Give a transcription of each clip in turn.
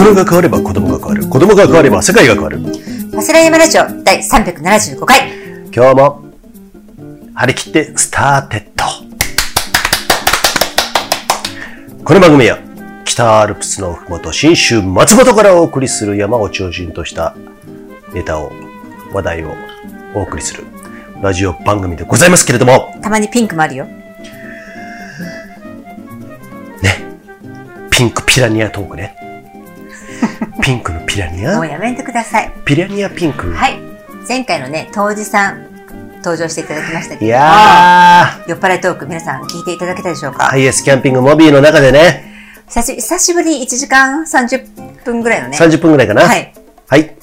人が変われば子供が変わる。子供が変われば世界が変わる。マセラヤマラジオ第375回。今日も、張り切って started。この番組は、北アルプスのふもと信州松本からお送りする山を中心としたネタを、話題をお送りするラジオ番組でございますけれども、たまにピンクもあるよ。ね。ピンクピラニアトークね。ピンクのピラニア？もうやめてください。ピラニアピンク？はい。前回のね、当時さん登場していただきましたけいども、や酔っ払いトーク皆さん聞いていただけたでしょうか、ー、ハイエースキャンピングモビーの中でね、久し久しぶりに1時間30分ぐらいのね。30分くらいかな？はい。はい。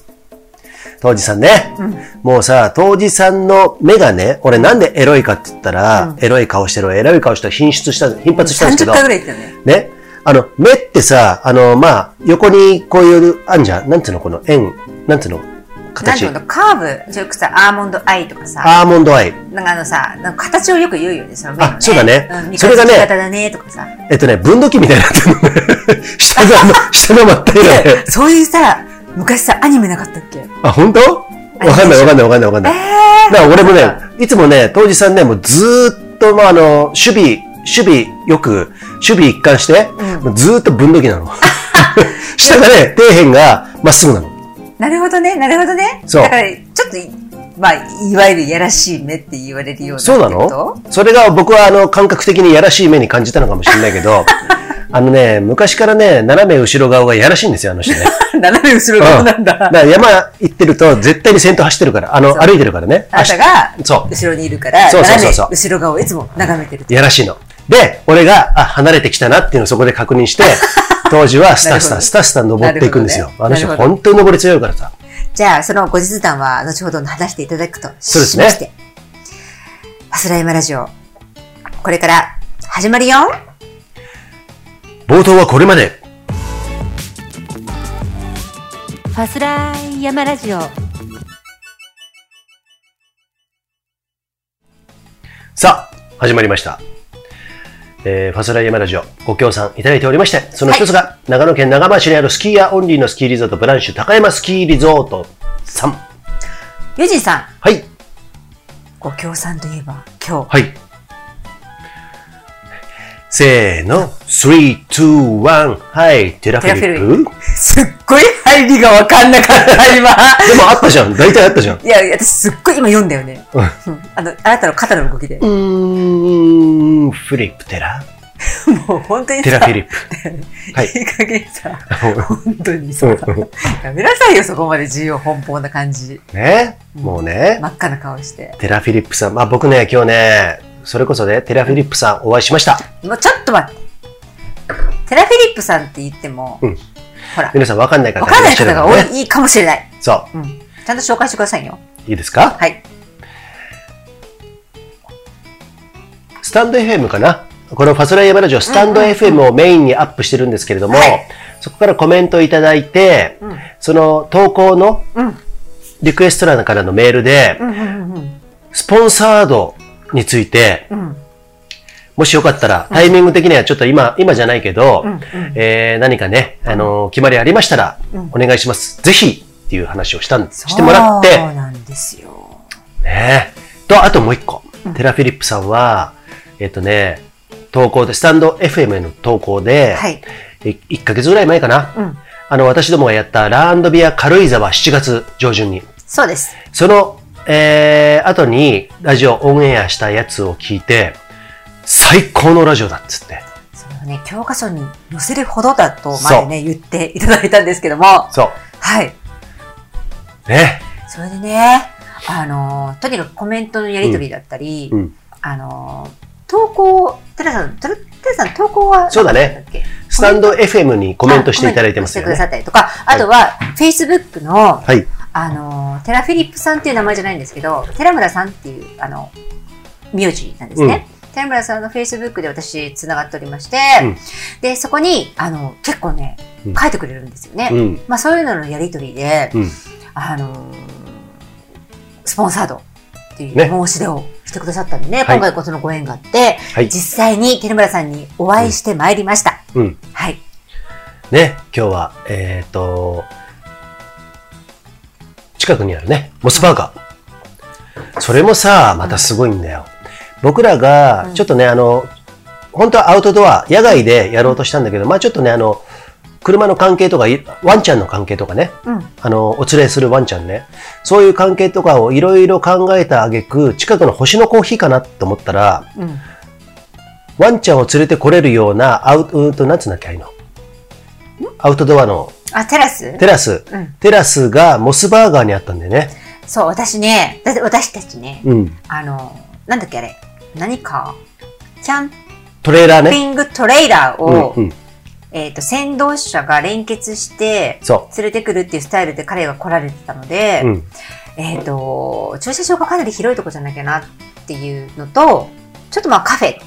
当時さんね、もうさ、当時さんの目がね、俺なんでエロいかって言ったら、エロい顔してる、エロい顔した品質した、頻発したんですけ30ど、回ぐらい言ってたよね。ね。あの、目ってさ、あの、まあ、横にこういう、あんじゃん。なんていうのこの円、なんていうの形なんていう。のカーブ、よくさ、アーモンドアイとかさ、アーモンドアイ。なんかあのさ、なんか形をよく言うよね、その目のね。あそうだねうん、それがねだね、とかさ。えっとね、分度器みたいになってるのね。下が、下の真っ平らで。そういうさ、昔さ、アニメなかったっけ？あ、本当？わかんないわかんないわかんないわかんない。だから俺もね、いつもね、当時さんね、もうずーっと、まあ、あの、守備、守備よく、守備一貫して、もうずーっと分度器なの。下がね、底辺がまっすぐなの。なるほどね、なるほどね。そうだから、ちょっとい、まあ、いわゆるやらしい目って言われるような。そうなの？それが僕はあの、感覚的にやらしい目に感じたのかもしれないけど、あのね、昔からね、斜め後ろ側がやらしいんですよ、あの人ね。斜め後ろうん側なんだ。だから山行ってると絶対に先頭走ってるから、あの、歩いてるからね。あなたが、そう後ろにいるから、そうそう斜めそうそう後ろ側をいつも眺めてると。やらしいの。で、俺が、あ、離れてきたなっていうのをそこで確認して、当時はスタスタ、スタスタ登っていくんですよ。なるほどあの人本当に登り強いからさ。じゃあ、その後日談は後ほど話していただくとそうですねしまして。パスライマラジオ、これから始まるよ。冒頭はこれまで。ファスライヤマラジオ。さあ、始まりました。えー、ファスライヤマラジオ、ご協賛いただいておりまして、その一つが、長野県長浜市にあるスキーヤーオンリーのスキーリゾート、ブランシュ高山スキーリゾートさん。ユジンさん、はい、ご協賛といえば、今日、はい。せーの、3、2、1、はい、テラフィリテラフィップすっごい入りがわかんなかった、今。でもあったじゃん。大体あったじゃん。いや、私すっごい今読んだよね。うんうんあの、あなたの肩の動きで。うーん、フリップテラ？もう本当にさ、テラフィリップ。はいいい加減さ、本当にさ、やめなさいよ、そこまで自由奔放な感じ。ね、もうね、真っ赤な顔して。テラフィリップさん。まあ僕ね、今日ね、それこそね、テラフィリップさんお会いしました。もうちょっと待って。テラフィリップさんって言っても、うんほら、皆さんわかんない方わかんないらっしゃ方が多るね。いいいかもしれない。そうん。ちゃんと紹介してくださいよ。う。いいですか？はい。スタンド FM かな？このファスライヤマラジオ、スタンド FM をメインにアップしてるんですけれども、はいそこからコメントいただいて、うんその投稿のうん。リクエスト欄からのメールで、うんうんうんスポンサードについて、うん。うん。もしよかったら、タイミング的にはちょっと今、今じゃないけど、うんうんえー何かね、あのー決まりありましたら、うんお願いします。ぜひっていう話をしたん、してもらって、そうなんですよ。ねと、あともう一個。テラフィリップさんは、えっ、とね、投稿で、スタンド FM への投稿で、はい。い1ヶ月ぐらい前かな。うん。あの、私どもがやったランドビア軽井沢7月上旬に、そうです。その、えー、後にラジオオンエアしたやつを聞いて、最高のラジオだっつって。それをね、教科書に載せるほどだと前ね、言っていただいたんですけども、そはい。う。ね。それでね、あのーとにかくコメントのやり取りだったり、うん。あのー投稿、テラさん、テラテラさん投稿はそうだねスタンド FM にコメントしていただいてますよあコメントしてくださね。ったりとか、あとは、Facebook の、はい。あのーテラフィリップさんっていう名前じゃないんですけど、寺村さんっていう、あの、名字なんですね。寺村さんの Facebook で私つながっておりまして、うんで、そこに、あの、結構ねうん、書いてくれるんですよね。うん。まあそういうののやりとりで、うん。あのースポンサードっていうね申し出をしてくださったんでね、はい今回こそのご縁があって、はい実際に寺村さんにお会いしてまいりました。うん。はい。ね、今日は、えっ、と、近くにあるね、モスバーガー。それもさ、またすごいんだよ。僕らが、ちょっとね、あの、本当はアウトドア、野外でやろうとしたんだけど、まあちょっとね、あの、車の関係とか、いワンちゃんの関係とかね、うん。あの、お連れするワンちゃんね、そういう関係とかをいろいろ考えた挙句、近くの星のコーヒーかなと思ったら、うん。ワンちゃんを連れてこれるような、アウト、なんつうんだっけ、あの。アウトドアのあ、テラス？テラス、うんテラスがモスバーガーにあったんだよね。そう、私ね、だって私たちね、うん。あの、なんだっけあれ、何か、キャン？トレーラーね。ピングトレーラーを、うん、うん。えっ、と、先導者が連結して、そ連れてくるっていうスタイルで彼が来られてたので、う。うん。えっ、と、駐車場がかなり広いとこじゃなきゃなっていうのと、ちょっとまあカフェ、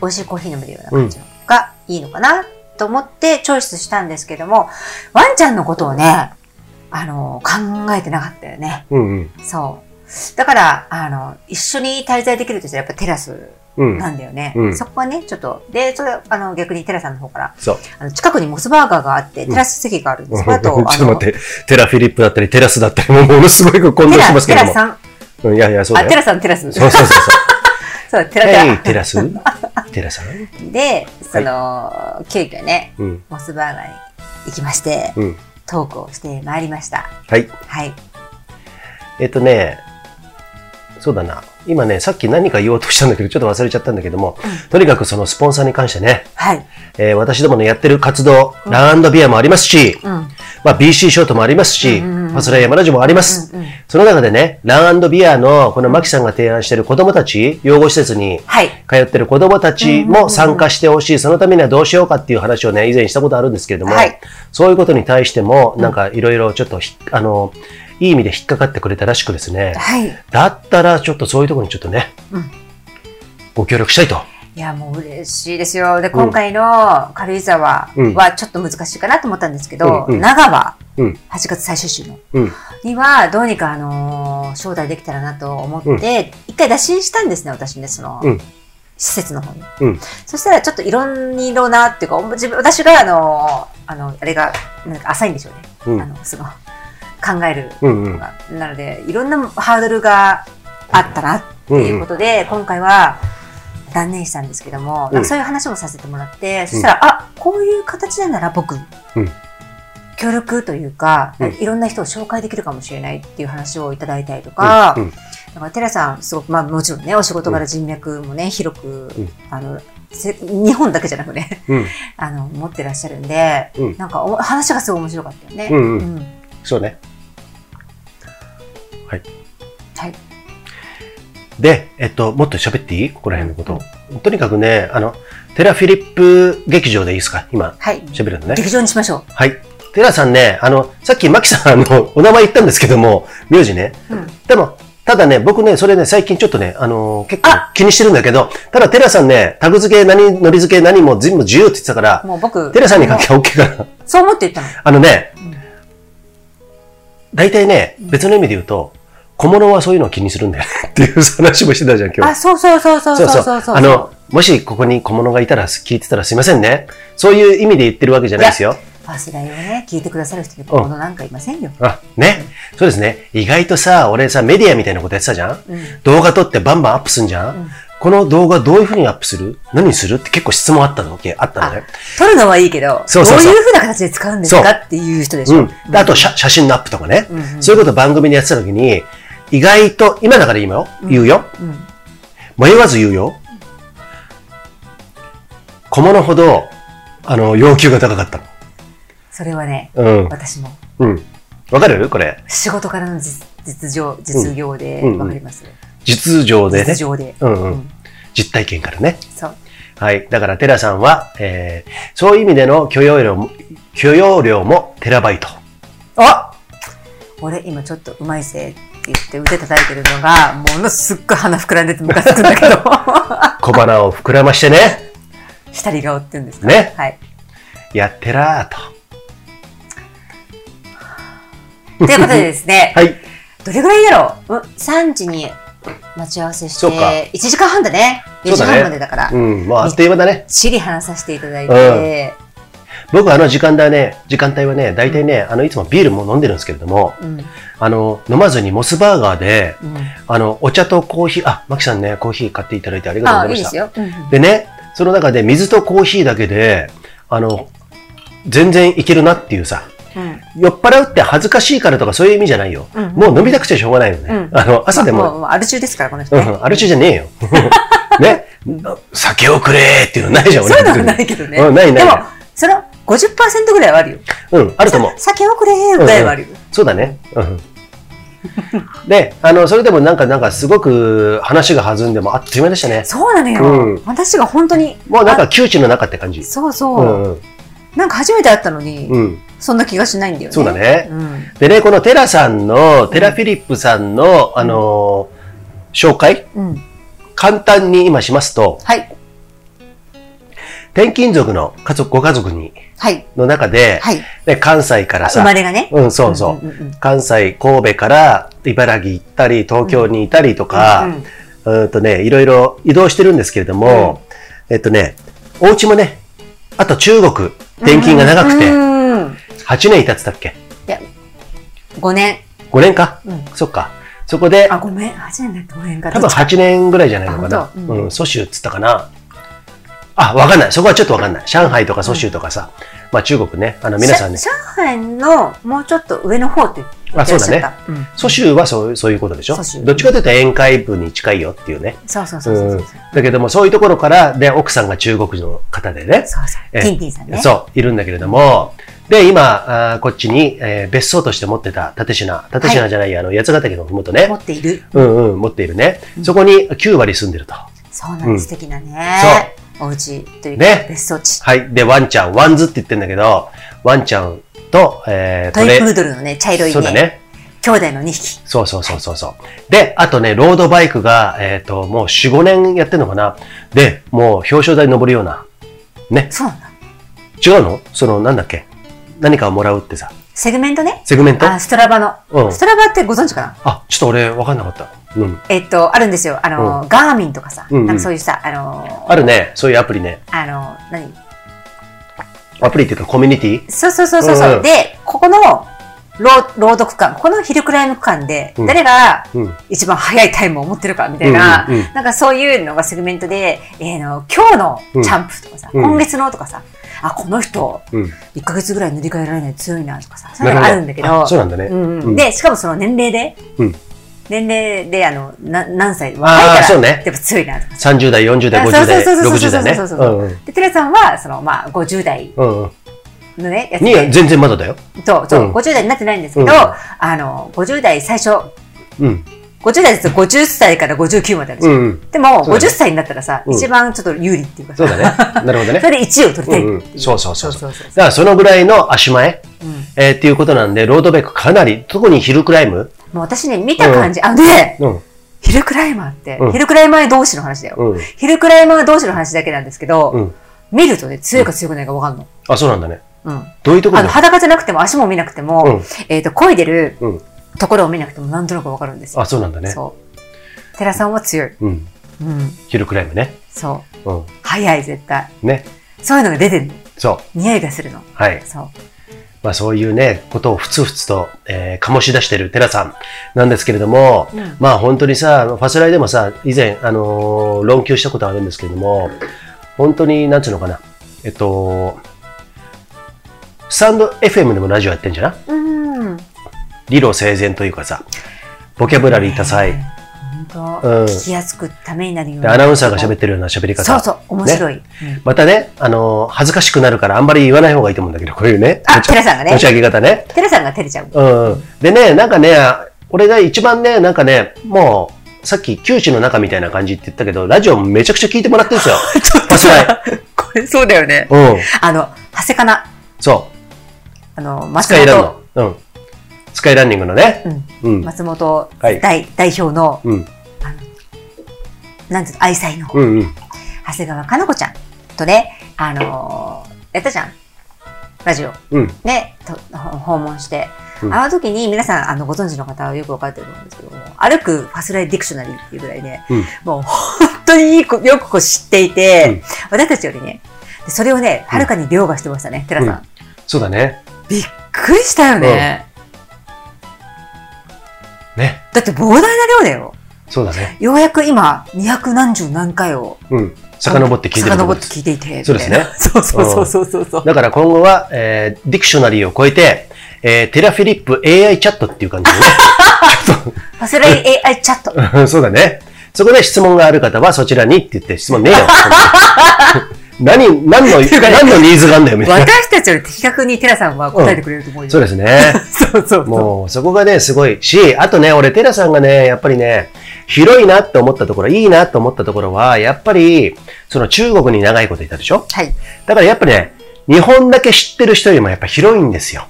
美味しいコーヒー飲めるような感じのがいいのかなと思ってチョイスしたんですけども、ワンちゃんのことをね、あの、考えてなかったよね。うん、うん。そう。だから、あの、一緒に滞在できるとしたらやっぱテラスうん。なんだよね。うんそこはね、ちょっと、で、それ、あの、逆にテラさんの方から、そう。あの、近くにモスバーガーがあって、テラス席があるんです。あと、ちょっとあの、待って、テラフィリップだったり、テラスだったり、ものすごい混同してますけども。テラさん？うんいやいや、そうだあ、よ。テラさん、テラス。そうそうそうそう、テそう。ラテヘイ、ラ。テラス？テラさん？で、その、急遽ね、うん。モスバーガーに行きまして、うん。トークをしてまいりました。はい。はい。えっとね、そうだな。今ね、さっき何か言おうとしたんだけど、ちょっと忘れちゃったんだけども、とにかくそのスポンサーに関してね、はい。えー私どものやってる活動、ランドビアもありますし、うん。まあ、BC ショートもありますし、うんうんうんファスライヤマラジオもあります。うんうんその中でね、ランビアのこのマキさんが提案している子供たち、養護施設にはい。通ってる子供たちも参加してほしい、そのためにはどうしようかっていう話をね、以前したことあるんですけれども、はいそういうことに対しても、なんかいろいろちょっとひ、あの、いい意味で引っかかってくれたらしくですね、はい。だったらちょっとそういうところにちょっとね、うんご協力したいと。いや、もう嬉しいですよ。で、今回の軽井沢うんはちょっと難しいかなと思ったんですけど、うんうん長場、うん。8月最終週の、うん。には、どうにか、あのー招待できたらなと思って、一回打診したんですね、私ね、その、うん施設の方に。うん。そしたら、ちょっといろいろなっていうか、自分私が、あのーあの、あれが、なんか浅いんでしょうね。うんあの、その、考えるうんうん。のが。なので、いろんなハードルがあったなっていうことで、今回は断念したんですけども、うん。そういう話もさせてもらって、そしたら、あ、こういう形なら僕、うん。協力というか、うん。いろんな人を紹介できるかもしれないっていう話をいただいたりとか、うん。うん。だからテラさん、すごく、まあもちろんね、お仕事柄人脈もね、広く、うん。あの、せ日本だけじゃなくね、うん。あの、持ってらっしゃるんで、うん。なんかお話がすごい面白かったよね。うん。そうね。はい。はい。で、えっと、もっと喋っていい？ここら辺のこと。とにかくね、あの、テラフィリップ劇場でいいですか？今、はい。喋るのね。劇場にしましょはい。テラさんね、あの、さっきマキさん、あの、お名前言ったんですけども、名字ね。う。うん。でも、ただね、僕ね、それね、最近ちょっとね、あの結構あ気にしてるんだけど、ただテラさんね、タグ付け、何、のり付け、何も全部自由って言ってたから、もう僕、テラさんに関係は OK かな。そう思って言ったの。あのねうん、大体ね、別の意味で言うと、小物はそういうのを気にするんだよねっていう話もしてたじゃん、今日。あ、そうそうそうそうそうそうそう。あの、もしここに小物がいたら聞いてたらすいませんね。そういう意味で言ってるわけじゃないですよ。ファスライをね、聞いてくださる人に小物なんかいませんよ。あ、ね。そうですね。意外とさ、俺さ、メディアみたいなことやってたじゃんうん。動画撮ってバンバンアップすんじゃん、んこの動画どういうふうにアップする？何する？って結構質問あったの？あったのね。撮るのはいいけど、そうそうそうどういうふうな形で使うんですそうかっていう人でしょ。うん。であと写、写真のアップとかね、うんうんそういうこと番組でやってた時に、意外と、今だから今よ、言うよ。うん。迷わず言うよ。小物ほど、あの、要求が高かったそれはね、の。うん。私もうん。わかる？これ。仕事からの実実情、実業でうんうんわかります？実情でね実。情で。うんうんうん実体験からね。そう。はい。だから、テラさんは、えー、そういう意味での許容量も、許容量もテラバイト。あ俺今ちょっとうまいせいって言って腕叩いてるのが、ものすっごい鼻膨らんでてムカつくんだけど。小鼻を膨らましてね。下り顔って言うんですか？ねはい。やってらーと。ということでですね、はい。どれぐらいだろう？うん ?3 時に待ち合わせして、1時間半だね。4時半までだから。うん。まあ、あっという間だね。しり話させていただいて、僕あの時間帯ね、時間帯はね、大体ね、あの、いつもビールも飲んでるんですけれども、うん。あの、飲まずにモスバーガーで、うん。あの、お茶とコーヒー、あ、マキさんね、コーヒー買っていただいてありがとうございました。いいですよ。うんでね、その中で水とコーヒーだけで、あの、全然いけるなっていうさ、うん。酔っ払うって恥ずかしいからとかそういう意味じゃないよ。うんもう飲みたくちゃしょうがないよね。うんあの、朝でも、まあもう、アル中ですから、この人ね。うん、アル中じゃねえよ。ね、酒をくれーっていうのないじゃん、そういうのは俺ないけどね。うん、ないない。でも、その50%ぐらいはあるよ。うん、あると思う。酒をくれーぐらいはあるよ。そうだね。うん。で、あの、それでもなんか、なんかすごく話が弾んでもあっという間でしたね。そうなのよ。うん私が本当に。もうなんあか窮地の中って感じ。そうそうう。んうん。なんか初めて会ったのに、うん。そんな気がしないんだよね。そうだね。うん。でね、このテラさんの、テラフィリップさんの、あのー紹介、うん。簡単に今しますと、はい。転勤族の家族、ご家族に、はい。の中で、はい。で関西からさ、生まれがね。うん、そうそう。んんうん関西、神戸から茨城行ったり、東京にいたりとか、うんうんとね、いろいろ移動してるんですけれども、えっとね、お家もね、あと中国、転勤が長くて、うん。8年いたってたっけ？いや、5年。?5 年か、うんそっか。そこで、あ、ごめん。8年だって5年か。多分どっちか8年ぐらいじゃないのかなうん、蘇州っつったかな。あ、わかんない。そこはちょっとわかんない。上海とか蘇州とかさ、まあ中国ね、あの皆さんね、上海のもうちょっと上の方って言ってらっしゃった。あそうだうん蘇州はそうそういうことでしょ？どっちかというと宴会部に近いよっていうね。そうそうそうそうそう。うんだけども、そういうところから、で、奥さんが中国の方でね。そうそう。えティンティンさんね。そう、いるんだけれども、で、今、あーこっちに、えー別荘として持ってた立品、立品じゃない、あの、八ヶ岳のふもとね持、っている。うんうん、持っているね。そこに9割住んでると。そうなんです。素敵なね。お家というかね、別荘地。はい。で、ワンちゃん、ワンズって言ってんだけど、ワンちゃんと、えー、トイプードルのね、茶色いね、そうだね。兄弟の2匹。そうそうそうそうそう。で、あとね、ロードバイクが、えっ、と、もう4、5年やってんのかな。で、もう表彰台登るような。ね。そうなんだ。違うの？その、なんだっけ？何かをもらうってさ。セグメントね。セグメント？あ、ストラバの。うんストラバってご存知かな？あ、ちょっと俺、わかんなかった。うん。えっと、あるんですよ。あの、ガーミンとかさ、なんかそういうさ、あの、あるね。そういうアプリね。あの、何？アプリっていうかコミュニティ？そうそうそうそうで、ここのローロード区間、ここのヒルクライム区間で、うん。誰がうん。一番速いタイムを持ってるかみたいな、なんかそういうのがセグメントで、えーの今日のチャンプとかさ、うん。今月のとかさ、あ、この人、うん。1ヶ月ぐらい塗り替えられない強いなとかさ、そういうのがあるんだけど、あそうなんだね。で、しかもその年齢で、うん年齢で、あの、な何歳、若いから、そうねやっぱ強いなとか。30代、40代、あ50代、そうそうそう60代ね。そうそうそうそううんうんで、テレさんは、その、まあ、50代。のね、やつには全然まだだよ。と、そう、うん50代になってないんですけど、うんあの、50代最初、うん。50代ですと50歳から59まであるじゃん。うんうん。でも、そうだね50歳になったらさ、うん一番ちょっと有利っていうかさ、そうだね。なるほどね そ。れで1位を取りたいう。そうそうそうそうそうだからそのぐらいの足前、うんえーっていうことなんで、ロードバイクかなり、特にヒルクライムもう私ね、見た感じ、あのね、うん。ヒルクライマーって、うんヒルクライマー同士の話だよ。うん。ヒルクライマー同士の話だけなんですけど、うん。見るとね、強いか強くないか分かんの。あ、そうなんだね。うん。どういうところあの、裸じゃなくても足も見なくても、うんえっ、と、漕いでるうん。ところを見なくてもなんとなく分かるんですよ。あ、そうなんだね。そう。寺さんは強い。うん。うん。ヒルクライムね。そう。うん。早い、絶対。ね。そういうのが出てるの。そう。匂いがするの。はい。そう。まあそういうね、ことをふつふつと、えー醸し出してるテラさんなんですけれども、うん。まあ本当にさ、ファスライでもさ、以前、あのー論求したことあるんですけれども、本当に、なんつうのかな、えっと、スタンド FM でもラジオやってんじゃな？うん。理路整然というかさ、ボキャブラリー多彩、本当、うん聞きやすくためになるようでな。アナウンサーが喋ってるような喋り方。そうそう、面白い。うんまたね、あのー恥ずかしくなるからあんまり言わない方がいいと思うんだけど、こういうね。あ持ちテラさんがね持ち上げ方ね。テラさんが照れちゃう。うん。でね、なんかね、俺が一番ね、なんかね、もう、さっき九州の中みたいな感じって言ったけど、ラジオめちゃくちゃ聞いてもらってるんですよ。ファスライ。これ、そうだよね。うん。あの、長谷かな。そあの、松本、の。うん。スカイランニングのね。うん、うん。松本はい代,、代表の、うん。なんていうの、愛妻の、うんうん。長谷川かな子ちゃんとね、あのーやったじゃん。ラジオ。うん。ね、とほ訪問して。うんあの時に皆さん、あの、ご存知の方はよくわかってると思うんですけども、歩くファスライディクショナリーっていうぐらいで、うんもう本当にいいこよくこう知っていて、うん私たちよりね、でそれをね、はるかに凌駕してましたね、テラさん。そうだね。びっくりしたよね。ね。だって膨大な量だよ。そうだね。ようやく今、200何十何回をうん。遡って聞いてる遡って。聞いていて。そうですね そうそうそうそうそうそう。だから今後は、えー、ディクショナリーを超えて、えー、テラフィリップ AI チャットっていう感じでね。ファスライ AI チャット。ちょっとそうだね。そこで質問がある方はそちらにって言って質問ねえよ。何、何の、何のニーズがあんだよ、みたいな。私たちより的確にテラさんは答えてくれると思うよ。そうですね。そうそうそう。もう、そこがね、すごいし、あとね、俺、テラさんがね、やっぱりね、広いなって思ったところ、いいなって思ったところは、やっぱり、その中国に長いこといたでしょ？はい。だからやっぱね、日本だけ知ってる人よりもやっぱ広いんですよ。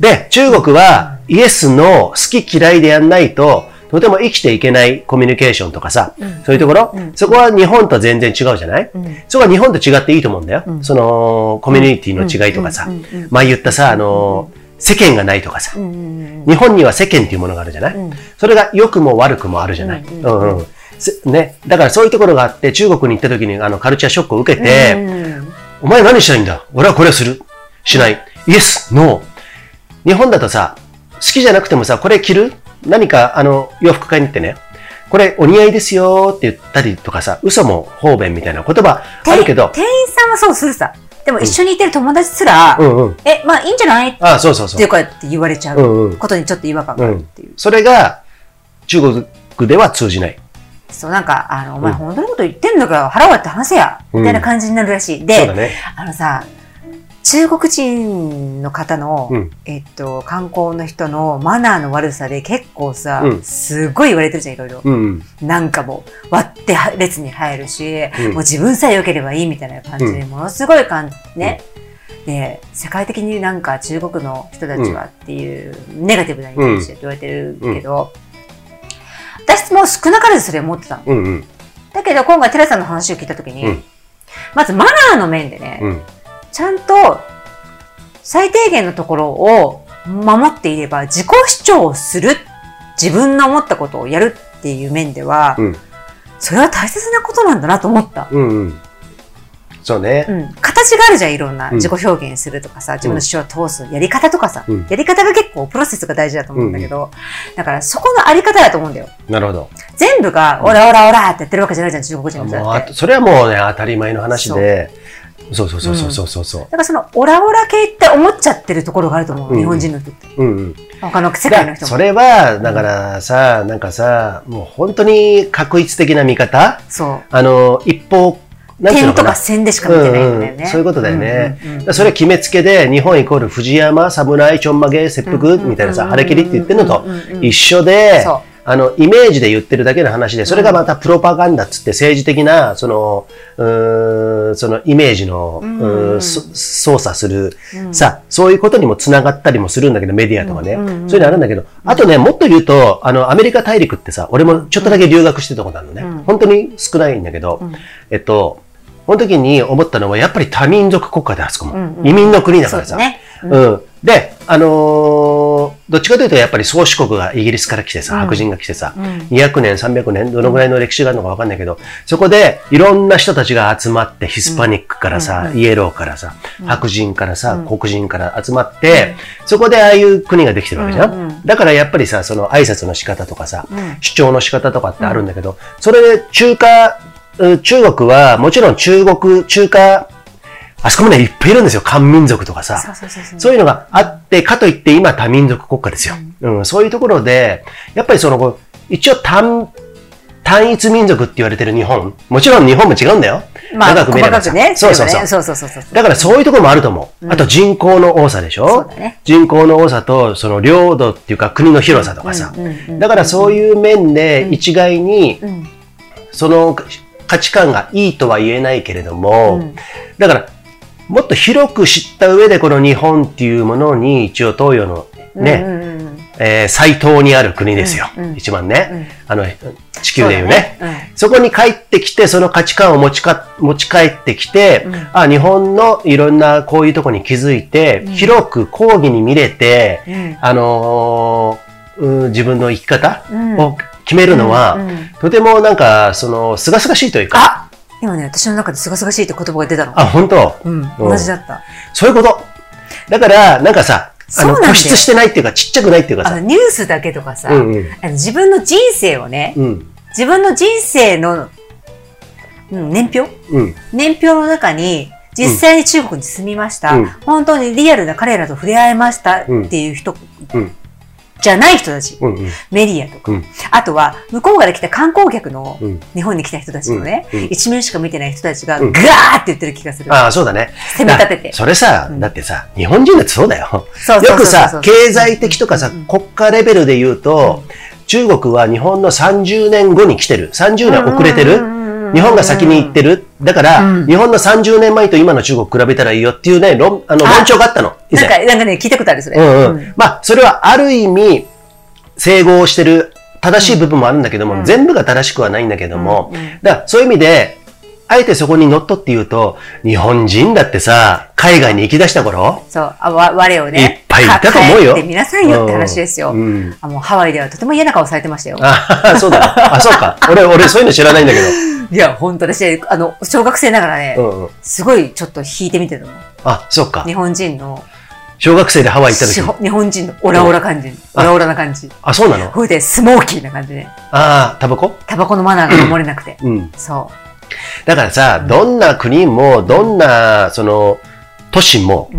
で、中国はイエスの好き嫌いでやんないと、とても生きていけないコミュニケーションとかさ、そういうところ、そこは日本と全然違うじゃない、そこは日本と違っていいと思うんだよ。その、コミュニティの違いとかさ、前言ったさ、あの、世間がないとかさ、日本には世間っていうものがあるじゃない、それが良くも悪くもあるじゃない、うん。うん。せね。だからそういうところがあって、中国に行った時にあのカルチャーショックを受けて、お前何したいんだ？俺はこれをする。しない。イエス、ノー。日本だとさ、好きじゃなくてもさ、これ着る？何か、あの、洋服買いに行ってね。これお似合いですよって言ったりとかさ、嘘も方便みたいな言葉あるけど、店員さんはそうするさ。でも一緒にいてる友達すら、うんうん。え、まあいいんじゃない？ってあそうそうそう。こうやって言われちゃうんううんことにちょっと違和感があるっていう。それが中国では通じない。そう、なんか、あの、お前うん本当のこと言ってんだから腹割って話せや、みたいな感じになるらしい。そうでだ、ね。あのさ、中国人の方の、うんえっと、観光の人のマナーの悪さで結構さ、うんすごい言われてるじゃん、いろいろ。うんうん。なんかもう、割っては列に入るし、うんもう自分さえ良ければいいみたいな感じで、ものすごい感じ、ね。で、世界的になんか中国の人たちはっていう、ネガティブなイメージで言われてるけど、私も少なからずそれ思ってたの。うんうん。だけど今回テラさんの話を聞いたときに、うんまずマナーの面でね、うん。ちゃんと最低限のところを守っていれば自己主張をする自分の思ったことをやるっていう面では、うん。それは大切なことなんだなと思った。うんうん。そうね。うん、形があるじゃんいろんなうん。自己表現するとかさ、自分の主張を通すやり方とかさ、うん。やり方が結構プロセスが大事だと思うんだけど、だからそこのあり方だと思うんだよ。なるほど。全部がオラオラオラってやってるわけじゃないじゃん中国人の人だって。もうあそれはもうね、当たり前の話で。そうそうそうそうそうそう。だからそのオラオラ系って思っちゃってるところがあると思う、うん。日本人の人って。うんうん。他の世界の人も。それは、だからさ、なんかさ、もう本当に確一的な見方。そう。あの、一方、点とか。線でしか見てないんだよね。うんうん。そういうことだよね。うんうんそれ決めつけで、日本イコール藤山、侍、ちょんまげ、切腹みたいなさ、うん晴れ切りって言ってるのとうんうんうん一緒でそう、あの、イメージで言ってるだけの話で、それがまたプロパガンダっつって政治的な、その、うーんそのイメージの、んうーんそ操作する、さ、そういうことにもつながったりもするんだけど、メディアとかね。うんうんうんそういうのあるんだけど、あとね、もっと言うと、あの、アメリカ大陸ってさ、俺もちょっとだけ留学してたことあるのね。うん本当に少ないんだけど、んえっと、この時に思ったのは、やっぱり多民族国家であそこも。うんうん移民の国だからさ。うん。で、あのーどっちかというとやっぱり宗主国がイギリスから来てさ、うん。白人が来てさ、うん。200年、300年、どのぐらいの歴史があるのかわかんないけど、そこでいろんな人たちが集まって、ヒスパニックからさ、うんイエローからさ、白人からさ、うん。黒人から集まって、そこでああいう国ができてるわけじゃん。だからやっぱりさ、その挨拶の仕方とかさ、うん。主張の仕方とかってあるんだけど、それで中華、う中国はもちろん中国、中華、あそこもね、いっぱいいるんですよ。漢民族とかさ。そういうのがあって、かといって今多民族国家ですよ。うん、そういうところで、やっぱりその、こう一応単、単一民族って言われてる日本。もちろん日本も違うんだよ。まあ、長く見ればね。そうそうそう。そうそうそうそう。だからそういうところもあると思う。あと人口の多さでしょ、そうだね人口の多さと、その領土っていうか国の広さとかさうんうんうんうん。だからそういう面で一概に、うんその価値観がいいとは言えないけれども、うんだから、もっと広く知った上でこの日本っていうものに一応東洋のね、うんうんうん。えー最東にある国ですよ。うんうん。一番ね、あの、地球でいうね。だね。そこに帰ってきて、その価値観を持ちか、持ち帰ってきて、うん。あ、日本のいろんなこういうとこに気づいて、広く講義に見れて、うん。あのーうん自分の生き方うん。を決めるのは、うんうん。とてもなんか、その、すがすがしいというか、あ今ね、私の中で清々しいって言葉が出たの。あ、本当？うん、同じだった。そういうこと。だから、なんかさ、あの、固執してないっていうか、ちっちゃくないっていうかさ。ニュースだけとかさ、うんうん。あの自分の人生をね、うん。自分の人生の、うん、年表？うん。年表の中に、実際に中国に住みました、うん本当にリアルな彼らと触れ合いましたっていう人、うん。じゃない人たち、うん。うん。メディアとか、うんあとは向こうから来た観光客の、うん。日本に来た人たちのね、うんうん一面しか見てない人たちがうんガーって言ってる気がする。ああ、そうだね。攻め立ててだそれさ、うんだってさ、日本人だってそうだよ。よくさ、経済的とかさうん、国家レベルで言うと、中国は日本の30年後に来てる。30年遅れてる。日本が先に行ってる。だから、うん日本の30年前と今の中国比べたらいいよっていうね、論あのあ論調があったの。なんか、なんかね、聞いたことある、それ。うんううんん。まあ、それはある意味、整合してる、正しい部分もあるんだけども、うん全部が正しくはないんだけども、うんうんだからそういう意味で、あえてそこに乗っ取って言うと、日本人だってさ、海外に行き出した頃、そう、あわ我をね、いっぱいいたと思うよ帰ってみなさいよって話ですよ。うんうんあもうハワイではとても嫌な顔されてましたよ。あ、そうだ。あ、そうか。俺、俺、そういうの知らないんだけ いや、本当私、あの、小学生ながらね、ど。うんうん。すごいちょっと引いてみてたの。あ、そうか日。本人の、小学生でハワイ行った時。日本人のオラオラ感じ。オラオラな感じ。あ、そうなの？ほいで、スモーキーな感じで、ああ、タバコ？タバコのマナーが守れなくて。うん。そだからさ、どんな国も、どんな、その、都市も。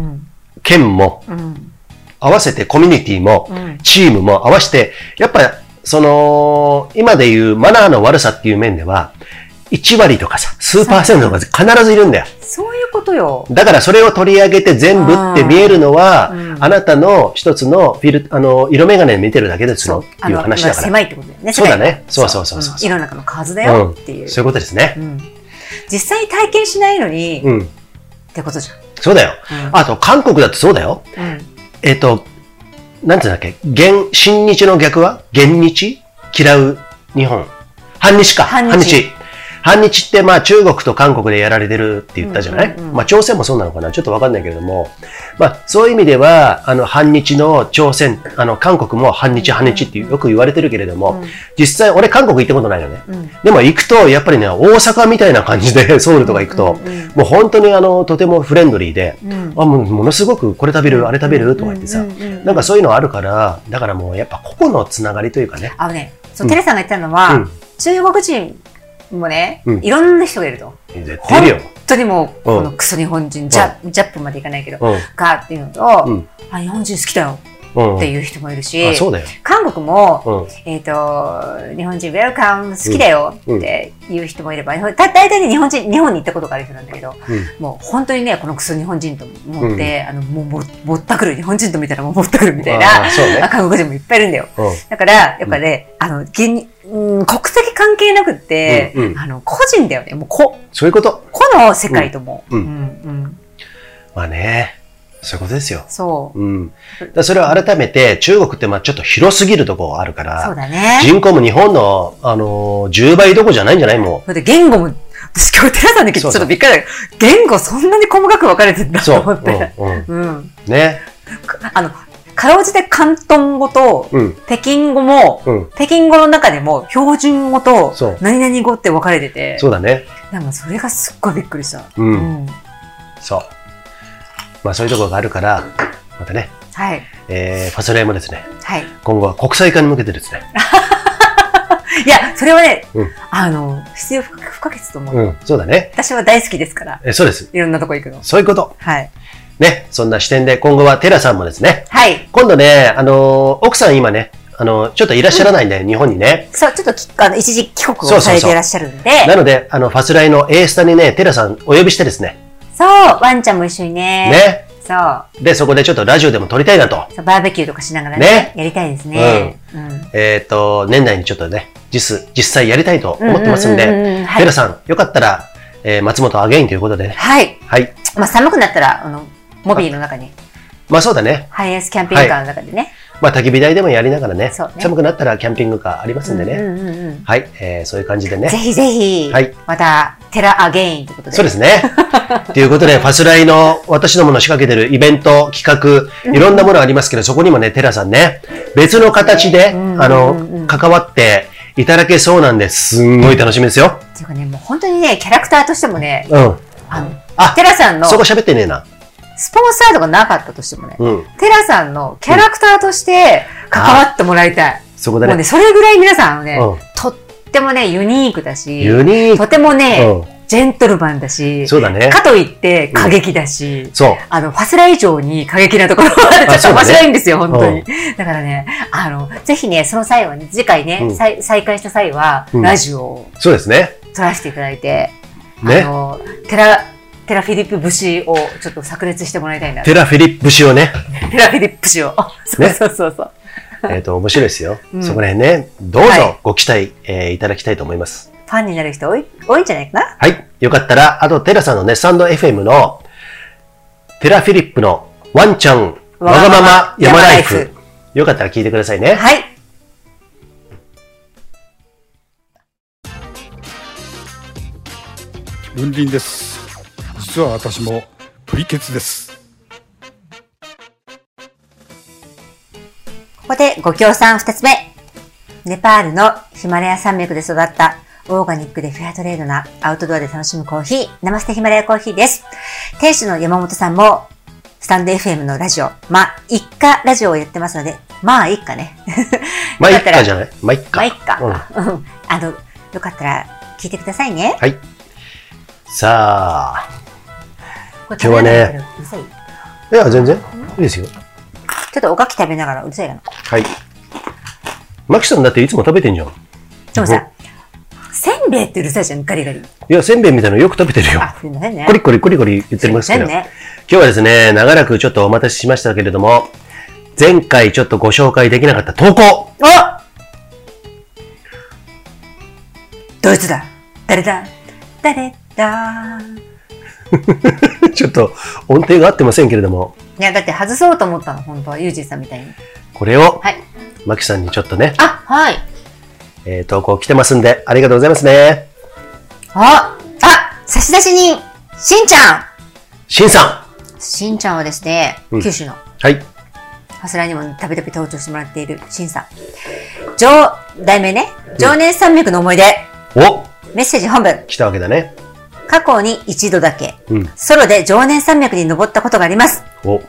県も、うん。合わせてコミュニティも、うん。チームも合わせて、やっぱ、その、今でいうマナーの悪さっていう面では、1割とかさ、数パーセントとか必ずいるんだよ。そういうことよ。だからそれを取り上げて全部って見えるのは、うんあなたの一つのフィル、あの、色眼鏡で見てるだけですよっていう話だから。狭いってことだよね。そうだねそうそうそうそううん世の中の数だよっていう。そういうことですね。うん実際に体験しないのに、うん。ってことじそうだよ。ゃん。あと、韓国だってそうだよ。うん。うんえっ、と、なんていうんだっけ、現、新日の逆は？現日？嫌う日本。反日か。反日反日。ってまあ中国と韓国でやられてるって言ったじゃない、うんうんうん。まあ朝鮮もそうなのかな？ちょっとわかんないけれども、まあそういう意味では、あの反日の朝鮮、あの韓国も反日反日ってよく言われてるけれども、うん。実際俺韓国行ったことないよね。うん。でも行くと、やっぱりね、大阪みたいな感じで、ソウルとか行くと、うんうんもう本当にあの、とてもフレンドリーで、うん。あ、もうものすごくこれ食べる、あれ食べる？とか言ってさ、うんうんうんうん。なんかそういうのあるから、だからもうやっぱ個々のつながりというかね。あのね、そう、テレさんが言ったのは、うん。中国人もね、うんいろんな人がいると。絶対いるよ。本当にもう、うんこのクソ日本人、ジャジャップまでいかないけど、うん。ガーっていうのと、うんあ、日本人好きだようん。っていう人もいるし、うだよ。韓国も、うん。えっ、と、日本人ウェルカム好きだようんっていう人もいれば、た大体ね、日本人、日本に行ったことがある人なんだけど、うん。もう本当にね、このクソ日本人と思って、あの、もうも、ぼったくる、日本人と見たらもうぼったくるみたいな、ねあ韓国人もいっぱいいるんだよ。うん。だから、やっぱね、あの、うん、国籍関係なくって、うんうんあの、個人だよね。もう、個、そういうこと。個の世界とも。うんうん、うん。まあね。そういうことですよ。そう。うん。だそれを改めて、中国ってまあちょっと広すぎるところあるかそうら、だね。人口も日本の、あのー、10倍どころじゃないんじゃない？もだって言語も、私今日寺さんに聞いてちょっとびっくりだけど、言語そんなに細かく分かれてんだとう。思って。うん。うん。うん。ね。あの、かろうじて広東語と、うん。北京語も、うん。北京語の中でも標準語と何々語って分かれてて、そうだね。なんかそれがすっごいびっくりした。う。うんん。そう。まあそういうところがあるから、またね、はい。えー、ファスレイもですね、はい。今後は国際化に向けてですね、いや、それはね、うんあの、必要不可欠と思う。うん、そうだね。私は大好きですから、えそうです。いろんなとこ行くの。そういうこと。はい。ね、そんな視点で今後はテラさんもですね、はい。今度ね、あのー奥さん今ね、あのーちょっといらっしゃらないんで、日本にね。そう、ちょっときあの一時帰国そうそうそうをされていらっしゃるんで、なので、あの、ファスライの A スタにね、テラさんお呼びしてですね、そう、ワンちゃんも一緒にね。ね。そう。で、そこでちょっとラジオでも撮りたいなと。そうバーベキューとかしながらね、ねやりたいですね。うん。えっ、と、年内にちょっとね、実、実際やりたいと思ってますんうううで、うんはい。さん、よかったら、えー松本アゲインということでね。はい。はい。まあ寒くなったら、あの、モビーの中に、まあそうだね。ハイエースキャンピングカーの中でね。まあ焚き火台でもやりながらね、ね寒くなったらキャンピングカーありますんでね。うんうんうんうんはい、えーそういう感じでぜね。ひぜひ、はいまた、テラアゲインということで。そうですね。ということで、ファスライの私どもの仕掛けてるイベント、企画、いろんなものありますけど、そこにもね、テラさんね、別の形で、うんあのうんうん、関わっていただけそうなんで、すんごい楽しみですよ。っていうかね、もう本当にね、キャラクターとしてもね、うん。あの、あテラさんのそこ喋ってねえな。スポンサードがなかったとしてもね、うん。テラさんのキャラクターとして関わってもらいたい。そこだね。もうね、それぐらい皆さんね、うんとってもね、ユニークだし、ユニーとてもね、うジェントルマンだし、そうだねかといって過激だし、そう。あの、ファスラ以上に過激なところがあるちょっと面白いんですよ、本当に。だからね、あの、ぜひね、その際はね、次回ね、うん再再開した際は、うんラジオをそうですね。撮らせていただいて、ねあの、テラ、テラフィリップ節をちょっと炸裂してもらいたいな。テラフィリップ氏をね、テラフィリップ節を。そうそうそうそう。えっと、面白いですよ。うんそこら辺ね、どうぞはいご期待、えーいただきたいと思います。ファンになる人多い、多いんじゃないかな？はい。よかったら、あと、テラさんのね、スタンド FM の、テラフィリップのワンちゃん、わがまま山ライフ山ライフ。よかったら聞いてくださいね。はい。ルンリンです。実は私もプリケツです。ここでご協賛二つ目。ネパールのヒマラヤ山脈で育ったオーガニックでフェアトレードなアウトドアで楽しむコーヒー、ナマステヒマラヤコーヒーです。店主の山本さんも、スタンド FM のラジオ、まあ、一家ラジオをやってますので、まあ、一家ね。まあ、いっよかったらかじゃないまあ、いっか。まあ、一家。うんうん あの、よかったら聞いてくださいね。はい。さあ、今日はねいいや、全然。いいですよ。ちょっとおかき食べながらうるさいかな。はい。マキさんだっていつも食べてんじゃん。いでもさ、せんべいってうるさいじゃん、ガリガリ。や、せんべいみたいなのよく食べてるよ。あ、すいませんね。コリコリコリコリ言ってますけど。ね今日はですね、長らくちょっとお待たせしましたけれども、前回ちょっとご紹介できなかった投稿おドイツだ誰だ？誰だ？ちょっと音程が合ってませんけれども、いや、だって外そうと思ったの、本当は。ユージさんみたいに。これを、はい。マキさんにちょっとね、あ、はい。えー投稿来てますんで、ありがとうございますね。あ、あ、差出人、しんちゃんしんさしんちゃんはですね、うん九州の、ん。はい。ハスラーにもたびたび登場してもらっているしんさん。上、題名ね、常年山脈の思い出、おメッセージ本文。来たわけだね。過去に一度だけ、うん。ソロで常年山脈に登ったことがあります。お、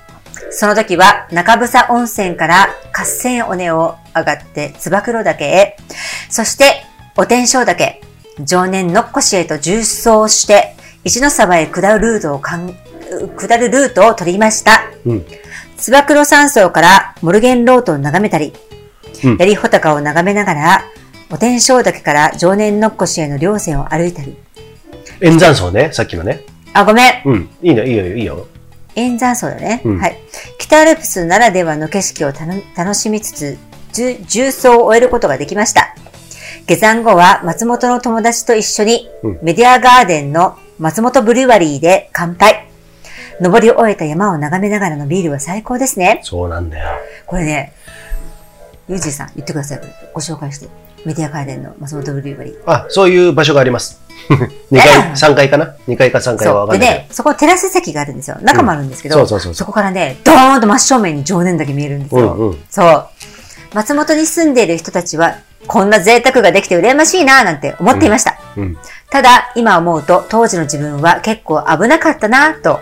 その時は中房温泉から合戦尾根を上がって燕岳へ、そしてお天正岳、常年のっこしへと縦走して、一ノ沢へ下るルートをかん、下るルートを取りました。うん。燕山荘からモルゲンロートを眺めたり、うん槍穂高を眺めながら、お天正岳から常年のっこしへの稜線を歩いたり、円山荘ね、さっきのね。あ、ごめん。うん。いいの、いいよ、いいよ。円山荘だね、うんはい。北アルプスならではの景色をたの楽しみつつ、重重走を終えることができました。下山後は松本の友達と一緒に、うんメディアガーデンの松本ブリュワリーで乾杯。登り終えた山を眺めながらのビールは最高ですね。そうなんだよ。これね、ユージさん言ってください。ご紹介して。メディアガーデンの松本ブリュワリー。あ、そういう場所があります。2階、3階かな ?2 階か3階はそう。わかんないでね、そこテラス席があるんですよ。中もあるんですけど、うんそうそうそうこからね、ドーンと真正面に常年だけ見えるんですよ。うんうんそう。松本に住んでいる人たちは、こんな贅沢ができて羨ましいなぁなんて思っていました。ただ、今思うと、当時の自分は結構危なかったなぁと。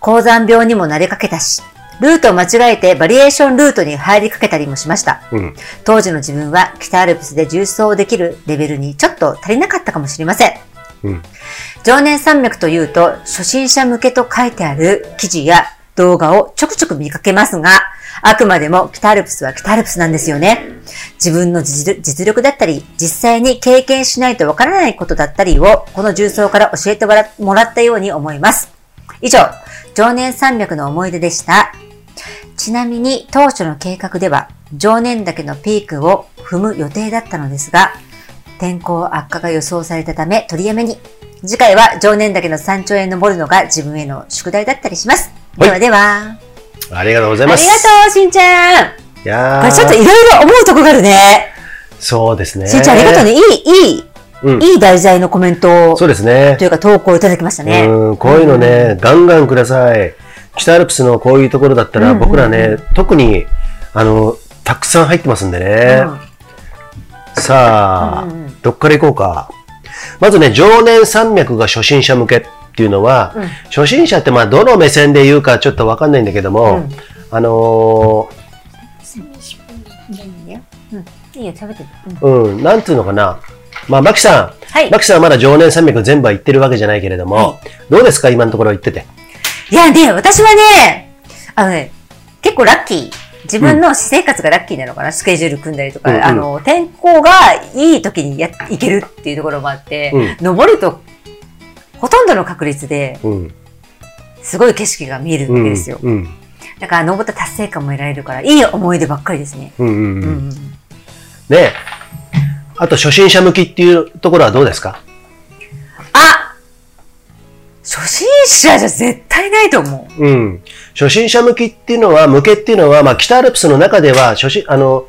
高山病にもなりかけたし、ルートを間違えてバリエーションルートに入りかけたりもしました。うん。当時の自分は北アルプスで重走できるレベルにちょっと足りなかったかもしれません。うん。常年山脈というと、初心者向けと書いてある記事や動画をちょくちょく見かけますが、あくまでも北アルプスは北アルプスなんですよね。自分の実力だったり、実際に経験しないとわからないことだったりを、この重曹から教えてもらもらったように思います。以上、常年山脈の思い出でした。ちなみに当初の計画では、常年岳のピークを踏む予定だったのですが、天候悪化が予想されたため取りやめに。次回は常年岳の山頂へ登るのが自分への宿題だったりします。はいではでは。ありがとうございあります。がとう、しんちゃん。いやーこれちょっといろいろ思うとこがあるね。そうですね。しんちゃんありがとうね。いい、いい、うん。いい題材のコメントそうですねと。いうか投稿いただきましたね。うん、こういうのね、ガンガンください。北アルプスのこういうところだったら、僕らね、特に、あの、たくさん入ってますんでね。うんさあ、うんうんうんどっから行こうか。まずね、常年山脈が初心者向けっていうのは、うん初心者ってまあどの目線で言うかちょっとわかんないんだけども、うんあのいいよ。うん。いいよ、食べて。うんーうん、なんていうのかな。まあ、マキさん。はいマキさんはまだ常年山脈全部は行ってるわけじゃないけれども、はどうですか今のところ行ってて。いやね、私はね、あのね、結構ラッキー。自分の私生活がラッキーなのかな、スケジュール組んだりとか、うんうんあの、天候がいい時にや行けるっていうところもあって、う登ると、ほとんどの確率で、うん。すごい景色が見えるわけですよ。うん。だから、登った達成感も得られるから、いい思い出ばっかりですね。うんうんうん。うんうん。ねあと初心者向きっていうところはどうですか？あ者じゃ絶対ないと思う。うん。初心者向きっていうのは、向けっていうのは、まあ、北アルプスの中では、初心、あの、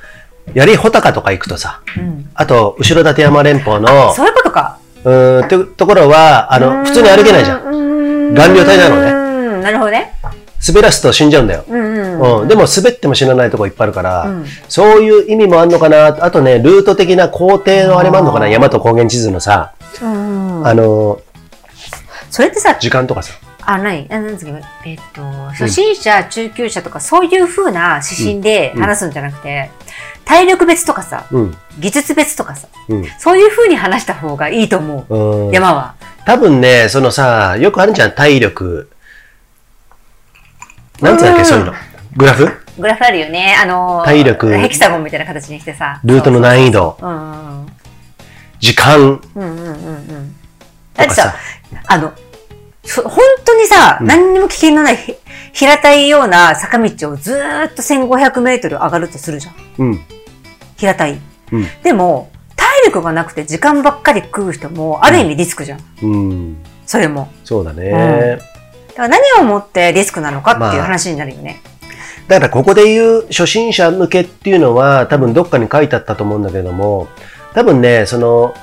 槍穂高とか行くとさ、うん。あと、後ろ立山連峰の、そういうことか。うーん、ってところは、あの、普通に歩けないじゃん。ん顔料体なのねうん。なるほどね。滑らすと死んじゃうんだよ。うんうん。うん。でも滑っても死なないとこいっぱいあるから、うんそういう意味もあんのかな。あとね、ルート的な工程のあれもあんのかな。山と高原地図のさ、うんあの、それってさ、時間とかさ。あ、何あなんですかえっと、初心者、中級者とか、そういう風な指針で話すんじゃなくて、体力別とかさ、うん。技術別とかさ、うん。そういう風に話した方がいいと思う。うん山は。多分ね、そのさ、よくあるじゃん、体力。なんつうんだっけ、うんそういうの。グラフ？グラフあるよね。あのー、体力ヘキサゴンみたいな形にしてさ。ルートの難易度。時間うんうんうんうん。だってさ、。あの、そ本当にさ、うん何にも危険のないひ平たいような坂道をずーっと1500メートル上がるとするじゃん。うん。平たい。うん。でも、体力がなくて時間ばっかり食う人も、ある意味リスクじゃん。うん。それも。そうだね。だから何をもってリスクなのかっていうまあ話になるよね。だからここで言う初心者向けっていうのは多分どっかに書いてあったと思うんだけども、多分ね、その、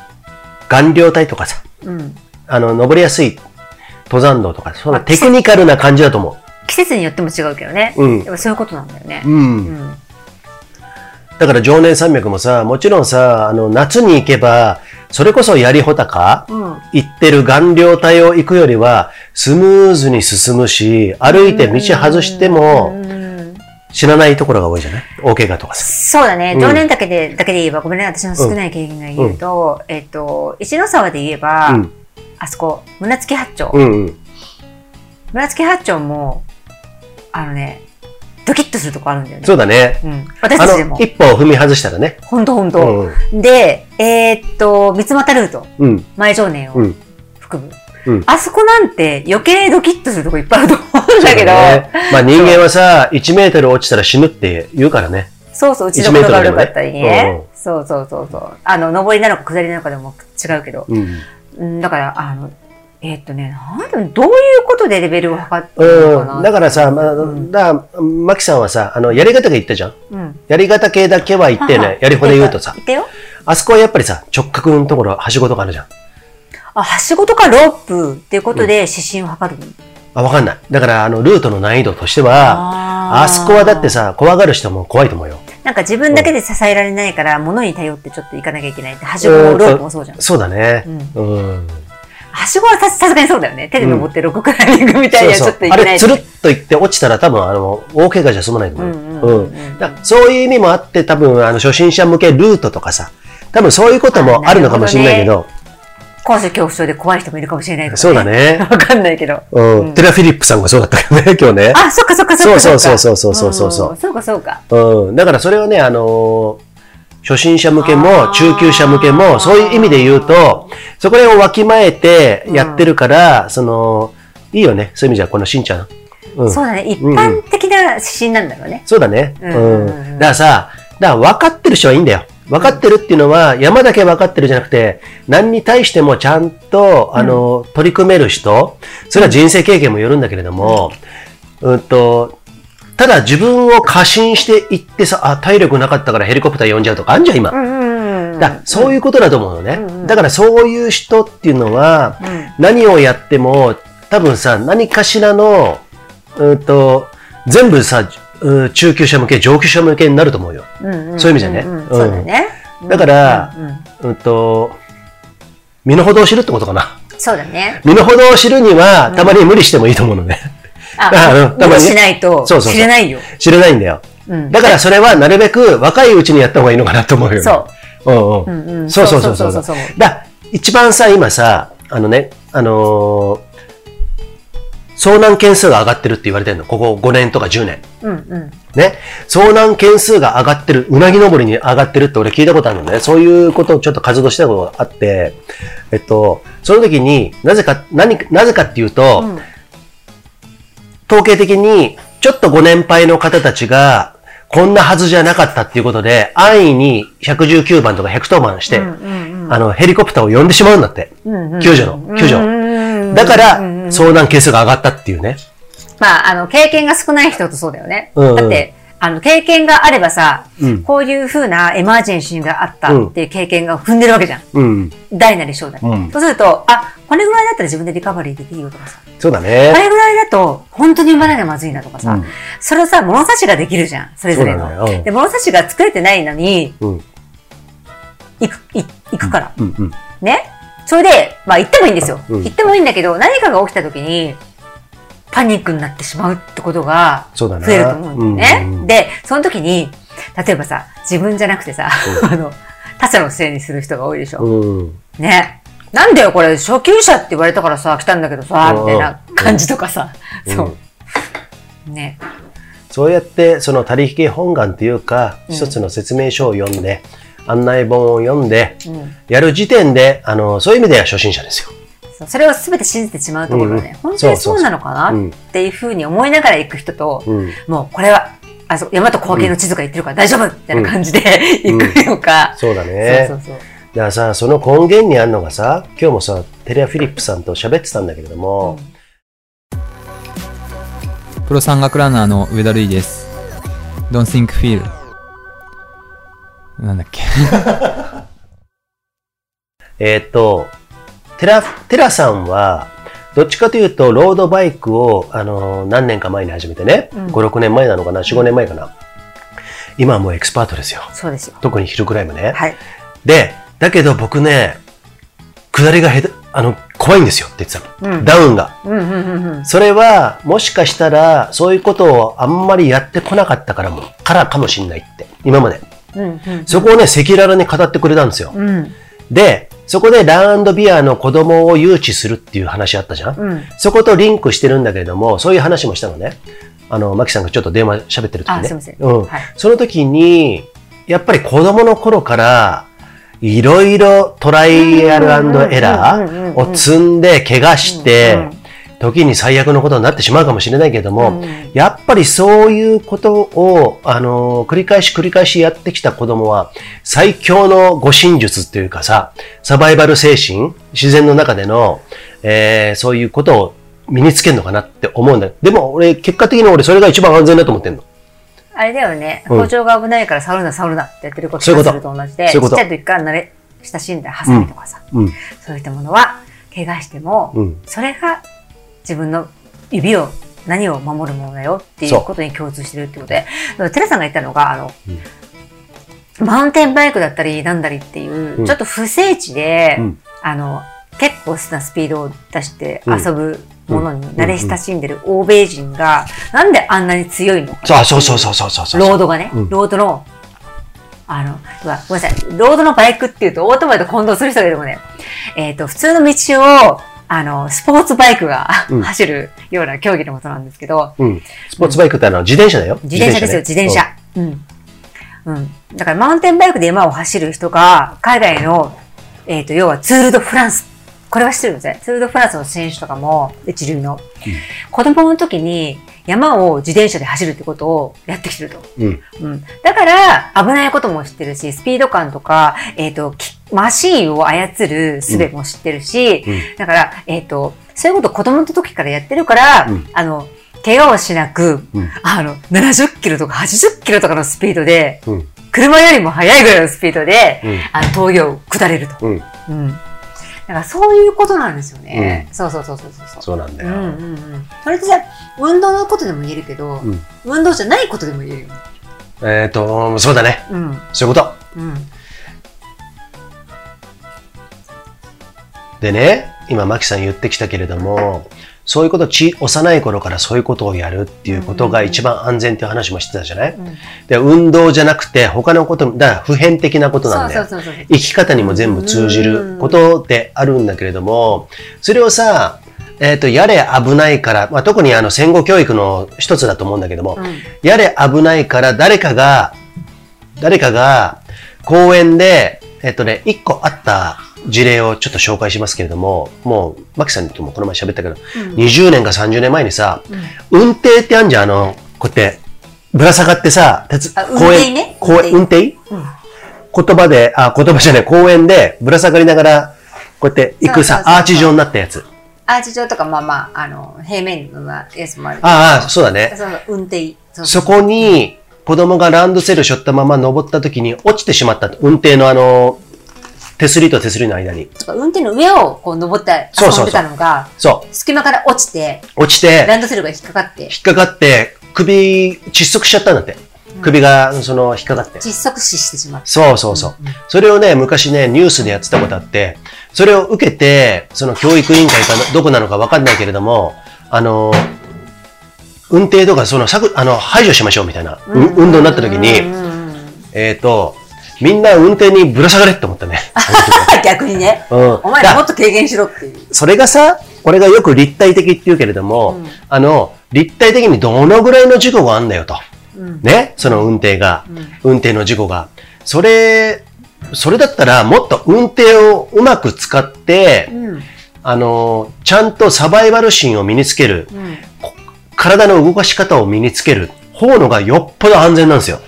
顔料体とかさ、うん。あの、登りやすい登山道とか、そのあテクニカルな感じだと思季節によっても違うけどね。う。うんやっ。ぱそういうことなんだよね。う。うんん。だから常年山脈もさ、もちろんさ、あの、夏に行けば、それこそ槍穂高うん。行ってる顔料帯を行くよりは、スムーズに進むし、歩いて道外してうもん知らないところが多いじゃない？大怪我とかさ。そうだね。うん常年だけで、だけで言えば、ごめんね、私の少ない経験が言うと、えっと、一ノ沢で言えば、うん。あそこ、胸付八丁。うんうん。胸付八丁も、あのね、ドキッとするとこあるんだよね。そうだね。うん。私あたちでもの、。一歩踏み外したらね。ほんとほんうと。ん。で、えーっと、三俣ルート、うん。前常年をうん。含む。うんあそこなんて余計ドキッとするとこいっぱいあると思うんだけど、ねまあ 人間はさ、1メートル落ちたら死ぬって言うからね。そうそう、うちのことが悪かったりね。そうそうそうそう。あの、上りなのか下りなのかでも違うけど。うん。うん、だから、あの、えーっとね、なんどういうことでレベルを測ってるのかな。うん。だからさ、まあ、んだマキさんはさ、あの、やり方が言ったじゃん。うん。やり方系だけは言ってね、やりほで言うとさ言、ってよ。あそこはやっぱりさ、直角のところ、はしごとかあるじゃん。あ、はしごとかロープっていうことで指針を測るの、あ、わかんない。だから、あの、ルートの難易度としては、あそこはだってさ、怖がる人も怖いと思うよ。なんか自分だけで支えられないから、物に頼ってちょっと行かなきゃいけないって、はしごもロープもそうじゃん。そうだね。うん。はしごはささすがにそうだよね。手で登ってロッククライミングみたいにはちょっといあれ、けないつるっといって落ちたら多分、あの、大怪我じゃ済まないと思う。んうんうんそういう意味もあって、多分、あの、初心者向けルートとかさ、多分そういうこともあるのかもしれないけど、高所恐怖症で怖い人もいるかもしれないとか、ね。そうだ。ね。わかんないけど。うん。うんテラ・フィリップさんがそうだったけどね、今日ね。あ、そっかそっかそっかそうっか。そうそうそうそうそうそうかそうか。うん。だからそれはね、あのー初心者向けも中級者向けも、そういう意味で言うと、そこをわきまえてやってるから、その、いいよね。そういう意味じゃ、このしんちゃん。うん。そうだね。一般的な指針なんだろうね。そうだね。ううんん。だからさ、だから分かってる人はいいんだよ。分かってるっていうのは、山だけ分かってるじゃなくて、何に対してもちゃんと、あの、取り組める人、それは人生経験もよるんだけれども、うん。と、ただ自分を過信していってさ、あ、体力なかったからヘリコプター呼んじゃうとかあんじゃん、今。だそういうことだと思うのね。だからそういう人っていうのは、うん。何をやっても、多分さ、何かしらの、うんと、全部さ、うん中級者向け、上級者向けになると思うよ。うんうんそういう意味じゃねんんうんそうだね。だから、うんうんうんと、身の程を知るってことかな。そうだね。身の程を知るには、たまに無理してもいいと思うのね。あ、あのたまにね無理しないとそうそうそう知れないよ。知れないんだよ。うんだからそれはなるべく若いうちにやった方がいいのかなと思うよね。そう。うんうん。うんうんそうそうそうそうそうそうそうだ一番さ、今さ、あのね、あのー遭難件数が上がってるって言われてるの。ここ5年とか10年。うんうん。ね。遭難件数が上がってる、うなぎ登りに上がってるって俺聞いたことあるのね。そういうことをちょっと活動したことがあって、えっと、その時になぜか、何、なぜかっていうと、うん統計的に、ちょっとご年配の方たちが、こんなはずじゃなかったっていうことで、安易に119番とか110番して、あの、ヘリコプターを呼んでしまうんだって。救助の、救助。だから、遭難係数が上がったっていうね。まあ、あの、経験が少ない人とそうだよね。うんうんだって、あの、経験があればさ、うんこういう風なエマージェンシーがあったっていう経験が踏んでるわけじゃん。うん。大なり小なり。うんそうすると、あ、これぐらいだったら自分でリカバリーできるよとかさ。そうだねこ。れぐらいだと、本当に生まなきゃまずいなとかさ。うんそれをさ、物差しができるじゃん。それぞれの。で、物差しが作れてないのに、うん。行く、い行くから。うん。うん。ね。それで、まあ行ってもいいんですよ。うん行ってもいいんだけど、何かが起きた時に、パニックになってしまうってことが増えると思うんだよね。うんうんで、その時に、例えばさ、自分じゃなくてさ、あの、他者のせいにする人が多いでしょ。うん。ね。なんだよこれ、初級者って言われたからさ、来たんだけどさ、うんみたいな感じとかさ。うんそう。ね。そうやって、その、他力本願というか、一つの説明書を読んで、案内本を読んで、うん。やる時点で、あの、そういう意味では初心者ですよ。そうそれを全て信じてしまうところがね、うん本当にそうなのかなそうそうそうっていうふうに思いながら行く人と、うん。もうこれは、あ、そう、大和光景の地図が言ってるから大丈夫？みたいな感じでうん行くのか。そうだね。そうそうそう。だからさ、その根源にあるのがさ、今日もさ、テレア・フィリップさんと喋ってたんだけれども、プロ山岳ランナーの上田瑠衣です。Don't think feel. なんだっけ？えーっと、テラ、テラさんは、どっちかというと、ロードバイクを、あの、何年か前に始めてね、うん5、6年前なのかな、4、5年前かな？今はもうエキスパートですよ。そうですよ。特にヒルクライムね。はい。で、だけど僕ね、下りがへたあの、怖いんですよって言ってたの。うんダウンが。うんうんうんうん。それは、もしかしたら、そういうことをあんまりやってこなかったからも、からかもしんないって。今まで。うんうんそこをね、赤裸々に語ってくれたんですよ。うん。で、そこでランビアの子供を誘致するっていう話あったじゃん、うん。そことリンクしてるんだけれども、そういう話もしたのね。あの、マキさんがちょっと電話喋ってる時ね。あすいませんうん。はいその時に、やっぱり子供の頃から、いろいろトライアルエラーを積んで、怪我して、時に最悪のことになってしまうかもしれないけれども、うん。やっぱりそういうことを、あの、繰り返し繰り返しやってきた子供は、最強の護身術っていうかさ、サバイバル精神、自然の中での、えーそういうことを身につけるのかなって思うんだ。でも俺、結果的に俺それが一番安全だと思ってんの。あれだよね。うん。包丁が危ないから触るな触るなってやってることと。すると同じで、ちっちゃい時から慣れ親しんだハサミとかさ、うん。そういったものは、怪我しても、うん。それが自分の指を、何を守るものだよっていうことに共通してるってことで、テラさんが言ったのが、あの、マウンテンバイクだったりなんだりっていう、うん。ちょっと不整地で、うん。あの、結構なスピードを出してうん。遊ぶものに慣れ親しんでる欧米人が、なんであんなに強いのか。そうそうそうそうそうそう。ロードがね、うん。ロードの、あの、ごめんなさい、ロードのバイクっていうとオートバイと混同する人がいるもんね、えっ、と、普通の道を、あの、スポーツバイクが、うん走るような競技のことなんですけど、うん。スポーツバイクってあの、自転車だよ。自転車ですよ、自転車。うん。うん。だから、マウンテンバイクで山を走る人が、海外の、えっ、と、要はツールドフランス。これは知ってるんですね。ツールドフランスの選手とかも、一流の。子供の時に山を自転車で走るってことをやってきてると。うん。うん。だから、危ないことも知ってるし、スピード感とか、えっ、と、きマシーンを操る術も知ってるし、うんだから、えっ、と、そういうことを子供の時からやってるから、うんあの、怪我をしなく、うんあの、70キロとか80キロとかのスピードで、うん。車よりも速いぐらいのスピードで、うんあの、峠を下れると。うん。だからそういうことなんですよね。うん、そうそうそうそうそう。そうなんだよ。うんうんうん。それってじゃ運動のことでも言えるけど、うん、運動じゃないことでも言えるよ。えっ、ー、と、そうだね。うん。そういうこと。うん。でね、今、マキさん言ってきたけれども、そういうことち、幼い頃からそういうことをやるっていうことが一番安全っていう話もしてたじゃない、で、運動じゃなくて他のこと、だから普遍的なことなんだよ。生き方にも全部通じることであるんだけれども、それをさ、えっ、と、やれ危ないから、まあ、特にあの戦後教育の一つだと思うんだけども、やれ危ないから誰かが、誰かが公園で、えっ、とね、一個あった事例をちょっと紹介しますけれども、もう、マキさんともこの前喋ったけど、20年か30年前にさ、運転ってあんじゃん、あの、こうやって、ぶら下がってさ、鉄あ公園運転ね公園運転、言葉で、あ、言葉じゃない、公園でぶら下がりながら、こうやって行くさアーチ状になったやつ。アーチ状とか、まあまあ、あの、平面のやつもある。ああ、そうだね。そ運転。そこに、子供がランドセル背負ったまま登った時に落ちてしまったと。運転のあの、手すりと手すりの間に。運転の上をこう登って遊んでたのが、そう。隙間から落ちて、落ちて、ランドセルが引っかかって、引っかかって、首、窒息しちゃったんだって。首が、その、引っかかって。窒息死してしまった。そうそうそう。それをね、昔ね、ニュースでやってたことあって、それを受けて、その教育委員会かなどこなのかわかんないけれども、あの、運転とか、その、削あの、排除しましょうみたいな、う運動になった時に、えっ、と、みんな運転にぶら下がれって思ったね。逆にね。うんお前らもっと軽減しろっていう。それがさ、俺がよく立体的って言うけれども、あの、立体的にどのぐらいの事故があんだよと。ね、その運転が、運転の事故が。それ、それだったらもっと運転をうまく使って、あの、ちゃんとサバイバル心を身につける、こ体の動かし方を身につける方のがよっぽど安全なんですよ。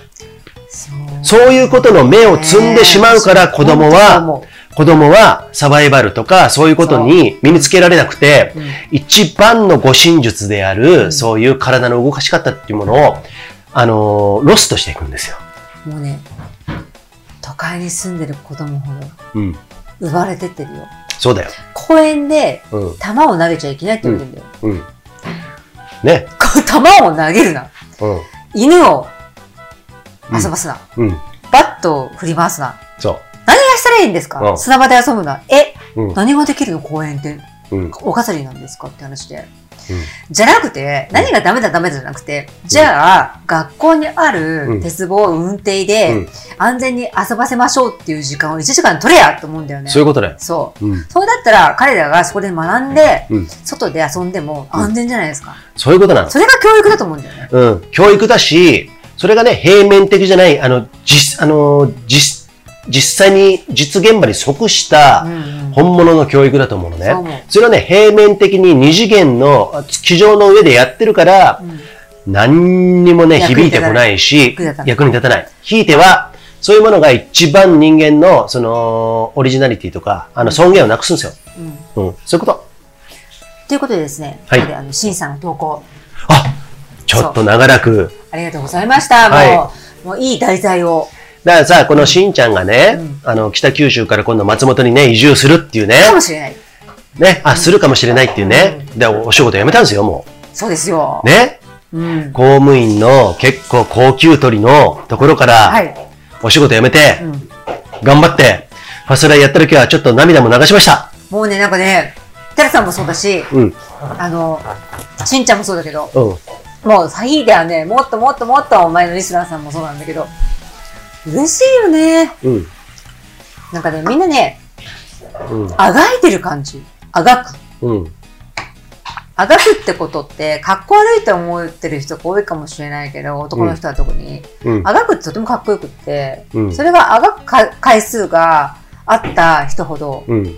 そういうことの目を積んでしまうから子供は思、子供はサバイバルとかそういうことに身につけられなくて、一番の護身術である、そういう体の動かし方っていうものを、あのーロストしていくんですよ。もうね、都会に住んでる子供ほどうん。奪われてってるよ。そうだよ。公園でうん。球を投げちゃいけないって言われてんだよ。うん。ね。球を投げるな。うん。犬を遊ばすな。うん。バットを振り回すな。そ何がしたらいいんですか、うん砂場で遊ぶな。え、うん何ができるの公園って。う。うん。お飾りなんですか？って話で。うんじゃなくて、何がダメだダメだじゃなくて、じゃあ、学校にあうんる鉄棒を運転で、うん安全に遊ばせましょうっていう時間を1時間取れやと思うんだよね。そういうことだよ。そう。うん。それだったら、彼らがそこで学んで、うん外で遊んでも安全じゃないですか。そういうことなの。それが教育だと思うんだよね。うん。教育だし、それがね、平面的じゃない、あの、実、あの、実、実際に実現場に即した本物の教育だと思うのね。そう思うそれはね、平面的に二次元のあ机上の上でやってるから、何にもね、響いてこないし役に立たな、い。ひいては、そういうものが一番人間の、その、オリジナリティとか、あの、尊厳をなくすんですよ。うんうん。そういうこと。ということでですね、はいあの、シンさんの投稿、あちょっと長らく。ありがとうございました。もう、はもういい題材を。だからさ、このしんちゃんがね、うんあの、北九州から今度松本にね、移住するっていうね。かもしれない。ね、あ、するかもしれないっていうね。で、おお仕事辞めたんですよ、もそうですよ。う。ね？うん。公務員の結構高級取りのところから、はい。お仕事辞めて、うん。頑張って、ファスライやった時はちょっと涙も流しました。もうね、なんかね、テラさんもそうだし、うん。あの、しんちゃんもそうだけど、うん。もう、サヒーではね、もっともっともっとお前のリスナーさんもそうなんだけど、嬉しいよね。うん。なんかね、みんなね、あがいてる感じ。あがく。うん。あがくってことって、かっこ悪いと思ってる人が多いかもしれないけど、男の人は特に。うん。あがくってとてもかっこよくって、うんそれがあがく回数があった人ほど、うん。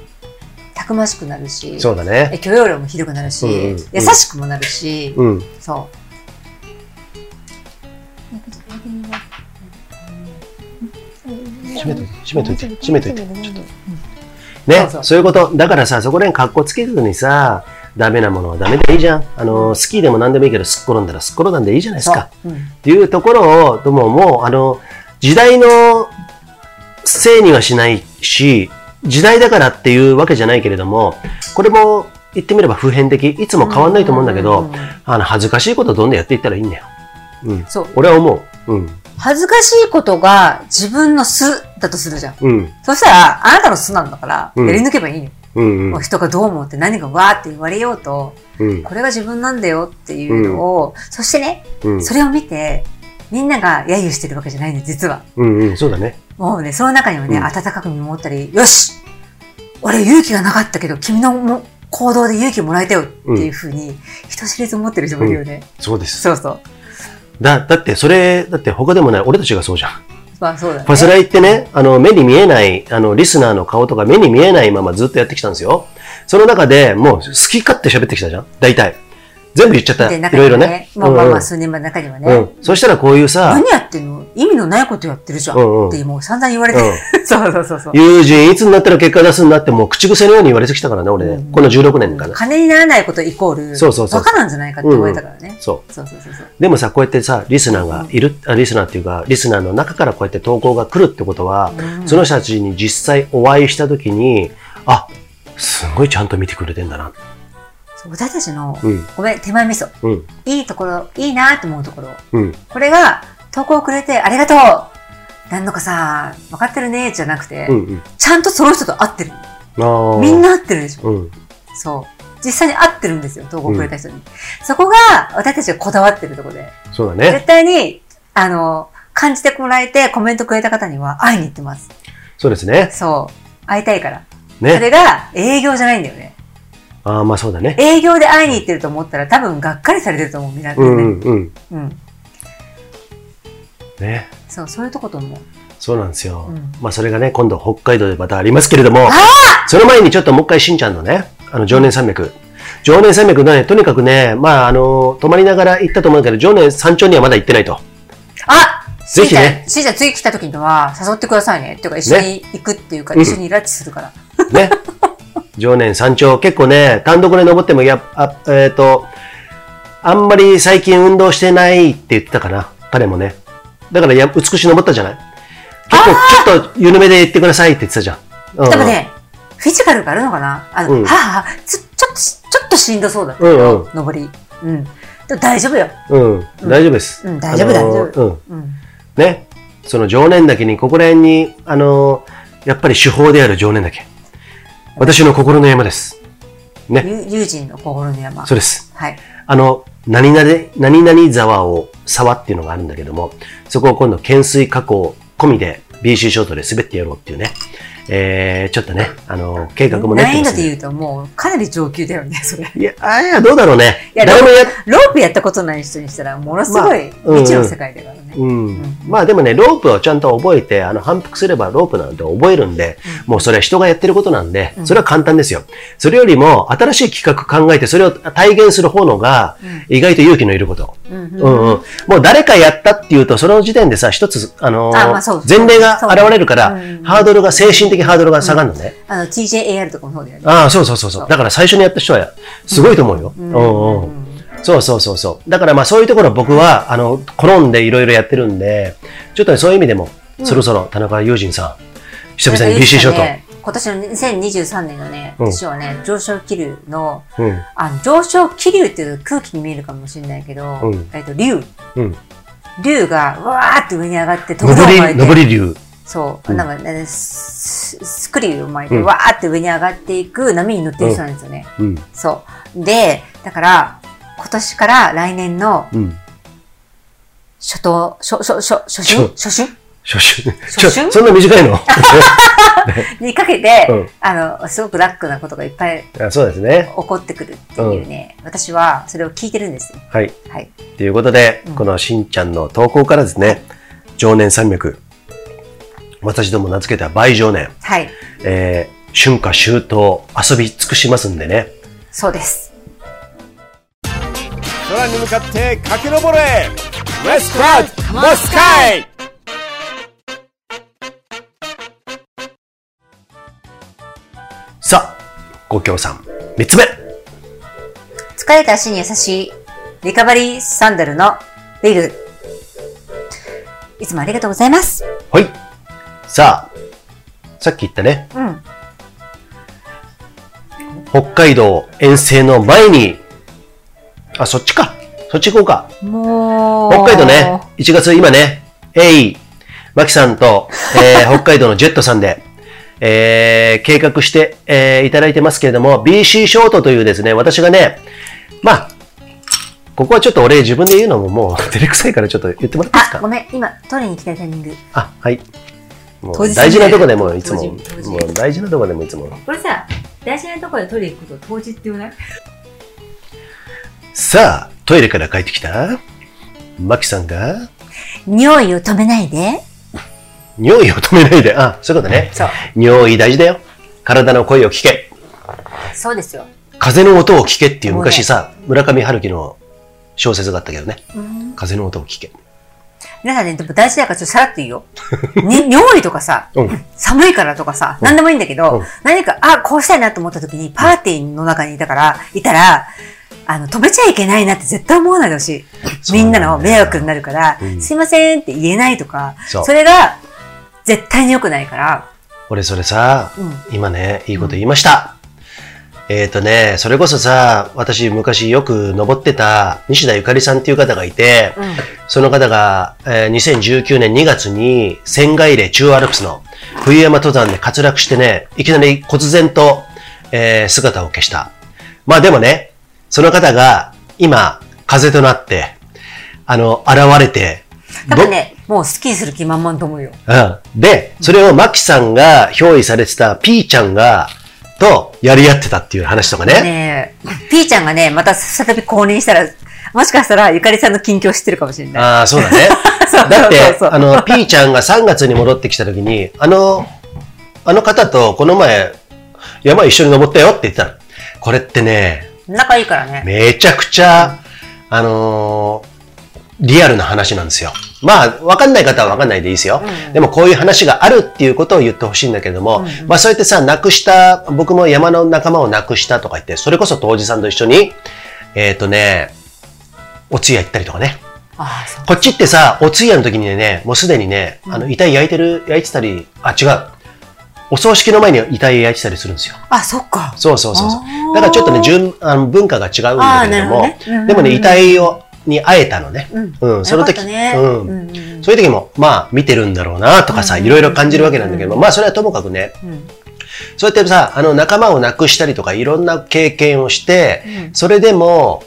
たくましくなるし、そうだね。許容量も広くなるし、優しくもなるし、うん。そう。閉めといて、閉めといて、閉めといて。ちょっと。そうね、そうそういうこと。だからさ、そこら辺格好つけずにさ、ダメなものはダメでいいじゃん。あの、スキーでも何でもいいけど、すっ転んだらすっ転んでいいじゃないですか。そう。うんっていうところを、でももう、あの、時代のせいにはしないし、時代だからっていうわけじゃないけれども、これも言ってみれば普遍的、いつも変わんないと思うんだけどうんうんうんうん、あの、恥ずかしいことをどんどんやっていったらいいんだよ。うん。そう。俺は思う。うん。恥ずかしいことが自分の素だとするじゃん。うん。そしたら、あなたの素なんだから、うんやり抜けばいいの。うんうんもう人がどう思って何がわーって言われようと、うん。これが自分なんだよっていうのを、そしてね、うん。それを見て、みんなが揶揄してるわけじゃないんで、実は。うんうん。そうだね。もうね、その中にはね、うん温かく見守ったり、よし俺勇気がなかったけど、君のも行動で勇気をもらえたよっていうふうに、人知れず思ってる人もいるよね。そうです。そうそう。だ、だってそれ、だって他でもない、俺たちがそうじゃん。まあそうだね。ファスライってね、あの、目に見えない、あの、リスナーの顔とか目に見えないままずっとやってきたんですよ。その中でもう好き勝手喋ってきたじゃん大体。全部言っちゃった。で、いろいろね。。まあまあまあ、数年前の中にはね。うん。そしたらこういうさ何、やってんの？意味のないことやってるじゃん。ってもう散々言われて。そうそうそうそう。友人いつになったら結果出すんだってもう口癖のように言われてきたからね、俺ね。この16年かな。金にならないことイコール、そうそうそうバカなんじゃないかって思われたからね。そう。そうそうそうそう。でもさ、こうやってさ、リスナーがいる、あリスナーっていうか、リスナーの中からこうやって投稿が来るってことは、うんその人たちに実際お会いしたときに、あ、すごいちゃんと見てくれてんだな。そう私たちの、うん、ごめん、手前味噌。うん、いいところ、いいなと思うところ。うん、これが、投稿をくれてありがとうなんのかさ、分かってるねじゃなくて、うん、うん。ちゃんとその人と会ってる。みんな会ってるでしょ。うん、そう。実際に会ってるんですよ、投稿くれた人に。そこが、私たちがこだわってるところで。そうだね。絶対に、あの、感じてもらえてコメントくれた方には会いに行ってます。そうですね。そう。会いたいから。そね。れが営業じゃないんだよね。ああ、まあそうだね。営業で会いに行ってると思ったら多分がっかりされてると思う、みんなね。うん、うん、うん。うん。ね。そう、そういうとこと思う。そうなんですよ。うんまあそれがね、今度北海道でまたありますけれども、その前にちょっともう一回しんちゃんのね、あの、常年山脈。常年山脈のね、とにかくね、まああの、泊まりながら行ったと思うけど、常年山頂にはまだ行ってないと。あぜひねしん、ちゃん次来た時には誘ってくださいね。っていうか、一緒に行くっていうか、うん一緒に拉致するから。ね。常年山頂、結構ね、単独で登っても、やっあえっ、と、あんまり最近運動してないって言ってたかな、彼もね。だからや、美しい登ったじゃない結構、ちょっと緩めで行ってくださいって言ってたじゃん。うん多分ね、フィジカルがあるのかな？あの、うんはあはあ、ちょ、ちょっと、ちょっとしんどそうだったうんよ、うん登り。うん。でも大丈夫よ。うん、大丈夫です。うん大丈夫大丈夫うん。うん。ね。その常年岳に、ここら辺に、あのやっぱり手法である常年岳。私の心の山です。ね。ゆ友人の心の山。そうです。はい。あの、何々、何々沢を、沢っていうのがあるんだけども、そこを今度、懸垂加工込みで BC ショートで滑ってやろうっていうね。えー、ちょっとね、あの、計画もね。難易度で言うともう、かなり上級だよね、それ。いや、あいや、どうだろうね。いやロープやったことない人にしたら、ものすごい未知の世界だからね。うん。まあでもね、ロープをちゃんと覚えて、あの、反復すればロープなんて覚えるんで、もうそれは人がやってることなんで、それは簡単ですよ。それよりも、新しい企画考えて、それを体現する方のが、意外と勇気のいること。うんうん。もう誰かやったっていうと、その時点でさ、一つ、あの前例が現れるから、うんハードルが、精神的ハードルが下がるのね。あの、TJAR とかもそうだよね。ああ、そうそうそうそう。だから最初にやった人は、すごいと思うよ。うんうん。そうそうそうそう。だからまあそういうところ僕は、あの、好んでいろいろやってるんで、ちょっとねそういう意味でも、そろそろ田中友人さん、久々に BC ショート。ね今年の2023年のね、うん私はね、上昇気流の、うん。あの上昇気流っていう空気に見えるかもしれないけど、うんえっと、竜。うん。竜がわーって上に上がって、上り、を巻いて上り流。そう、うんなんかね、ススクリューを巻いて、うんわーって上に上がっていく波に乗ってる人なんですよね。うん。そう。で、だから、今年から来年のうん。初頭、初、初、初、初春初春初春。初春そんな短いの？にかけて、うんあの、すごくラックなことがいっぱいあそうですね。起こってくるっていうね、私はそれを聞いてるんですよ。はい。はい。ということで、うんこのしんちゃんの投稿からですね、常年山脈。私ども名付けた倍常年。はい。えー、春夏秋冬遊び尽くしますんでね。そうです。空に向かって駆け上れレスクラウドモスカイさあ、ご協賛。三つ目。疲れた足に優しいリカバリーサンダルのリル。いつもありがとうございます。はい。さあ、さっき言ったね、うん。北海道遠征の前に、あ、そっちか。そっち行こうか。もう。北海道ね、1月今ね、えい、マキさんと、えー北海道のジェットさんで、えー計画して、えーいただいてますけれども、BC ショートというですね、私がね、まあ、ここはちょっと俺自分で言うのももう照れくさいからちょっと言ってもらっていいですあ、かごめん、今、取りに来たタイミング。あ、はい。もう大事なとこでもいつも、もう大事なとこでもいつも。これさ、大事なところで取りに行くこと当日って言わない？さあ、トイレから帰ってきた？マキさんが、匂いを止めないで。尿意を止めないで、あ、そういうことね。そう。尿意大事だよ。体の声を聞け。そうですよ。風の音を聞けっていう昔さ、村上春樹の小説があったけどね。風の音を聞け。皆さんね、でも大事だからちょっとさらっと言うよ。に尿意とかさ、うん。寒いからとかさ、何でもいいんだけど、うん何か、あ、こうしたいなと思った時に、パーティーの中にいたから、いたら、あの、止めちゃいけないなって絶対思わないでほしい。みんなの迷惑になるから、うんすいませんって言えないとか、それが絶対に良くないから、俺それさ、うん今ね、いいこと言いました。えっ、とね、それこそさ、私昔よく登ってた西田ゆかりさんっていう方がいて、うんその方が、えー2019年2月に仙外霊中央アルプスの冬山登山で滑落してね、いきなり忽然と、えー姿を消した。まあでもね、その方が今、風となって、あの、現れて、多分ね、もうスキーする気満々と思うよ。うん。で、それをマキさんが憑依されてたピーちゃんが、とやり合ってたっていう話とかね。ねえ、ピーちゃんがね、また再び降臨したら、もしかしたらゆかりさんの近況知ってるかもしれない。ああ、そうだね。だってあの、ピーちゃんが3月に戻ってきた時に、あの、あの方とこの前、山一緒に登ったよって言ってたの。これってね、仲いいからね。めちゃくちゃ、あのーリアルな話なんですよ。まあ、わかんない方はわかんないでいいですよ。でもこういう話があるっていうことを言ってほしいんだけれども、まあそうやってさ、亡くした、僕も山の仲間を亡くしたとか言って、それこそ当時さんと一緒に、えっ、とね、お通夜行ったりとかね。ああ。こっちってさ、お通夜の時にね、もうすでにね、あの、遺体焼いてる、焼いてたり、あ、違う。お葬式の前に遺体焼いてたりするんですよ。あ、そっか。そうそうそうだからちょっとね、順あの文化が違うんだけれども、ねうんでもね、遺体を、に会えたのね。うんうん、その時、うんそういう時も、まあ、見てるんだろうな、とかさ、いろいろ感じるわけなんだけども、まあ、それはともかくね、うんそうやってさ、あの、仲間を亡くしたりとか、いろんな経験をして、それでも、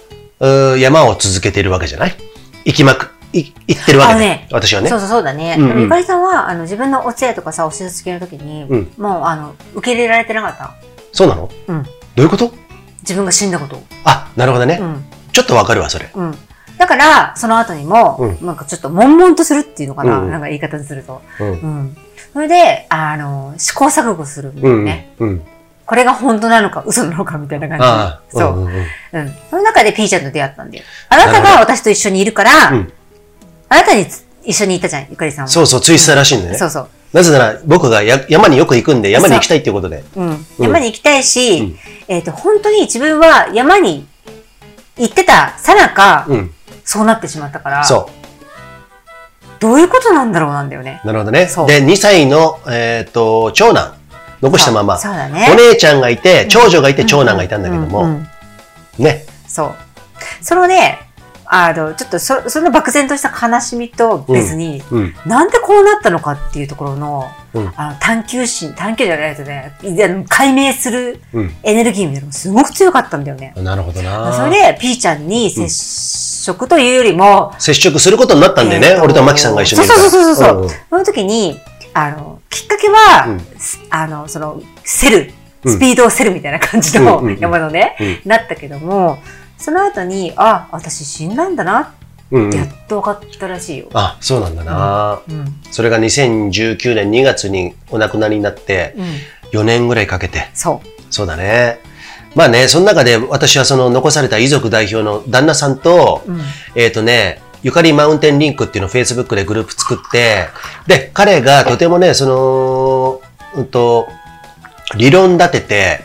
山を続けているわけじゃない？行きまく、い行ってるわけね私はねそう。そうそうだね。うんうんゆかりさんは、あの、自分のお通夜とかさ、お葬式の時に、うんもう、あの、受け入れられてなかった？のそうなの？うん。どういうこと？自分が死んだことを。あ、なるほどね。うん。ちょっとわかるわ、それ。うん。だから、その後にも、うんなんかちょっと悶々とするっていうのかな、うんなんか言い方にすると。うんう。ん。それで、あの、試行錯誤するんだうん。よね。うん。これが本当なのか、嘘なのかみたいな感あじ。あ、そう。うん。その中でピーちゃんと出会ったんだよ。あなたが私と一緒にいるから、うんあなたに一緒にいたじゃん、ゆかりさんは。そうそう、ツイスターらしいんだよね。そうそう。なぜなら、僕がや山によく行くんで、山に行きたいっていうことで。うん。山に行きたいし、うんえっ、と、本当に自分は山に行ってたさなか、うん。そうなってしまったから、そどういうことなんだろうなんだよね。う。なるほどね。で、2歳の、えっ、と、長男、残したまま、そうだね。お姉ちゃんがいて、長女がいて、長男がいたんだけども、うんうんね。そう。そのね、あの、ちょっとそ、その漠然とした悲しみと別に、うん。なんでこうなったのかっていうところの、うんあの探求心、探求じゃないとね、解明するうん。エネルギーみたいなのがすごく強かったんだよね。なるほどな。それで、ピーちゃんに接触というよりも、接触することになったんだよね。えーと俺とマキさんが一緒に。そうそうそうそうそう、んんその時に、あの、きっかけは、うんすあの、その、セル、うんスピードをセルみたいな感じのうんうんうん山のね、うんなったけども、その後に、あ、私死んだんだなうんうんってやっと分かったらしいよ。あ、そうなんだな。うん。それが2019年2月にお亡くなりになって、うん。4年ぐらいかけて。そう。そうだね。まあね、その中で私はその残された遺族代表の旦那さんと、うん。えっ、とね、ゆかりマウンテンリンクっていうのを Facebook でグループ作って、で、彼がとてもね、その、うんと、理論立てて、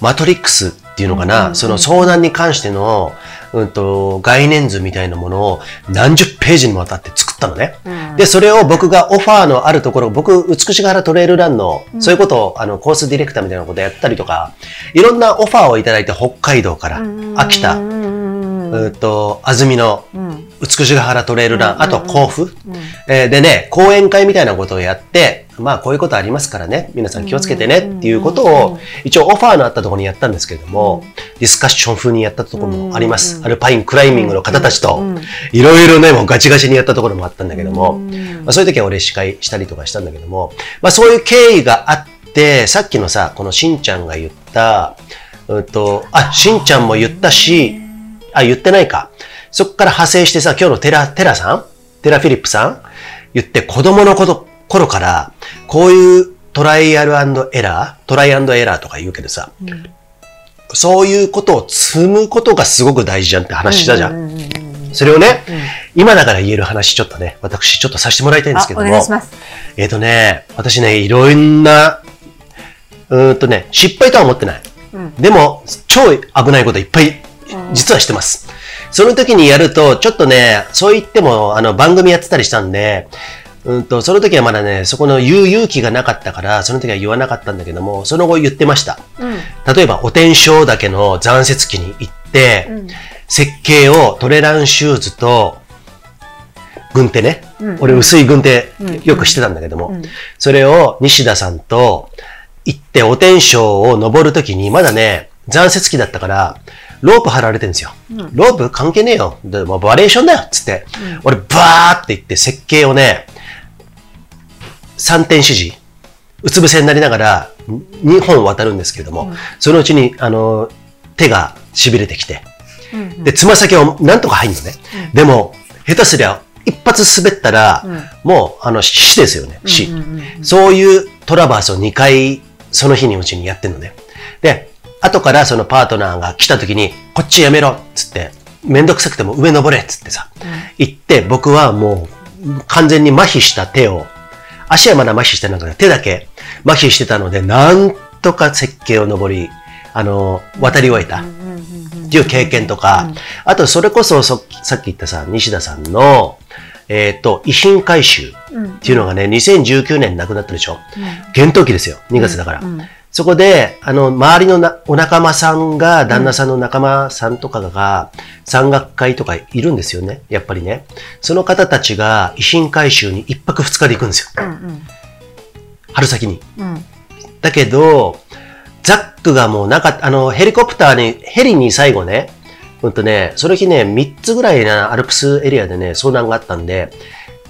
マトリックスっていうのかな、うん。その相談に関しての、うんと、概念図みたいなものを何十ページにもわたって作ったのね。うん。で、それを僕がオファーのあるところ、僕、美しが原トレイルランの、そういうことを、あの、コースディレクターみたいなことやったりとか、いろんなオファーをいただいて、北海道から、秋田、うんと、安曇野、うん。美しが原トレイルラン、あと甲府、えーでね、講演会みたいなことをやって、まあこういうことありますからね、皆さん気をつけてねっていうことを、一応オファーのあったところにやったんですけれども、ディスカッション風にやったところもあります。アルパインクライミングの方たちと、いろいろね、もうガチガチにやったところもあったんだけども、まあ、そういう時は俺司会したりとかしたんだけども、まあそういう経緯があって、さっきのさ、このしんちゃんが言った、うんと、あ、しんちゃんも言ったし、あ、言ってないか。そこから派生してさ、今日のテラ、テラさんテラフィリップさん言って子供のこと頃から、こういうトライアルエラートライアンドエラーとか言うけどさ、そういうことを積むことがすごく大事じゃんって話したじゃん。それをね、今だから言える話ちょっとね、私ちょっとさせてもらいたいんですけ、ども。お願いします。えっ、とね、私ね、いろんな、うーんとね、失敗とは思ってない。でも、超危ないこといっぱい、実はしてます。その時にやると、ちょっとね、そう言っても、あの、番組やってたりしたんで、うんと、その時はまだね、そこの言う勇気がなかったから、その時は言わなかったんだけども、その後言ってました。例えば、お天正岳の残雪期に行って、設計をトレランシューズと、軍手ね。俺薄い軍手よくしてたんだけども、それを西田さんと行ってお天正を登るときに、まだね、残雪期だったから、ロープ張られてるんですよ。ロープ関係ねえよ。でもうバリエーションだよ。っつって、俺バーって行って設計をね、3点指示、うつ伏せになりながら2本渡るんですけれども、そのうちに、あの、手が痺れてきて、で、つま先をなんとか入るのね。でも、下手すりゃ、一発滑ったら、もう、あの、死ですよね、死。そういうトラバースを2回、その日にうちにやってんのね。で、後からそのパートナーが来た時に、こっちやめろっつって、めんどくさくても上登れっつってさ、言って、僕はもう、完全に麻痺した手を、足はまだ麻痺してなくて、手だけ麻痺してたので、なんとか設計を登り、あの、渡り終えた。っていう経験とか、あとそれこそそさっき言ったさ、西田さんの、えっ、と、遺品回収っていうのがね、2019年亡くなったでしょ。厳冬期ですよ、2月だから。そこで、あの、周りのなお仲間さんが、旦那さんの仲間さんとかが、山岳会とかいるんですよね、やっぱりね。その方たちが遺品回収に一泊二日で行くんですよ。春先に。だけど、ザックがもうなかった、あの、ヘリコプターに、ヘリに最後ね、うんとね、その日ね、3つぐらいなアルプスエリアでね、遭難があったんで、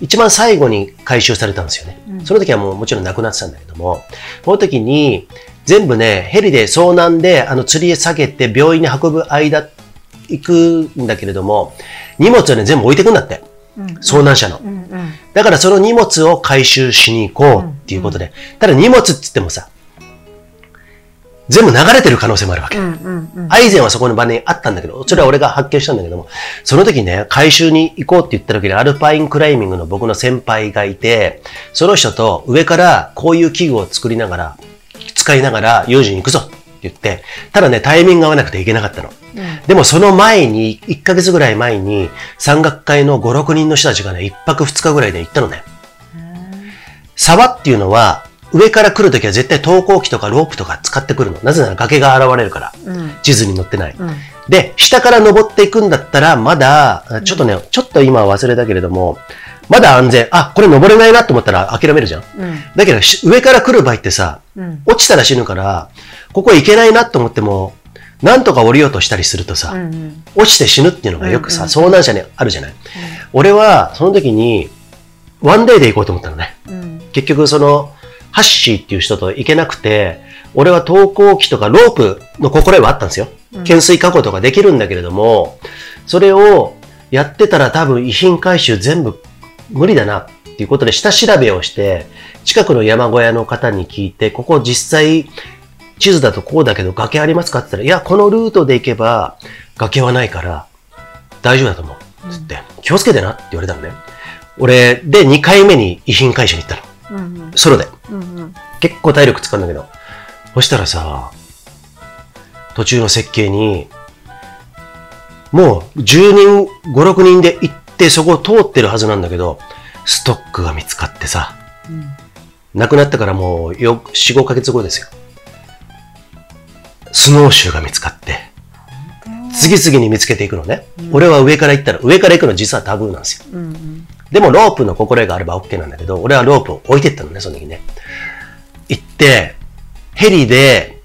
一番最後に回収されたんですよね。その時はもうもちろん亡くなってたんだけども、この時に、全部ね、ヘリで遭難で、あの、釣りへ下げて病院に運ぶ間、行くんだけれども、荷物をね、全部置いてくんだって。遭難者の。だからその荷物を回収しに行こうっていうことで。ただ荷物って言ってもさ、全部流れてる可能性もあるわけ。アイゼンはそこの場にあったんだけど、それは俺が発見したんだけども、その時にね、回収に行こうって言った時にアルパインクライミングの僕の先輩がいて、その人と上からこういう器具を作りながら、使いながら有事に行くぞって言って、ただね、タイミングが合わなくていけなかったの。でもその前に、1ヶ月ぐらい前に、山岳会の5、6人の人たちがね、1泊2日ぐらいで行ったのね。沢っていうのは、上から来るときは絶対投光器とかロープとか使ってくるの。なぜなら崖が現れるから。地図に載ってない。で、下から登っていくんだったら、まだ、ちょっとね、ちょっと今忘れたけれども、まだ安全。あ、これ登れないなと思ったら諦めるじゃん。だけど、し上から来る場合ってさ、落ちたら死ぬから、ここ行けないなと思っても、なんとか降りようとしたりするとさ、落ちて死ぬっていうのがよくさ、遭難者にあるじゃない。俺は、その時に、ワンデイで行こうと思ったのね。結局、その、ハッシーっていう人と行けなくて、俺は投光器とかロープの心得はあったんですよ。懸垂加工とかできるんだけれども、それをやってたら多分遺品回収全部無理だなっていうことで下調べをして、近くの山小屋の方に聞いて、ここ実際地図だとこうだけど崖ありますかって言ったら、いや、このルートで行けば崖はないから大丈夫だと思う。つって、気をつけてなって言われたのね。俺、で、2回目に遺品回収に行ったの。ソロで。結構体力使うんだけど。そしたらさ、途中の設計に、もう10人、5、6人で行ってそこを通ってるはずなんだけど、ストックが見つかってさ、亡くなってからもうよ4、5ヶ月後ですよ。スノーシューが見つかって、次々に見つけていくのね。俺は上から行ったら、上から行くの実はタブーなんですよ。でもロープの心得があれば OK なんだけど、俺はロープを置いてったのね、その時ね。行って、ヘリで、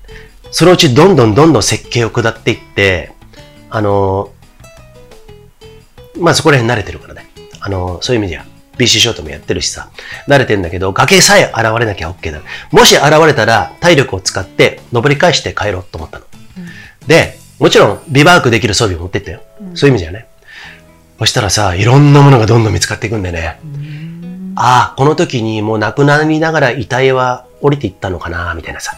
そのうちどんどんどんどん設計を下っていって、あのーまあそこら辺慣れてるからね。あのーそういう意味では、BC ショートもやってるしさ、慣れてんだけど、崖さえ現れなきゃ OK だ。もし現れたら、体力を使って、登り返して帰ろうと思ったの。で、もちろん、ビバークできる装備を持ってったよ。そういう意味じゃね。そしたらさ、いろんなものがどんどん見つかっていくんでね。ああ、この時にもう亡くなりながら遺体は降りていったのかな、みたいなさ。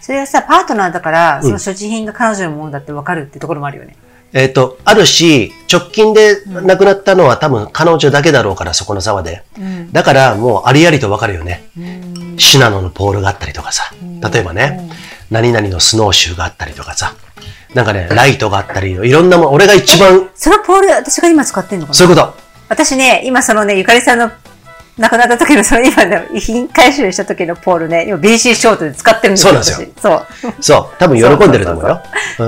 それはさ、パートナーだから、その所持品が彼女のものだって分かるってところもあるよね。えっ、と、あるし、直近で亡くなったのは多分彼女だけだろうから、そこの沢で。だからもうありありとわかるよね。シナノのポールがあったりとかさ。例えばね、何々のスノーシューがあったりとかさ。なんかね、ライトがあったり、いろんなもん、俺が一番、そのポール、私が今使ってんのかな？そういうこと。私ね、今そのね、ゆかりさんの亡くなった時の、その今の遺品回収した時のポールね、今 BC ショートで使ってるんですそうなんですよ私そう。そう、多分喜んでると思うよ。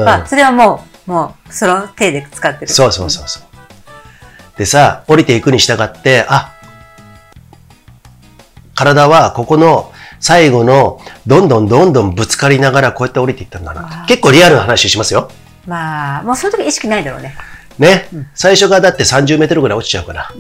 あ、それはもう、もう、その手で使ってる。そうそうそうそう。でさ、降りていくに従って、あ、体はここの最後のどんどんどんどんぶつかりながらこうやって降りていったんだな。結構リアルな話しますよ。まあ、もうその時意識ないだろうね。ね。最初がだって30メートルぐらい落ちちゃうから。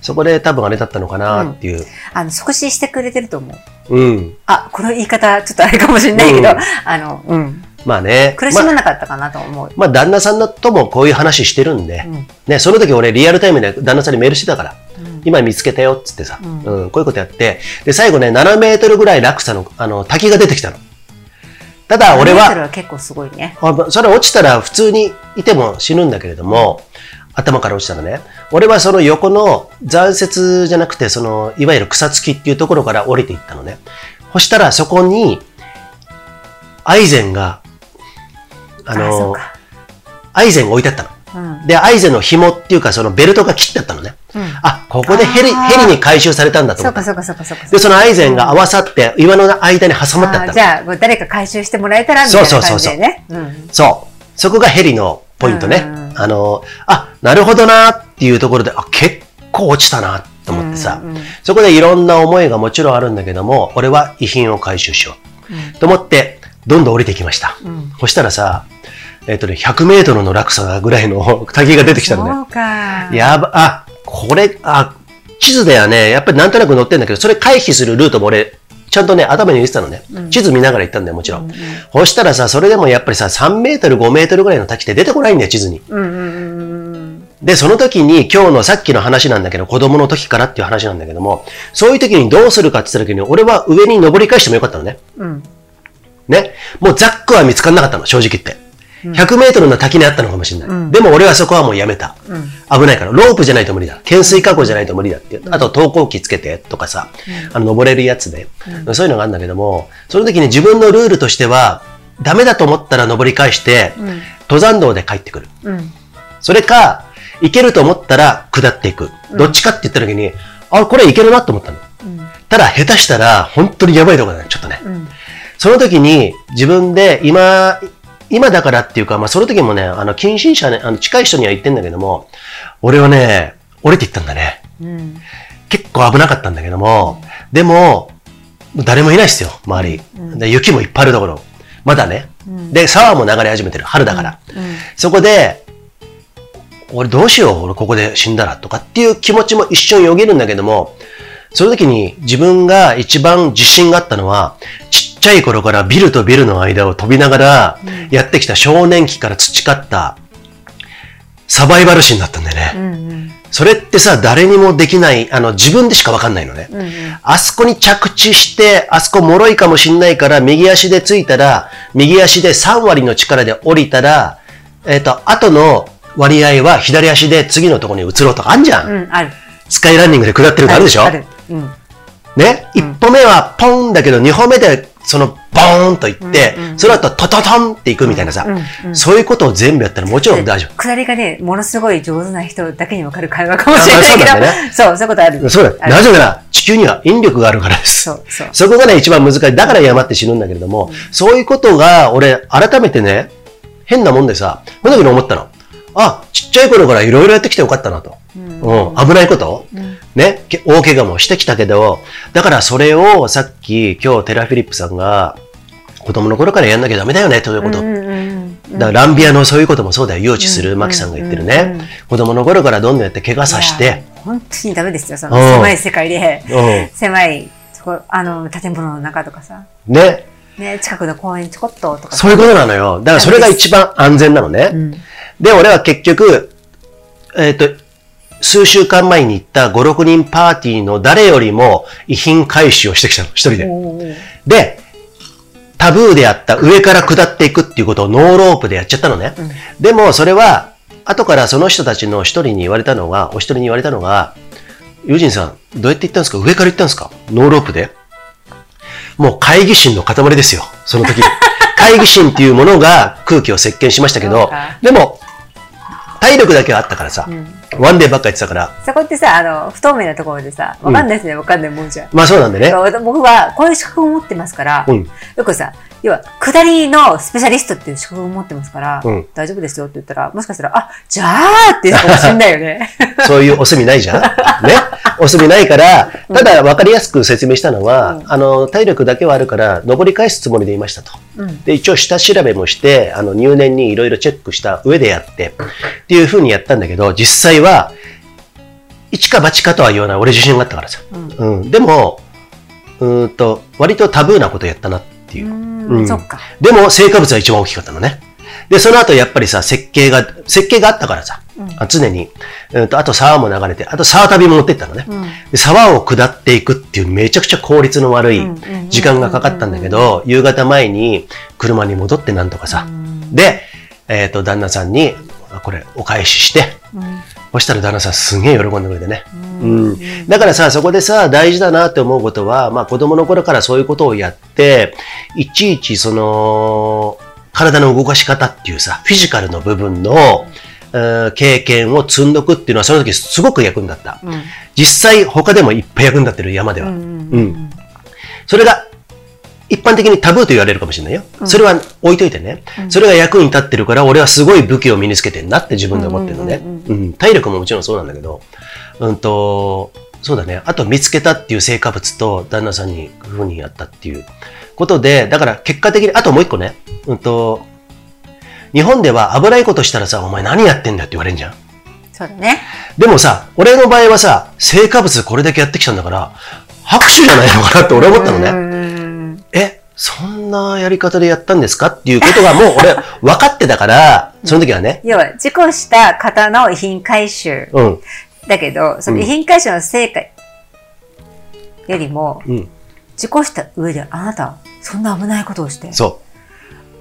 そこで多分あれだったのかなっていう。あの、即死してくれてると思う。うん。あ、この言い方、ちょっとあれかもしれないけど、うんあの、うん。まあね。苦しまあまなかったかなと思う。まあ、旦那さんともこういう話してるんで、んね、その時俺リアルタイムで旦那さんにメールしてたから、今見つけたよっつってさ、うんこういうことやって、で、最後ね、7メートルぐらい落差の、あの、滝が出てきたの。ただ俺7メートルは、は結構すごいね。あそれ落ちたら普通にいても死ぬんだけれども、頭から落ちたらね、俺はその横の残雪じゃなくて、その、いわゆる草付きっていうところから降りていったのね。そしたらそこに、アイゼンが、あの、か。アイゼンが置いてあったの。うん。で、アイゼンの紐っていうか、そのベルトが切ってあったのね。うんあ、ここでヘリ、ヘリに回収されたんだと思った。そうかそうかそうかそうか。で、そのアイゼンが合わさって、岩の間に挟まってあったじゃあ、誰か回収してもらえたらみたいな感じでね。うん。そう。そこがヘリのポイントねうん。あの、あ、なるほどなっていうところで、あ、結構落ちたなと思ってさ、うんうんそこでいろんな思いがもちろんあるんだけども、俺は遺品を回収しよう。と思って、どんどん降りてきました。そしたらさ、えっ、とね、100メートルの落差ぐらいの 滝が出てきたのね。そうか。やば、あ、これ、あ、地図ではね、やっぱりなんとなく載ってんだけど、それ回避するルートも俺、ちゃんとね、頭に入れてたのね。地図見ながら行ったんだよ、もちろん。そしたらさ、それでもやっぱりさ、3メートル、5メートルぐらいの滝って出てこないんだよ、地図に。うんうんうんうん。で、その時に今日のさっきの話なんだけど、子供の時からっていう話なんだけども、そういう時にどうするかって言った時に、俺は上に登り返してもよかったのね。うん。ね。もうザックは見つからなかったの、正直言って。100メートルの滝にあったのかもしれない。でも俺はそこはもうやめた。危ないから。ロープじゃないと無理だ。懸垂加工じゃないと無理だっていう。あと、投光器つけてとかさ、あの、登れるやつで、そういうのがあるんだけども、その時に自分のルールとしては、ダメだと思ったら登り返して、登山道で帰ってくる。うん。それか、行けると思ったら下っていく。どっちかって言った時に、あ、これ行けるなと思ったの。ただ、下手したら、本当にやばいところだね、ちょっとね。その時に、自分で、今、今だからっていうか、まあ、その時もね、あの、近親者ね、あの、近い人には言ってんだけども、俺はね、降りていったんだね。うん。結構危なかったんだけども、でも、誰もいないっすよ、周り。で雪もいっぱいあるところ。まだね。で、沢も流れ始めてる。春だから。そこで、俺どうしよう、俺ここで死んだらとかっていう気持ちも一瞬よぎるんだけども、その時に自分が一番自信があったのは、ちっちゃい頃からビルとビルの間を飛びながらやってきた少年期から培ったサバイバル心だったんだよね。うんうん。それってさ、誰にもできない、あの、自分でしかわかんないのね。うんうん。あそこに着地して、あそこ脆いかもしんないから、右足でついたら、右足で3割の力で降りたら、えっ、と、後の割合は左足で次のところに移ろうとかあんじゃん。うん、ある。スカイランニングで下ってるとあるでしょ？ある。うん。ね、一歩目はポンだけど、二歩目でそのボーンといって、その後トトトンっていくみたいなさ、そういうことを全部やったらもちろん大丈下りがね、ものすごい上手な人だけにわかる会話かもしれないけど、そうねそう、そういうことある。夫。そうだ。なぜなら、地球には引力があるからです。そう、そう。そこがね、一番難しい。だから山って死ぬんだけれども、そういうことが、俺、改めてね、変なもんでさ、その時に思ったの。あ、ちっちゃい頃からいろいろやってきてよかったなと。うん、危ないこと、ね、け大怪我もしてきたけど、だからそれをさっき今日テラフィリップさんが子供の頃からやんなきゃダメだよねということ。うんうんうんだからランビアのそういうこともそうだよ。誘致するマキさんが言ってるね。子供の頃からどんどんやって怪我させいやて、本当にダメですよ、そのうん狭い世界で、う狭いあの建物の中とかさ、ん。ね？ね、近くの公園ちょこっととかさそういうことなのよ。だからそれが一番安全なのね。で、俺は結局、えっ、と、数週間前に行った5、6人パーティーの誰よりも遺品回収をしてきたの、一人で。で、タブーであった上から下っていくっていうことをノーロープでやっちゃったのね。でもそれは、後からその人たちの一人に言われたのが、お一人に言われたのが、ユージンさん、どうやって行ったんですか？上から行ったんですか？ノーロープでもう懐疑心の塊ですよ、その時。懐疑心っていうものが空気を席巻しましたけどでも、体力だけはあったからさ、ワンデーばっかやってたから、そこってさ、あの、不透明なところでさ、わかんないですね、わかんないもんじゃん。まあそうなんでね。僕はこういう資格を持ってますから、うんよくさ、要は、下りのスペシャリストっていう資格を持ってますから、うん大丈夫ですよって言ったら、もしかしたら、あ、じゃあって言うかもしんないよね。そういうお墨ないじゃん？ね？お墨ないから、ただ分かりやすく説明したのは、あの、体力だけはあるから、登り返すつもりでいましたと。で、一応下調べもして、あの、入念にいろいろチェックした上でやって、っていうふうにやったんだけど、実際は、一か八かとは言わない。俺自信があったからさ。うん。でも、うーんと、割とタブーなことやったなっていう。うん、そっか。でも、成果物は一番大きかったのね。で、その後やっぱりさ、設計が、設計があったからさ、あ常に、うんと、あと沢も流れて、あと沢旅も持ってったのね。で沢を下っていくっていうめちゃくちゃ効率の悪い時間がかかったんだけど、夕方前に車に戻ってなんとかさ。で、えっ、と、旦那さんに、あこれ、お返しして、そしたら旦那さんすげえ喜んでくれてね。うん。だからさ、そこでさ、大事だなって思うことは、まあ子供の頃からそういうことをやって、いちいちその、体の動かし方っていうさ、フィジカルの部分の、うん経験を積んどくっていうのはその時すごく役に立った。実際他でもいっぱい役に立ってる山では。うん。それが一般的にタブーと言われるかもしれないよ。それは置いといてね、それが役に立ってるから、俺はすごい武器を身につけてんなって自分で思ってるのね。うん体力ももちろんそうなんだけど、うんと、そうだね。あと見つけたっていう成果物と旦那さんにふうにやったっていうことで、だから結果的に、あともう一個ね、うんと、日本では危ないことしたらさ、お前何やってんだよって言われるじゃん。そうだね。でもさ、俺の場合はさ、成果物これだけやってきたんだから、拍手じゃないのかなって俺思ったのね。そんなやり方でやったんですかっていうことがもう俺分かってたから、その時はね。要は、事故した方の遺品回収。うん。だけど、その遺品回収の成果よりも、うん。事故した上であなた、そんな危ないことをして、そ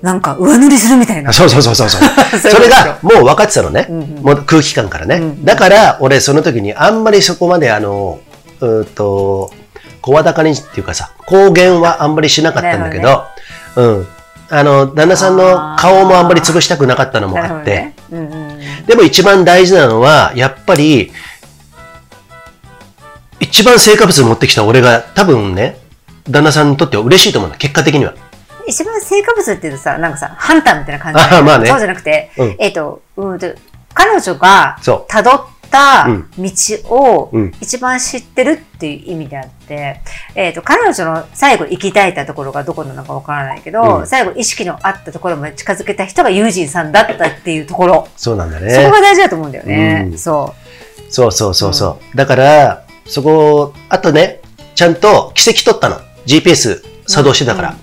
なんか上塗りするみたいなう。。そうそうそうそう それがもう分かってたのね。んうんもう空気感からね。だから俺その時にあんまりそこまであの、うーんと、声高にっていうかさ、公言はあんまりしなかったんだけど、うん。あの、旦那さんの顔もあんまり潰したくなかったのもあって、ね。うんうん。でも一番大事なのは、やっぱり、一番成果物持ってきた俺が多分ね、旦那さんにとっては嬉しいと思うんだ、結果的には。一番成果物っていうとさ、なんかさ、ハンターみたいな感じあまあねそうじゃなくて、うんえっ、と、うんと、彼女がそう辿ったうん道をうん一番知ってるっていう意味であって、えっ、と、彼女の最後行きたいたところがどこなのかわからないけど、うん最後意識のあったところまで近づけた人がユージンさんだったっていうところ、そうなんだそねこ。が大事だと思うんだよね。うんそそうそうそうそう。だから、そこ、あとね、ちゃんと奇跡取ったの。GPS 作動してたから。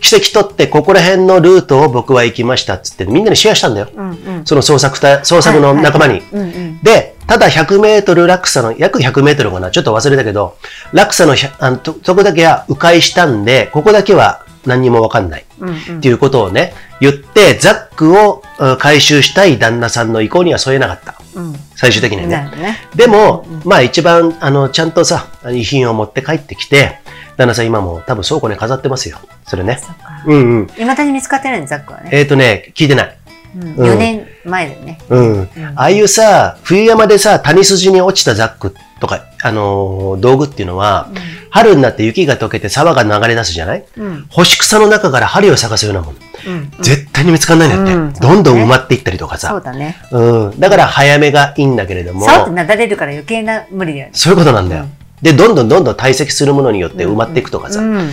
奇跡取って、ここら辺のルートを僕は行きましたっつって、みんなにシェアしたんだよ。う。うんうん。その捜索隊、捜索の仲間に。うんうん。で、ただ100メートル落差の、約100メートルかな、ちょっと忘れたけど、落差の100あのと、そこだけは迂回したんで、ここだけは何にもわかんない。うんうんっていうことをね、言って、ザックをうん回収したい旦那さんの意向には添えなかった。うん。最終的にはね。なるほどね。でも、まあ一番、あの、ちゃんとさ、遺品を持って帰ってきて、旦那さん今も多分倉庫に飾ってますよ。それね。そっか。うんうん。いまだに見つかってないんザックはね。えっ、ー、とね、聞いてない。うん、うん4年前だよね。うん。ああいうさ、冬山でさ、谷筋に落ちたザックとか、あのー道具っていうのは、春になって雪が溶けて沢が流れ出すじゃない？うん。干し草の中から針を探すようなもの。うん絶対に見つかんないんだって。うんどんどん埋まっていったりとかさ。そうだね。うん。だから早めがいいんだけれども、さってなだれるから余計な無理だよね。そういうことなんだよ。で、どんどんどんどん堆積するものによって埋まっていくとかさ、うん。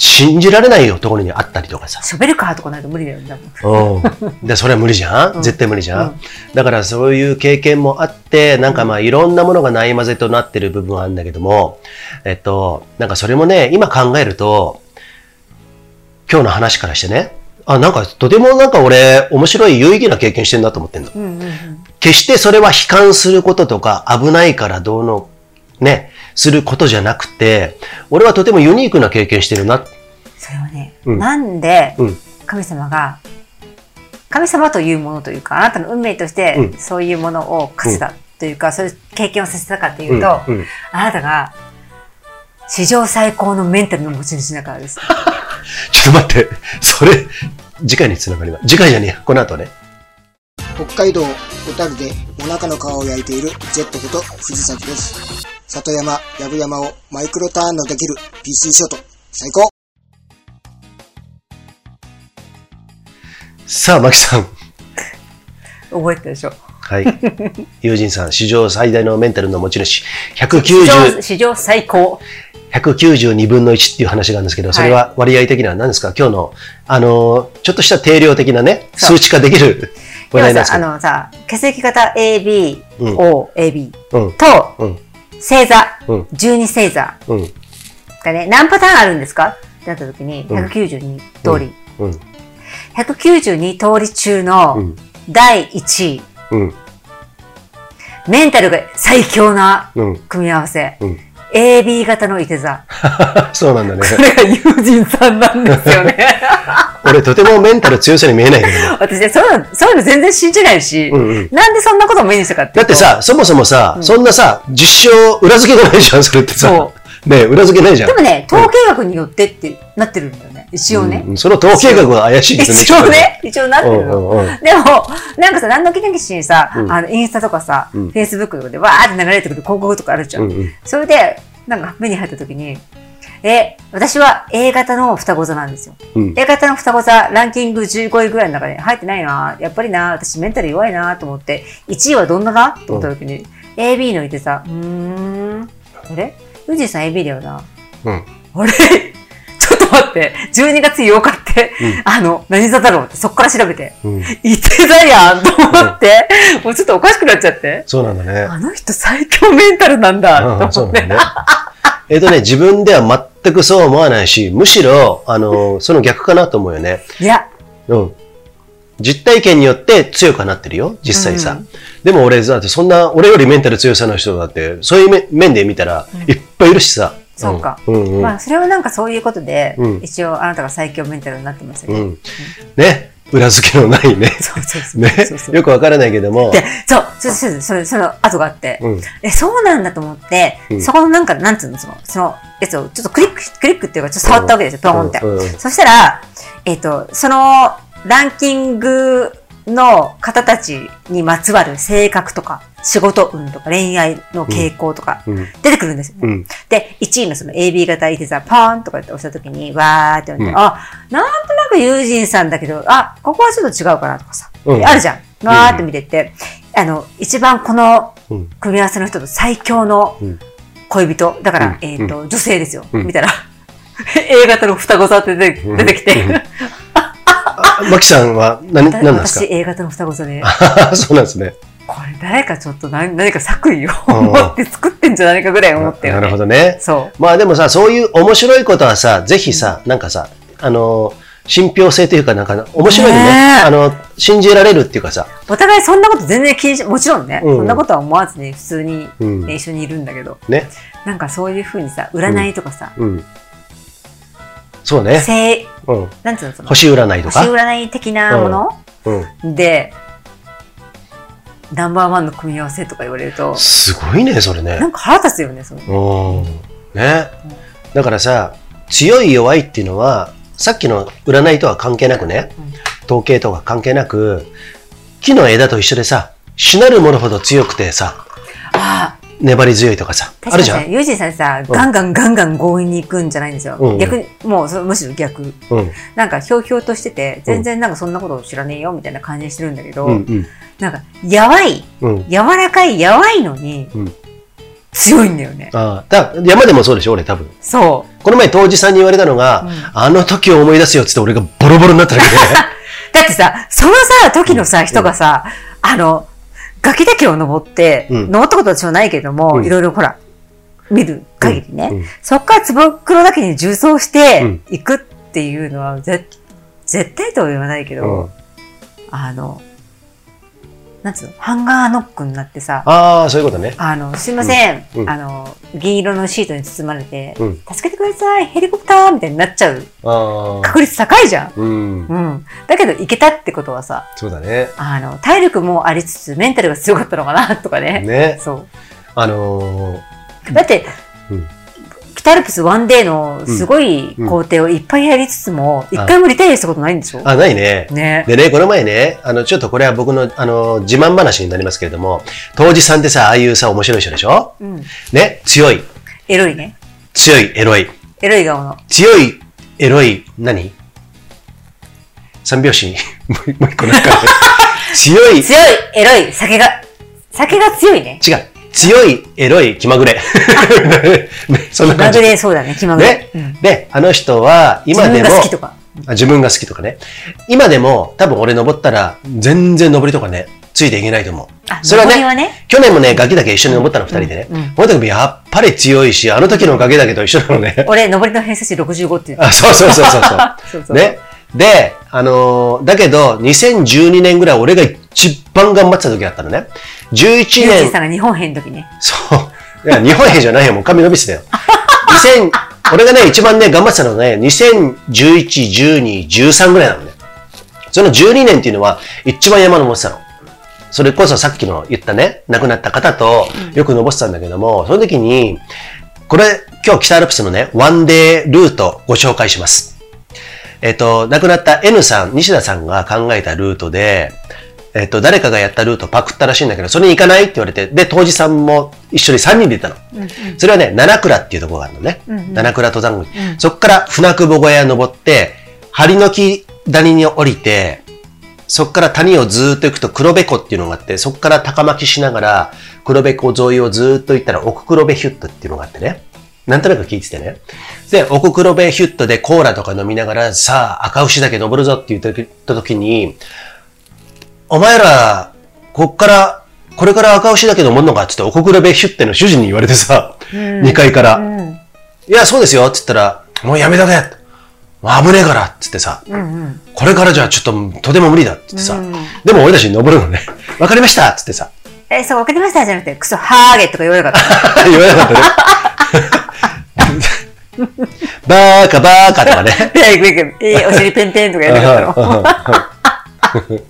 信じられないよところにあったりとかさ。ショベルカーとかないと無理だよね。うん。で、それは無理じゃん、絶対無理じゃん、だからそういう経験もあって、なんかまあいろんなものがない混ぜとなってる部分はあるんだけども、えっと、なんかそれもね、今考えると、今日の話からしてね、あ、なんかとてもなんか俺、面白い有意義な経験してんなと思ってんの。うんうんうん。決してそれは悲観することとか危ないからどうの、ね、することじゃなくて、俺はとてもユニークな経験してるな。それはね、うんなんでうん神様が、神様というものというか、あなたの運命としてうんそういうものを課せたというか、そういう経験をさせたかっていううんと、うんあなたが史上最高のメンタルの持ち主だからです。ちょっと待って、それ、次回につながります。次回じゃねえや、この後ね。北海道小樽でお腹の皮を焼いているジェットこと藤崎です。里山、藪山をマイクロターンのできる PC ショート、最高さあ、マキさん。覚えてたでしょ。はい。友人さん、史上最大のメンタルの持ち主。史190上、史上最高。192分の1っていう話があるんですけど、それは割合的には何ですか？今日の、あの、ちょっとした定量的なね、数値化できる話題なんですけど。のさ、血液型 AB、うん O、AB うん。と、うん。星座、うん12星座うん。がね、何パターンあるんですか？ってなった時に、うん192通り。うん。192通り中うのん。第1位、うん。メンタルが最強なうん。組み合わせ。うん。AB 型のいて座。そうなんだね。これが友人さんなんですよね。俺とてもメンタル強さに見えないけどね。私ね、そういうの、そういうの全然信じないし、うんうんなんでそんなことを目にしたかってだって、さ、そもそもさ、そんなさ、実証、裏付けがないじゃん、それってさそ。ねえ裏付けないじゃん。でもね、統計学によってってなってるんだよね。一応ね。うんその統計学は怪しいですね。一応ね、一応なってるうんうんうんの。でも、なんかさ、何の気なきしにさ、うんあの、インスタとかさ、うんフェイスブックとかでわーって流れてくる広告とかあるじゃん。うんうんそれで、なんか目に入った時に、え、私は A 型の双子座なんですよ。うん A 型の双子座、ランキング15位ぐらいの中で入ってないなやっぱりな私メンタル弱いなと思って、1位はどんなだと思った時に、AB のいてさ、うーん、あれ？ユージさん AB だよな。うん。あれ？ちょっと待って、12月8日って、あの、何座だろうって、そっから調べて、うん。いて座やんと思って、もうちょっとおかしくなっちゃって、そうなんだね。あの人最強メンタルなんだうんと思って。そうなんだね。えっとね、自分では全くそう思わないし、むしろ、あの、その逆かなと思うよね。いや、うん。実体験によって強くはなってるよ、実際さ。でも俺、だってそんな、俺よりメンタル強さの人だって、そういう面面で見たら、いっぱいいるしさ。そうか。うんうんうんまあ、それはなんかそういうことで、うん一応あなたが最強メンタルになってましたけど。うん。ね。裏付けのないね。そうそうそう。ね。よくわからないけども。で、そう、そそそそれ、その後があって、うん。え、そうなんだと思って、うんそこのなんか、なんつうの、その、そのやつをちょっとクリック、クリックっていうか、ちょっと触ったわけですよ、ポーンって。うんうんそしたら、えっ、と、その、ランキングの方たちにまつわる性格とか、仕事運とか恋愛の傾向とか、うん。出てくるんですよね。うん。で、1位のその AB 型いてさ、パーンとかって押したときに、わーって言って、うん。あ、なんとなく友人さんだけど、あ、ここはちょっと違うかなとかさ、うん。あるじゃん。わーって見てって、あの、一番このうん。組み合わせの人と最強のうん。恋人、だから、うん。えっ、と、女性ですよ。うん。見たら、A 型の双子座って出て出てきて、あマキさんは何、何なんです私 A 型の双子座で、かそうなんですね。これ誰かちょっと何何か作為を持って作ってんじゃないかぐらい思ったよね。なるほどね。そう。まあでもさ、そういう面白いことはさ、ぜひさ、なんかさ、あの、信憑性というか、なんか、面白いね。ねえあの、信じられるっていうかさ、お互いそんなこと全然気にし、もちろんね、うんそんなことは思わずに普通に、うんね一緒にいるんだけど、ね。なんかそういうふうにさ、占いとかさ、うん。そうね。星、うん。なんつうのその、星占いと星か。占い的なもの、うん。で、ナンバーワンの組み合わせとか言われると、すごいね、それねな。んか腹立つよね、その。うん。ね。だからさ、強い弱いっていうのは、さっきの占いとは関係なくね、統計とか関係なく、木の枝と一緒でさ、しなるものほど強くてさ、ああ、粘り強いとかさ、あるじゃん？ユージンさんさ、ガンガンガンガン強引に行くんじゃないんですよ。うんうん逆に、もうそ、むしろ逆。うん。なんか、ひょうひょうとしてて、全然なんかそんなこと知らねえよ、みたいな感じにしてるんだけど、うんうん。なんか、やわい、うん。柔らかい、やわいのに、うん強いんだよね。ああ、だ山でもそうでしょ、俺多分。そこの前、当時さんに言われたのが、うんあの時を思い出すよっつって俺がボロボロになっただけで。う。だってさ、そのさ、時のさ、人がさ、あの、崖岳を登って、うん。登ったことは私はないけども、うん。いろいろほら、見る限りね、そっから坪黒岳に重装してうん。行くっていうのは、ぜ絶対とは言わないけど、うん。あの、なんつうの、ハンガーノックになってさ、ああ、そういうことね。あの、すいません、うんうんあの、銀色のシートに包まれて、うん助けてください、ヘリコプターみたいになっちゃうああ。確率高いじゃん。うん。うん。だけど、行けたってことはさ、そうだね。あの、体力もありつつ、メンタルが強かったのかな、とかね。ね。そあのー、う。だって、うん北アルプスワンデーのすごい工程をいっぱいやりつつも、一、回もリタイアしたことないんでしょあ、ないね。ね。でね、この前ね、あの、ちょっとこれは僕の、あの、自慢話になりますけれども、当時さんってさ、ああいうさ、面白い人でしょ？うん。ね、強い、エロいね。強い、エロい。エロい顔の。強い、エロい、何？三拍子？に、もう一個なんか、強い、強い、エロい、酒が、酒が強いね。違う、強い、エロい、気まぐれ。ねそんな気ま感じ。ぐれ、そうだね、気まぐれ。ねうん。で、あの人は、今でも、自分が好きとか。あ自分が好きとかね。今でも、多分俺登ったら、全然登りとかね、ついていけないと思う。あ、それはねはね？去年もね、ガキだけ一緒に登ったの二人でね。うんうんこの時もやっぱり強いし、あの時のガキだけと一緒なのね。俺、登りの偏差値65って言ってあ、そうそうそうそうそう。そうそうね。で、あのーだけど、2012年ぐらい俺が一番頑張ってた時あったのね。11ユーさんが日本編の時ね。そう。いや、日本兵じゃないよ、もう髪伸びてたよ。2000、俺がね、一番ね、頑張ってたのはね、2011、12、13ぐらいなのね。その12年っていうのは、一番山登ってたの。それこそさっきの言ったね、亡くなった方とよく登ってたんだけども、その時に、これ、今日北アルプスのね、ワンデールートご紹介します。えっ、と、亡くなった N さん、西田さんが考えたルートで、えっ、と、誰かがやったルートパクったらしいんだけど、それに行かないって言われて、で、当時さんも一緒に3人で行ったの。それはね、七倉っていうところがあるのね。七倉登山口。そこから船久保小屋登って、針の木谷に降りて、そこから谷をずーっと行くと黒部湖っていうのがあって、そこから高巻きしながら、黒部湖沿いをずーっと行ったら奥黒部ヒュットっていうのがあってね。なんとなく聞いててね。で、奥黒部ヒュットでコーラとか飲みながら、さあ、赤牛だけ登るぞって言った時に、お前ら、こっから、これから赤牛だけ登るのか？って言って、奥黒部ヒュッテの主人に言われてさ、2階から、うん。いや、そうですよって言ったら、もうやめとけもう危ねえからって言ってさ、うんうん。これからじゃちょっととても無理だって言ってさ、でも俺たち登るのね。わかりましたって言ってさ、え、そう、分かりました？じゃなくて、クソ、ハーゲとか言わなかった？言わなかったね。バーカバーカとかね。え、お尻ペンペンとかやなかったの。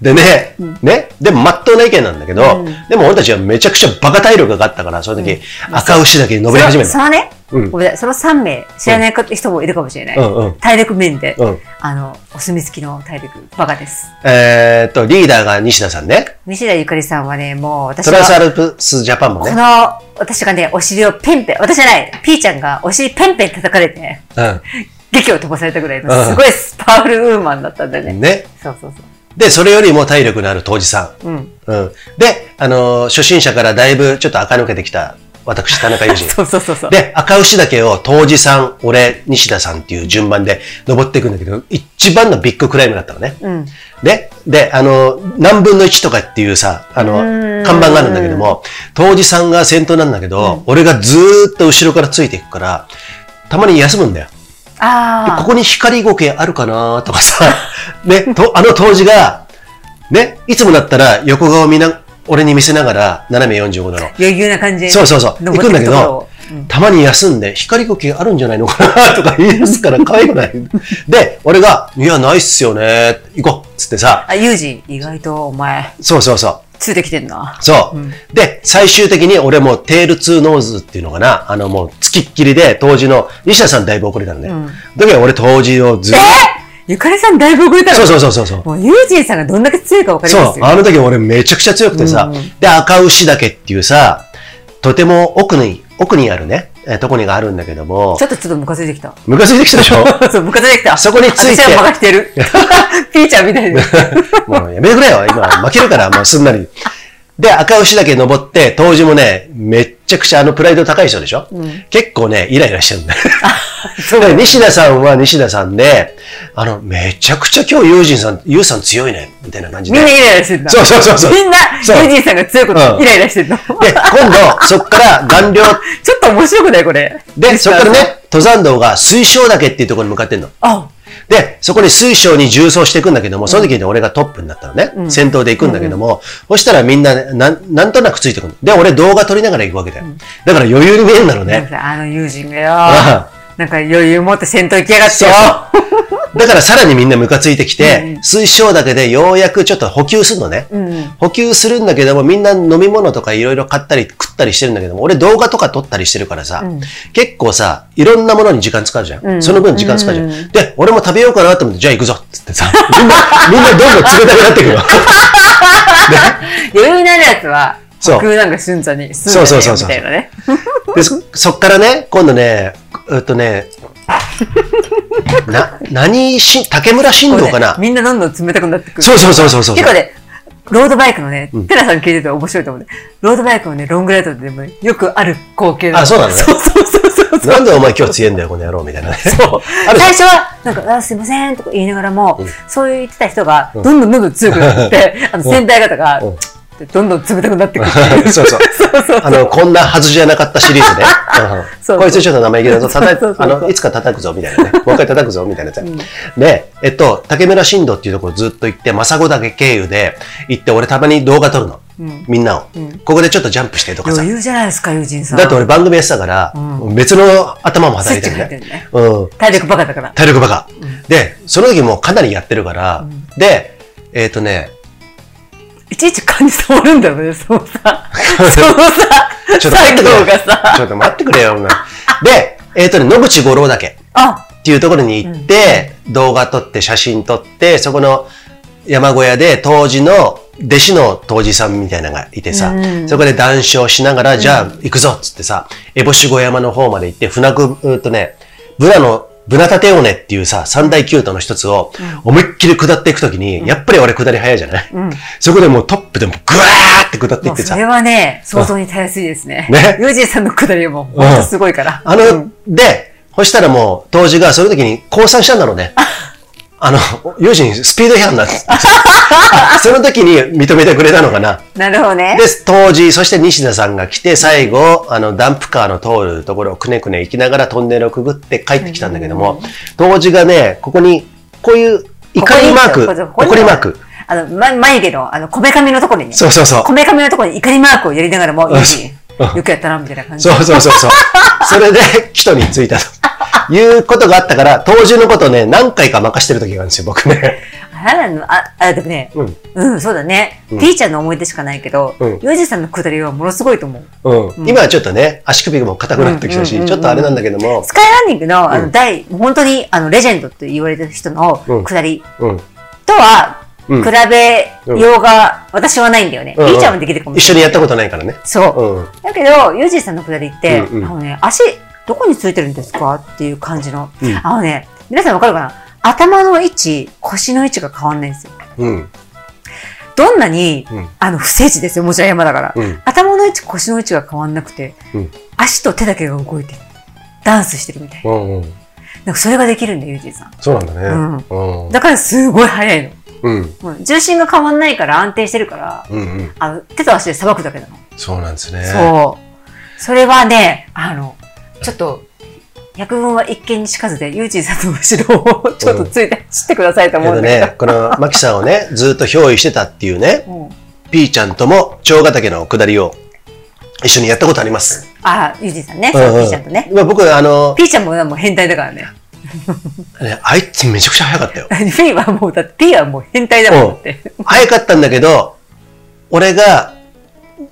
でね、ね、でも真っ当な意見なんだけど、でも俺たちはめちゃくちゃバカ体力があったから、その時、赤牛だけに登り始めた。そのそのね、うんごめんなさいその3名、知らない人もいるかもしれない。うんうん体力面で、うんあの、お墨付きの体力、バカです。えーっと、リーダーが西田さんね。西田ゆかりさんはね、もう私トランスアは、ルプスジャパンもね。この、私がね、お尻をペンペン、私じゃない、ピーちゃんがお尻ペンペン叩かれて、うん。劇を飛ばされたぐらいうんの、すごいパワフルウーマンだったんだよね。ね。そうそうそう。で、それよりも体力のある当時さん。うん。うん。で、あのー初心者からだいぶちょっと垢抜けてきた、私、田中裕二。そうそうそうそう。で、赤牛岳を当時さん、俺、西田さんっていう順番で登っていくんだけど、一番のビッグクライムだったのね。うん。で、で、あの、何分の1とかっていうさ、あの、看板があるんだけども、当時さんが先頭なんだけど、俺がずーっと後ろからついていくから、たまに休むんだよ。ここに光苔あるかなとかさ、ね、と、あの当時が、ね、いつもだったら横顔見な、俺に見せながら、斜め45度の。あ、余裕な感じで。そうそうそう。行くんだけどたまに休んで、光苔あるんじゃないのかなとか言い出すから可愛くない。で、俺が、いや、ないっすよね。行こうっつってさ、あ、ユージ、意外とお前、そうそうそう。ついてきてんな。そう。で、最終的に俺もテールトゥノーズっていうのかな、あのもう、つきっきりで、当時の、西田さんだいぶ遅れたのね。だけど俺当時をずっと、ゆかりさんだいぶ遅れたの？そうそうそうそうそう。もうユージンさんがどんだけ強いかわかりそう、ますよ。あの時俺めちゃくちゃ強くてさ、で、赤牛岳っていうさ、とても奥に、奥にあるね、えーとこにがあるんだけどもち、ょっとちょっとムカついてきた。ムカついてきたでしょ？そう、ムカついてきた。そこについて私は任してる。ピーちゃんみたいに。もうやめてくれよ。今負けるから、もうすんなり。で、赤牛岳登って、当時もね、めっちゃくちゃあのプライド高い人でしょ、結構ね、イライラしてるんだう で西田さんは西田さんで、あの、めちゃくちゃ今日ユージンさん、ユーさん強いね、みたいな感じで。みんなイライラしてんだ。そうそうそうそうみんな、ユージンさんが強いことうんイライラしてんの？で、今度、そっから顔料、ちょっと面白くないこれ？で、そっからね、登山道が水晶岳っていうところに向かってんの。あ、で、そこに水晶に重走していくんだけども、その時に俺がトップになったのね。先頭で行くんだけども、そしたらみんなね、なん、なんとなくついてくるの。で、俺動画撮りながら行くわけだよ。だから余裕に見えるんだろうね。あの友人がよあ、なんか余裕持って先頭行きやがってよ。。だからさらにみんなムカついてきて、水晶だけでようやくちょっと補給するのね。補給するんだけども、みんな飲み物とかいろいろ買ったり食ったりしてるんだけども、俺動画とか撮ったりしてるからさ、結構さ、いろんなものに時間使うじゃん。その分時間使うじゃん。で、俺も食べようかなと思って、じゃあ行くぞっつってさ、みんな、みんなどんどん冷たくなってくるの。余裕になるやつは、そう僕なんか瞬時に、そうそうそうそうみたいなね。で、そ、そっからね、今度ね、うっとね、な、何し、竹村新道かな、みんなどんどん冷たくなってくる。そうそうそうそうそう。結構ね、ロードバイクのね、テラさん聞いてて面白いと思うね。ロードバイクのね、ロングライドでもねよくある光景あそうなのねそうそうそうそう。なんでお前今日強いんだよ、この野郎、みたいなね。そう最初は、なんか、あすいませんとか言いながらも、そう言ってた人が、どんどんどんどん強くなって、あの、先輩方が、うんどんどん冷たくなってくる。そうそう。あの、こんなはずじゃなかったシリーズね。うんそうこいつちょっと生意気だぞ、叩あの、いつか叩くぞ、みたいなね。もう一回叩くぞ、みたいなやつ。で、えっと、竹村新道っていうところずっと行って、政子岳経由で行って、俺たまに動画撮るの。みんなを。ここでちょっとジャンプしてとかさ余。裕じゃないですか、友人さん。だって俺番組やってたから、別の頭も働いてるねるね。うん。体力バカだから。体力バカ。で、その時もうかなりやってるから、で、えっとね、いちいち感じ触るんだよね、そのさ、そのさ、ちょっと待ってくれよ。作業がさ。ちょっと待ってくれよ、で、えっ、とね、野口五郎岳あ、っていうところに行って、動画撮って、写真撮って、そこの山小屋で当時の弟子の当時さんみたいなのがいてさ、そこで談笑しながら、じゃあ行くぞっつってさ、烏帽子小山の方まで行って、船く、うーっとね、ブナの、ブナタテオネっていうさ、三大急登の一つを、思いっきり下っていくときに、やっぱり俺下り早いじゃない、そこでもうトップでもぐわーって下っていってさそれ、はね、想像にたやすいですね。ね。ユージンさんのくだりはもう、ほんとすごいから。あの、で、そしたらもう、当時がその時に降参したんだろうね。あの、ユージンスピード違反だって。あ その時に認めてくれたのかな。なるほどね。で、当時、そして西田さんが来て、最後、あの、ダンプカーの通るところをくねくね行きながらトンネルをくぐって帰ってきたんだけども、当時がね、ここに、こういう怒りマーク、怒りマーク。あの、ま、眉毛の、あの、こめかみのところにね。そうそうそうこめかみのところに怒りマークをやりながらも、よくやったな、みたいな感じ。そうそうそうそう。それで、キトに着いたと。いうことがあったから、当時のことね、何回か任してる時があるんですよ、僕ね。あらの、あ、あ、でもね、うんうん、そうだね。ピーちゃんの思い出しかないけど、うんユージさんのくだりはものすごいと思う。うん。今はちょっとね、足首も硬くなってきたし、うんうんうんうんちょっとあれなんだけどもス、カイランニングの、あの、うん大、本当に、あの、レジェンドって言われてる人のうんくだりうん。とは、うん比べようが、私はないんだよね。うんピーちゃんもできるかも一緒にやったことないからね。そう。うん。だけど、ユージさんのくだりって、うんうんあのね、足、どこについてるんですかっていう感じの。うんあのね、皆さんわかるかな？頭の位置、腰の位置が変わんないんですよ。うん。どんなに、うんあの、不正地ですよ、もちろん山だから。うん頭の位置、腰の位置が変わんなくて、うん足と手だけが動いてる。ダンスしてるみたいな。うんうん。なんかそれができるんだよ、ユージさん。そうなんだね。うんうん。だからすごい速いの。うん。重心が変わんないから安定してるから、うんうん。あの、手と足でさばくだけなの。そうなんですね。そう。それはね、あの、ちょっと、百聞は一見にしかずで、ユージンさんの後ろをちょっとついて走ってくださいと思うんだけど。ね、このマキさんをね、ずっと憑依してたっていうね、うんピーちゃんとも蝶ヶ岳の下りを一緒にやったことあります。あ、ユージンさんね、うんうんそうピーちゃんとね。まあ僕、あの、ピーちゃんももう変態だからね。ねあいつめちゃくちゃ速かったよ。ピーはもう、だってピーはもう変態だもんだって。速かったんだけど、俺が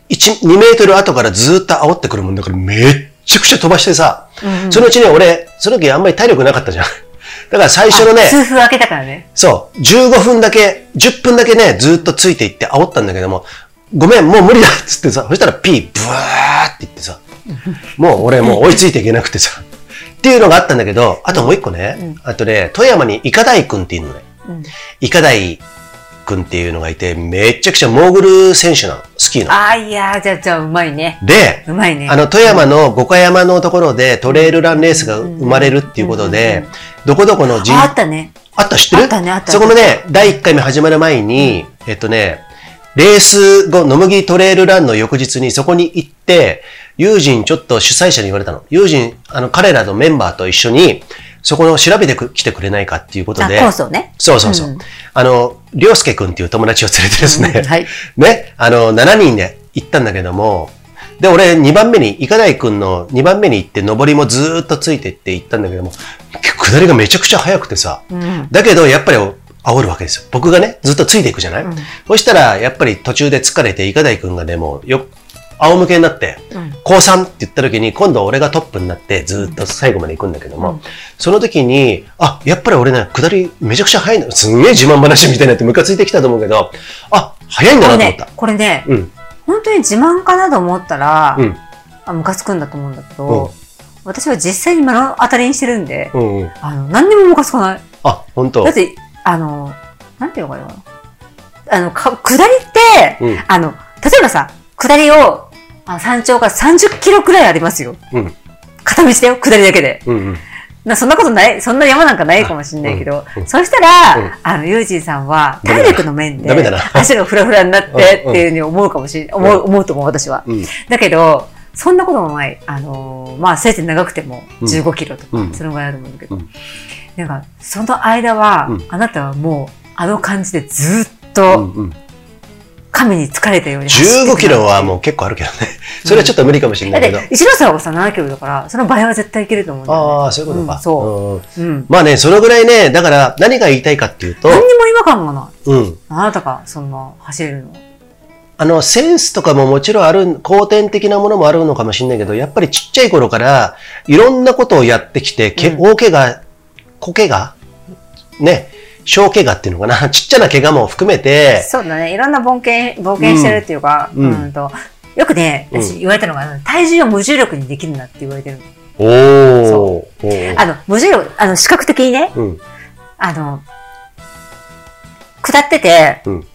1、2メートル後からずっと煽ってくるもんだからめっちゃくちゃ飛ばしてさ、そのうちね、俺、その時あんまり体力なかったじゃん。だから最初のね、数分開けたからね。そう、15分だけ、10分だけね、ずっとついていって煽ったんだけども、ごめん、もう無理だっつってさ、そしたら P、ブワーって言ってさ、もう俺もう追いついていけなくてさ、っていうのがあったんだけど、あともう一個ね、あとね、富山にイカダイ君っていうのね、イカダイ君っていうのがいて、めっちゃくちゃモーグル選手なの、スキーの。ああ、いやー、じゃあ、じゃあ、うまいね。で、うまいね。あの、富山の五箇山のところでトレイルランレースが生まれるっていうことで、どこどこの人ああったね。あった知ってる？あったねあったそこのね、第1回目始まる前に、えっとね、レース後、野麦トレイルランの翌日にそこに行って、友人ちょっと主催者に言われたの。友人、あの、彼らのメンバーと一緒に、そこの調べてく来てくれないかっていうことあ、で。コースをね。そうそうそう。うんあの、りょうすけくんっていう友達を連れてですね、うんはい ね、あの、7人で行ったんだけども、で、俺2番目に、イカダイくんの2番目に行って、上りもずーっとついてって行ったんだけども、下りがめちゃくちゃ速くてさ、うん。だけど、やっぱり煽るわけですよ。僕がね、ずっとついていくじゃない、そしたら、やっぱり途中で疲れて、イカダイくんがね、もう、よ、仰向けになって、高3って言った時に、今度俺がトップになって、ずっと最後まで行くんだけども、その時に、あ、やっぱり俺ね、下りめちゃくちゃ速いんだ。すんげえ自慢話みたいになってムカついてきたと思うけど、あ、速いんだこれねなと思った。、これね、うん。本当に自慢かなと思ったら、うん。あ、ムカつくんだと思うんだけど、うん私は実際に目の当たりにしてるんで、うんうん。あの、何にもムカつかない。あ、本当だって、あの、なんていうのかな。あの、か下りって、うんあの、例えばさ、下りを、あの山頂が30キロくらいありますよ。うん。片道だよ、下りだけで。うんうん。なそんなことない、そんな山なんかないかもしれないけど、うんうんそしたら、うんあの、ユージンさんは、体力の面で足がフラフラになってっていうふうに思うかもしれない、思う、思うと思う、私は。うん。だけど、そんなこともない。あのーまあ、せいぜい長くても15キロとか、うんそのぐらいあると思うんだけど、うんなんか、その間は、うんあなたはもう、あの感じでずっうと、んうん。神に疲れたように走って15キロはもう結構あるけどね。それはちょっと無理かもしれないけど。だって、一ノ沢がさ、7キロだから、その倍は絶対いけると思うんだよ、ね。ああ、そういうことか。うんそうんうん。まあね、そのぐらいね、だから何が言いたいかっていうと、何にも違和感がない。うん。あなたがそんな走れるの。あの、センスとかももちろんある、後天的なものもあるのかもしれないけど、やっぱりちっちゃい頃から、いろんなことをやってきて、け大怪我、小怪我ね、小怪我っていうのかな、ちっちゃな怪我も含めて、そうだね。いろんな冒険、冒険してるっていうか、ううんん、と、よくね、うん私言われたのが、体重を無重力にできるなって言われてるの。おー。おーあの、無重力、あの、視覚的にね、うん。あの、下ってて、うん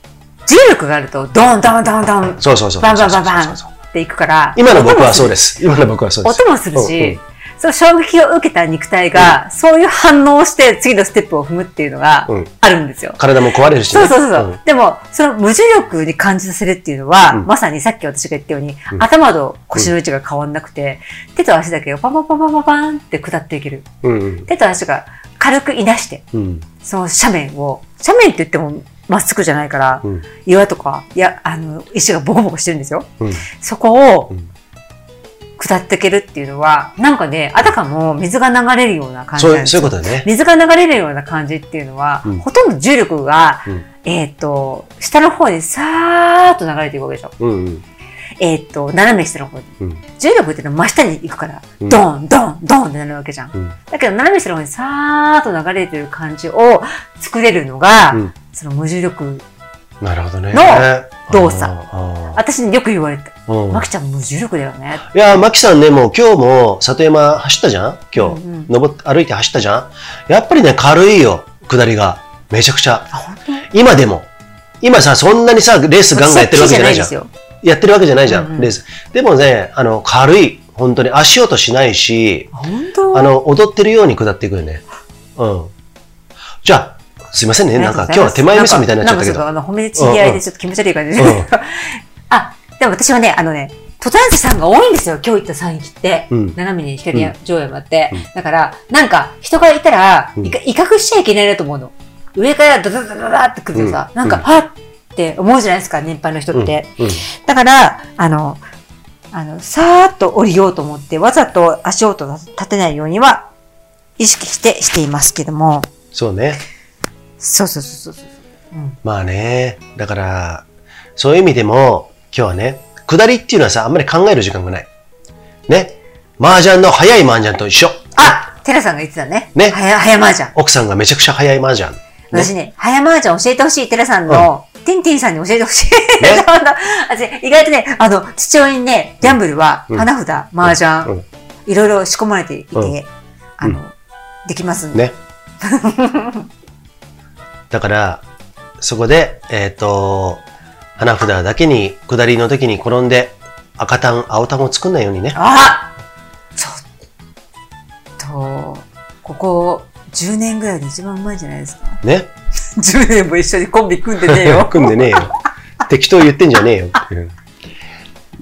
重力があると、ドンドンドンドンそうそうそう。バンバンバンバンっていくから、今の僕はそうでです。今の僕はそうです。音もするし、うんうんその衝撃を受けた肉体が、そういう反応をして次のステップを踏むっていうのがうんあるんですよ。体も壊れるしね。そうそうそうそう、んでも、その無重力に感じさせるっていうのは、うんまさにさっき私が言ったように、うん頭と腰の位置が変わんなくて、手と足だけをパンパンパンパンパンパンって下っていける。うんうん。手と足が軽くいなして、うん。その斜面を、斜面って言ってもまっすぐじゃないから、うん。岩とか、いや、あの、石がボコボコしてるんですよ。うん。そこをうん下っていけるっていうのは、なんかね、あたかも水が流れるような感じなんですよ。そういうことだね。水が流れるような感じっていうのは、うんほとんど重力が、うんえっ、と、下の方にさーっと流れていくわけでしょ。うんうん。えっ、と、斜め下の方に。うん。重力っていうのは真下に行くから、うんドン、ドン、ドンってなるわけじゃん。うん。だけど、斜め下の方にさーっと流れてる感じを作れるのが、うんその無重力。なるほどね。の動作私によく言われた。ーうんまきちゃん無重力だよね。いやー、マキさんね、もう今日も里山走ったじゃん？今日、うんうん登って、歩いて走ったじゃん？やっぱりね、軽いよ、下りが。めちゃくちゃ。今でも。今さ、そんなにさ、レースガンガンやってるわけじゃないじゃん。やってるわけじゃないじゃん、レース。でもね、あの、軽い。本当に足音しないし、あの、踊ってるように下っていくよね。うん。じゃあ、すいませんね。なんか今日は手前味噌みたいになっちゃったけど。なんか褒めちぎ合いでちょっと気持ち悪い感じで。うん あ、でも私はね、あのね、登山者さんが多いんですよ、今日行った山域って。うん斜めに光や上山って。だから、なんか、人がいたら、威嚇しちゃいけないなと思うの。上からダダダダダって来るとさ、うんなんか、はっって思うじゃないですか、年配の人って。だから、あの、あの、さーっと降りようと思って、わざと足音を立てないようには、意識してしていますけども。そうね。そうそうそうそう。うん。まあね。だから、そういう意味でも、今日はね、下りっていうのはさ、あんまり考える時間がない。ね。麻雀の早い麻雀と一緒。あテラさんが言ってたね。ね早、早麻雀。奥さんがめちゃくちゃ早い麻雀。ね私ね、早麻雀教えてほしいテラさんのティンティンさんに教えてほしい。ね 意外とね、あの、父親にね、ギャンブルは、うん花札、麻雀、うんいろいろ仕込まれていて、うんあの、できますんで。ね。だから、そこで、えっ、と、花札だけに、下りの時に転んで、赤単、青単を作んないようにね。あちょっと、ここ10年ぐらいで一番うまいんじゃないですか。ね。10年も一緒にコンビ組んでねえよ。組んでねえよ。適当言ってんじゃねえよっていう。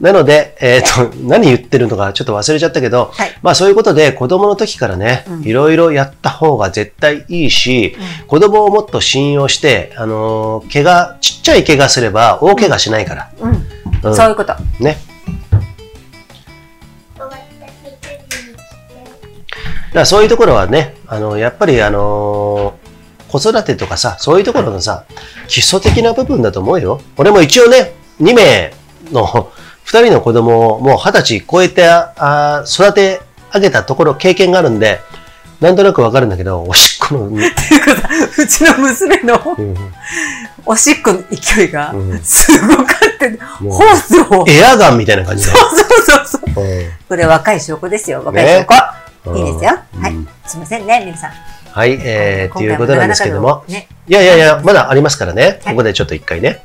なので、えっ、と、何言ってるのかちょっと忘れちゃったけど、はいまあそういうことで子供の時からね、うんいろいろやった方が絶対いいし、子供をもっと信用して、あのー怪我、ちっちゃい怪我すれば大怪我しないから。うん。うんそういうこと。ね。だからそういうところはね、あの、やっぱりあのー子育てとかさ、そういうところのさ、基礎的な部分だと思うよ。俺も一応ね、2名の2人の子供をもう20歳超えてあー育て上げたところ、経験があるんで、なんとなくわかるんだけど、おしっこの、うんうちの娘のおしっこの勢いがうんすごかって、もうホースを。エアガンみたいな感じだよ。そうそうそう。うんこれ若い証拠ですよ。若い証拠。いいですよ。はいうん。すいませんね、皆さん。はい、えー、ということなんですけども。ね。いやいやいや、まだありますからね。はいここでちょっと一回ね。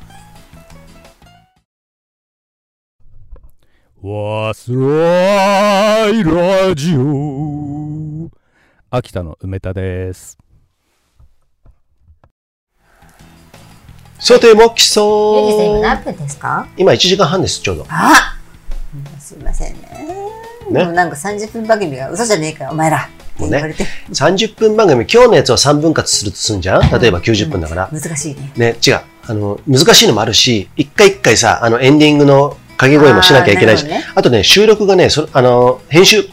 わすらいラジオ秋田の梅田ですさて、もきゆうじさん今そ何分ですか？今1時間半です、ちょうど。あすいませんね。ねもうなんか30分番組が嘘じゃねえかよ、お前ら。って言われて。30分番組、今日のやつを3分割するとすんじゃん？例えば90分だから。難しいね。ね、違う。あの、難しいのもあるし、一回一回さ、あの、エンディングの掛け声もしなきゃいけないし、あーなるほあとね、収録がね、そあの、編集、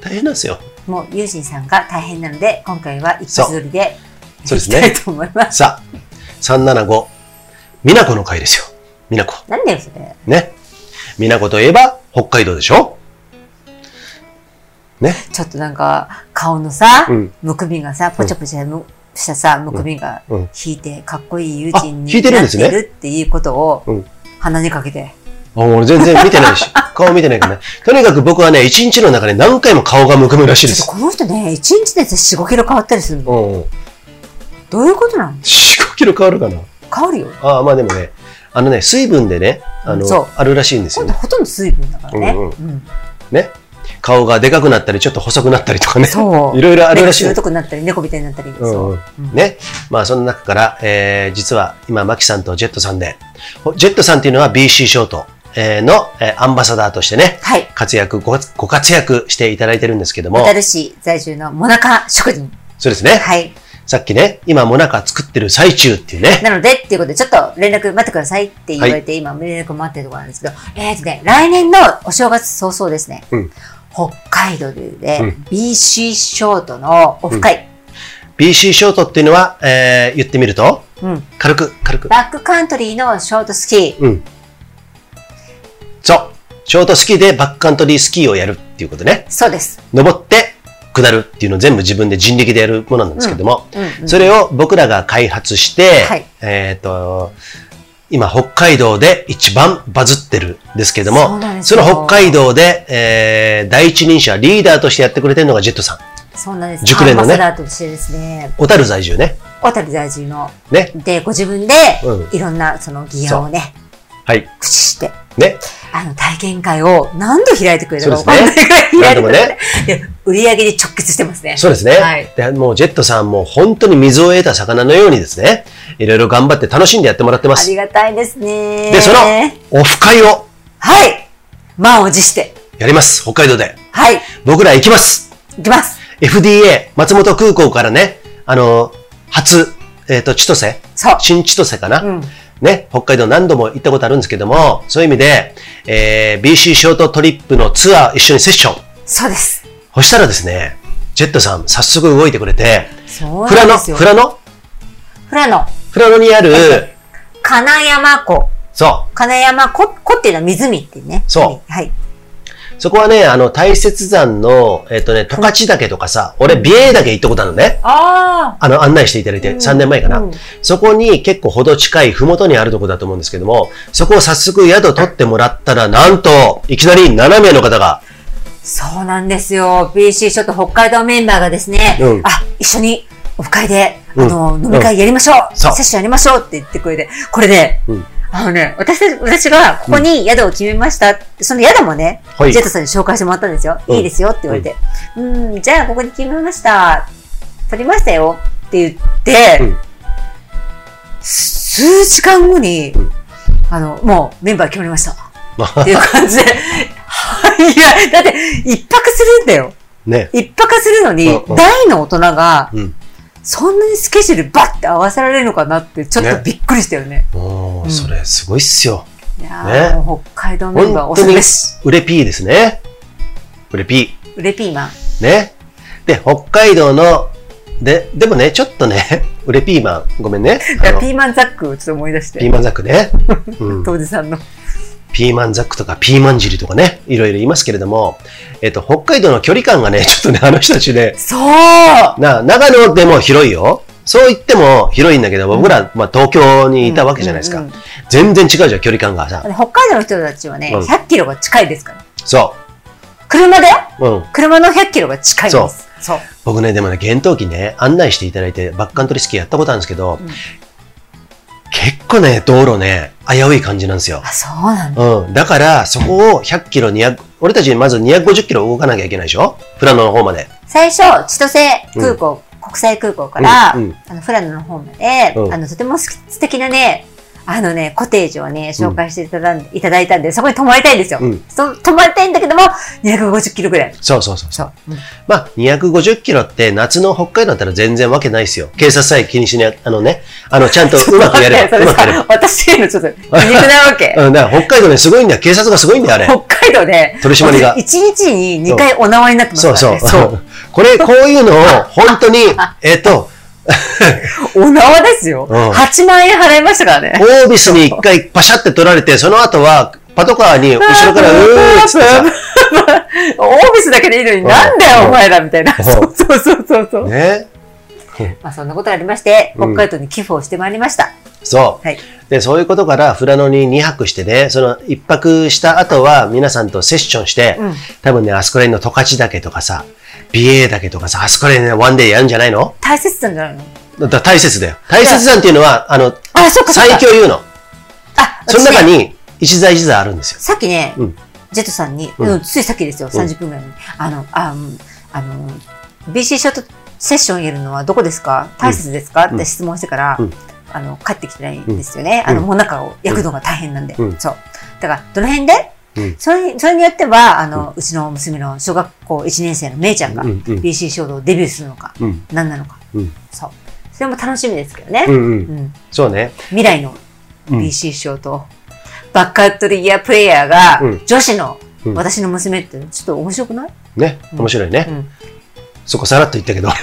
大変なんですよ。もう、ゆうじんさんが大変なので、今回は一発撮りで、そうですねいきたいと思います。さあ、375、みなこの回ですよ。みなこ。なんだよ、それ。ね。みなこといえば、北海道でしょ？ね。ちょっとなんか、顔のさ、うんむくみがさ、ぽちゃぽちゃむしたさ、むくみがうん引いて、かっこいい友人にあ引いてるってですねるっていうことをうん、鼻にかけて。あ俺全然見てないし、顔見てないからね。とにかく僕はね、一日の中で何回も顔がむくむらしいです。この人ね、1日で4、5キロ変わったりするの？うんうん。どういうことなの4、5キロ変わるかな？変わるよ。ああ、まあでもね、あのね、水分でね、あのそう、あるらしいんですよね。ほんとんど水分だからね。うんうんうんね。顔がでかくなったり、ちょっと細くなったりとかね。そう。いろいろあるらしい目が白くなったり、猫みたいになったり。うんそううん。ね。まあ、その中から、えー、実は今、マキさんとジェットさんで、ジェットさんっていうのは BC ショートえーの、えーアンバサダーとしてね、はい。活躍ご、ご活躍していただいてるんですけども小、樽市在住のモナカ職人。そうですね。はい。さっきね、今、モナカ作ってる最中っていうね、なので、っていうことで、ちょっと連絡待ってくださいって言われて、今、連絡待ってるところなんですけど、えーとね、来年のお正月早々ですね、うん北海道で、うん BC ショートのオフ会、BC ショートっていうのは、えー言ってみると、うん軽く、軽く。バックカントリーのショートスキー、うん。そう。ショートスキーでバックカントリースキーをやるっていうことね。そうです。登って下るっていうのを全部自分で人力でやるものなんですけども、うんうんそれを僕らが開発して、はいえっ、と、今北海道で一番バズってるんですけども、その北海道で、えー第一人者、リーダーとしてやってくれてるのがジェットさん。そうなんです。熟練のね小樽在住ね。小樽在住の、ね。で、ご自分でうん、いろんなそのギアをね、はい。駆使して、ね。あの、体験会を何度開いてくれたか分かんないぐらい開いてくれ売り上げに直結してますね。そうですね。はいでもうジェットさんも本当に水を得た魚のようにですね、いろいろ頑張って楽しんでやってもらってます。ありがたいですね。で、そのオフ会をはい。満を持して。やります。北海道で。はい。僕ら行きます。いきます。FDA、松本空港からね、あの、初、えっ、と、千歳そう。新千歳かな、うん。ね、北海道何度も行ったことあるんですけども、そういう意味で、えー BC ショートトリップのツアー一緒にセッション。そうです。そしたらですね、ジェットさん早速動いてくれて、そう富良野、なんですよ。富良野富良野？富良野にある、金山湖。そ金山湖、湖っていうのは湖っていうね。そうはい。そこはね、あの、大雪山の、えっ、とね、十勝岳とかさ、俺、美瑛岳行ったことあるのね。ああの、案内していただいて、3年前かな。うんそこに結構ほど近い、ふもとにあるとこだと思うんですけども、そこを早速宿取ってもらったら、なんと、いきなり7名の方が、そうなんですよ。BC ショット北海道メンバーがですね、うん。あ、一緒にオフ会で、うん。あの、飲み会やりましょう、そう。セッションやりましょうって言ってくれて、これね、うんあのね、私、私がここに宿を決めましたって、その宿もね、はいジェットさんに紹介してもらったんですよ。うんいいですよって言われて、うん、じゃあここに決めました。取りましたよって言って、うん数時間後に、んあの、もうメンバー決まりました。ま っていう感じで。はいや、だって、一泊するんだよ。ね。一泊するのにうんう、ん大の大人が、うん。そんなにスケジュールバッて合わせられるのかなって、ちょっとねびっくりしたよね。もう、うんそれ、すごいっすよ。いやー、ね北海道メンバーおすす本当にめです。、売れピーですね。売れピウレピーマン。ー。ね。で、北海道の、で、でもね、ちょっとね、売れピーマン、ごめんね。ピーマンザックをちょっと思い出して。ピーマンザックね。うん当時さんの。ピーマンザックとかピーマン汁とかね、いろいろ言いますけれども、えっと、北海道の距離感がね、ちょっとね、あの人たちね、そうな、長野でも広いよ。そう言っても広いんだけど、僕ら、まあ、東京にいたわけじゃないですか。うんうんうん全然違うじゃん、距離感がさ。北海道の人たちはね、うん100キロが近いですから。そ車だよう。うん。車の100キロが近いんです。そう。僕ね、でもね、厳冬期ね、案内していただいて、バックカントリースキーやったことあるんですけど、うん結構ね、道路ね、危うい感じなんですよあ、。そうなんだ。うん。だから、そこを100キロ、200、俺たちまず250キロ動かなきゃいけないでしょ？富良野の方まで。最初、千歳空港、国際空港から、うんうんあの、富良野の方まで、うんあの、とても素敵なね、あのね、コテージをね、紹介していただ,、いただいたんで、そこに泊まりたいんですよ。うんそ泊まりたいんだけども、250キロぐらい。そうそうそう。そう。うんまあ、250キロって夏の北海道だったら全然わけないですよ。警察さえ気にしない、あのね、あの、ちゃんと うまくやれば、そればさ、。私へのちょっと、皮肉なわけ。うん、だから北海道ね、すごいんだよ。警察がすごいんだよ、あれ。北海道で、取り締まりが1日に2回お縄になってますそうからね。そう。これ、こういうのを、本当に、えっと、お縄ですよ。うん8万円払いましたからね。オービスに一回パシャって取られて、その後は、パトカーに後ろから、うーっつってさ、オービスだけでいいのになんだよ、お前らみたいな。そうそうそうそう。ね。まあそんなことがありまして、うん北海道に寄付をしてまいりました。そう。はい。で、そういうことから、富良野に2泊してね、その1泊した後は、皆さんとセッションして、うん多分ね、あそこら辺の十勝岳とかさ、美瑛岳とかさ、あそこら辺ね、ワンデーやるんじゃないの？大切なんじゃないの？だ大切だよ。大切山っていうのは、あの、あ、そっか。最強言うの。あ、その中に、一座一座あるんですよ。さっきね、うんジェットさんに、うんうんついさっきですよ、うん30分ぐらいに。あの、あ、うんあの、BC ショートセッションやるのはどこですか？大切ですか、うんって質問してから、うんあの、帰ってきてないんですよね。うんあの、もなかを焼くのが大変なんで。うんそう。だから、どの辺で、うんそれに、それによっては、あの、うちの娘の小学校1年生のめいちゃんが、BC ショートをデビューするのか、うん。何なのか。うん。そう。それも楽しみですけどね。うんう。うんんそうね。未来のうん BC ショート、バックアットリギアプレイヤーがうん、女子のうん私の娘ってちょっと面白くない、ね。面白いね。うんそこさらっと言ったけど、あ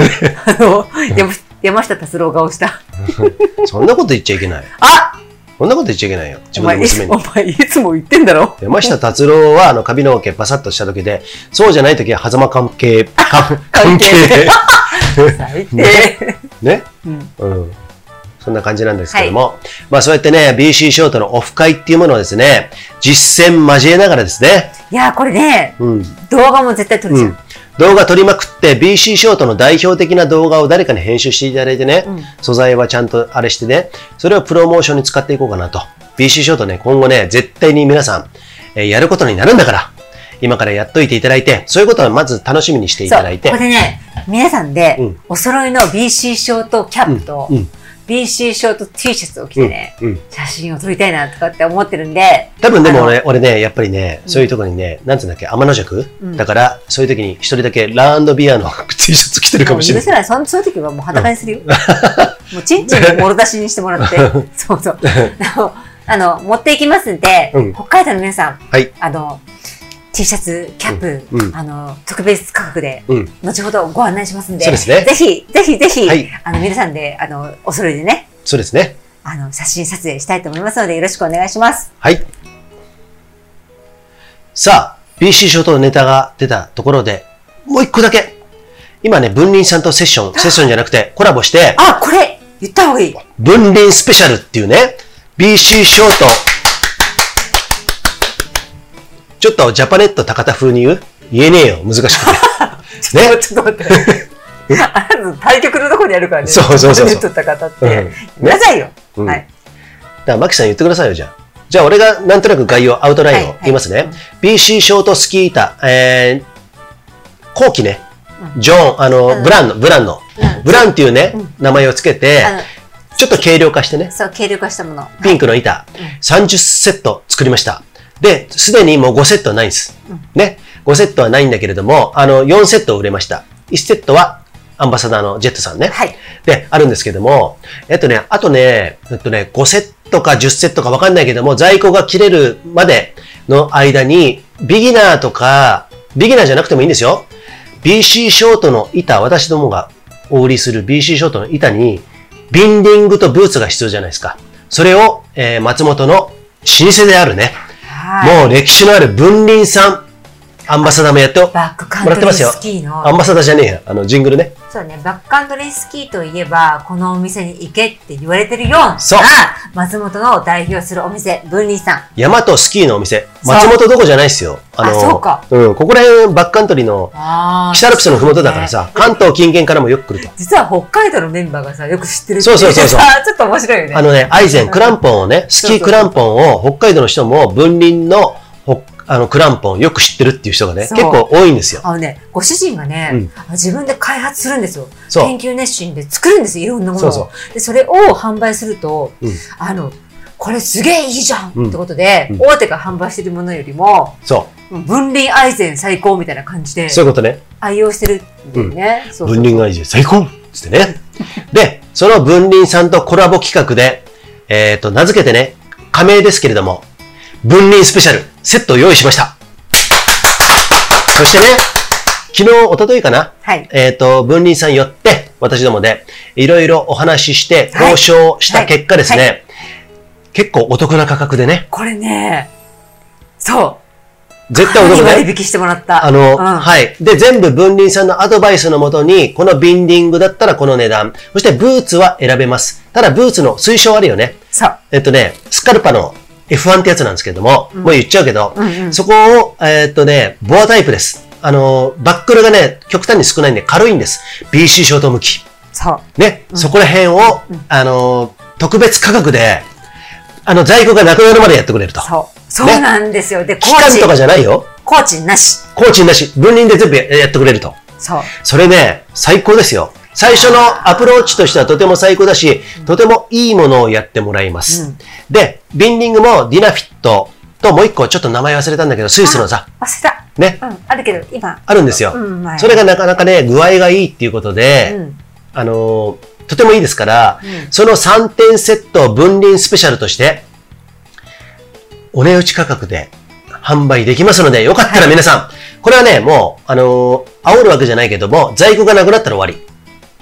の、山山下達郎顔した。そんなこと言っちゃいけない。あそんなこと言っちゃいけないよ。自お前いつ、分の娘にお。前いつも言ってんだろ？山下達郎は、あの、髪の毛パサッとした時で、そうじゃない時は、狭間関係、か関係。最低。ね？うんうん。そんな感じなんですけども、まあそうやってね、BC ショートのオフ会っていうものをですね、実践交えながらですね、いや、これね、うん。動画も絶対撮るじゃん。うん。動画撮りまくって、BC ショートの代表的な動画を誰かに編集していただいてね、うん。素材はちゃんとあれしてね、それをプロモーションに使っていこうかなと。BC ショートね、今後ね、絶対に皆さん、えーやることになるんだから、今からやっといていただいて、そういうことはまず楽しみにしていただいて。こ、れね、皆さんでうん、お揃いの BC ショートキャップと、うんうん BC ショート T シャツを着てね、うんうん写真を撮りたいなとかって思ってるんで、多分でも俺、俺ね、やっぱりね、そういうところにね、なんつうんだっけ、天の弱、うんだから、そういう時に一人だけラービアの T シャツ着てるかもしれない。もう許せない。そんそういう時はもう裸にするよ。もうチンチンもろ出しにしてもらって。そうそう。あの、持っていきますんで、うん北海道の皆さん、はい。あの、T シャツ、キャップ、うんうんあの、特別価格で、うん。後ほどご案内しますんで、そうですねぜひ、ぜひぜひ、はいあの、皆さんで、あの、お揃いでね、そうですね。あの、写真撮影したいと思いますので、よろしくお願いします。はい。さあ、BC ショートのネタが出たところで、もう一個だけ。今ね、文林さんとセッション、セッションじゃなくてコラボして、あ、これ言った方がいい。文林スペシャルっていうね、BC ショート。ちょっとジャパネット高田風に言う？言えねえよ、難しくて。ね。ちょっと待って。あなた対局のところにあるからね。そうそうそうそうネットった方って。うんくださいよ。うんはい。だから、マキさん言ってくださいよ、じゃあ。じゃあ、俺がなんとなく概要、アウトラインを言いますね。BC ショートスキー板、えー、後期ね、ジョーン、あの、ブランの、ブランの、ブランっていうね、名前をつけてちょっと軽量化してね、そう、軽量化したもの。ピンクの板、30セット作りました。で、すでにもう5セットはないんです。ね。5セットはないんだけれども、あの、4セット売れました。1セットはアンバサダーのジェットさんね。はい。で、あるんですけども、えっとね、あとね、えっとね、5セットか10セットかわかんないけども、在庫が切れるまでの間に、ビギナーとか、ビギナーじゃなくてもいいんですよ。BC ショートの板、私どもがお売りする BC ショートの板に、ビンディングとブーツが必要じゃないですか。それを、えー松本の老舗であるね、はい。もう歴史のある文林さん、アンバサダーもやってもバックカントリーらってますよスキー。のアンバサダーじゃねえや、あの、ジングルね。そうね、バックカントリースキーといえば、このお店に行けって言われてるような、そう松本の代表するお店、文林さん。山とスキーのお店。松本どこじゃないっすよ。あそうかうん、ここら辺バックカントリーのあ北アルプスのふもとだからさ、関東近県からもよく来ると。実は北海道のメンバーがさ、よく知ってるっていそうそうそうそうさ ちょっと面白いよね。あのね、アイゼン、クランポンをね、スキークランポンを北海道の人も分林のほあのクランポンよく知ってるっていう人がね、結構多いんですよ。あのね、ご主人がね、うんあ自分で開発するんですよ。研究熱心で作るんですよ、いろんなものを。そうそで、それを販売すると、うんあの、これすげえいいじゃん、うんってことで、うん大手が販売してるものよりも、そ分輪アイゼン最高みたいな感じでう。そういうことね。愛用してるんだよね。そうそう分林アイゼン最高つってね。で、その分林さんとコラボ企画で、えっ、と、名付けてね、加盟ですけれども、分林スペシャル、セットを用意しました。そしてね、昨日、一昨日かな？はい。えっ、と、分林さん寄って、私どもで、いろいろお話しして、はい交渉した結果ですね、はい結構お得な価格でね、これね、そう。絶対お得ね。割引してもらった。あの、うんはい。で、全部分林さんのアドバイスのもとに、このビンディングだったらこの値段。そしてブーツは選べます。ただブーツの推奨あるよね。そう。えっとね、スカルパの F1 ってやつなんですけれども、もう言っちゃうけど、うんうんそこを、えっとね、ボアタイプです。あの、バックルがね、極端に少ないんで軽いんです。BC ショート向き。そう。ね、そこら辺を、あの、特別価格で、あの、在庫がなくなるまでやってくれると。そう。そうなんですよ。で、コーチ期間と、かじゃないよ。コーチなし。コーチなし。分輪で全部ややってくれると。そう。それね、最高ですよ。最初のアプローチとしてはとても最高だし、とてもいいものをやってもらいます。うんで、ビンディングもディナフィットともう一個ちょっと名前忘れたんだけど、スイスのさ、忘れた。ね、うん、あるけど、今。あるんですよ。うん、前。それがなかなかね、具合がいいっていうことで、うん。あのーとてもいいですから、うんその3点セットを分輪スペシャルとして、お値打ち価格で販売できますので、よかったら皆さん、これはね、もう、あのー煽るわけじゃないけども、在庫がなくなったら終わり。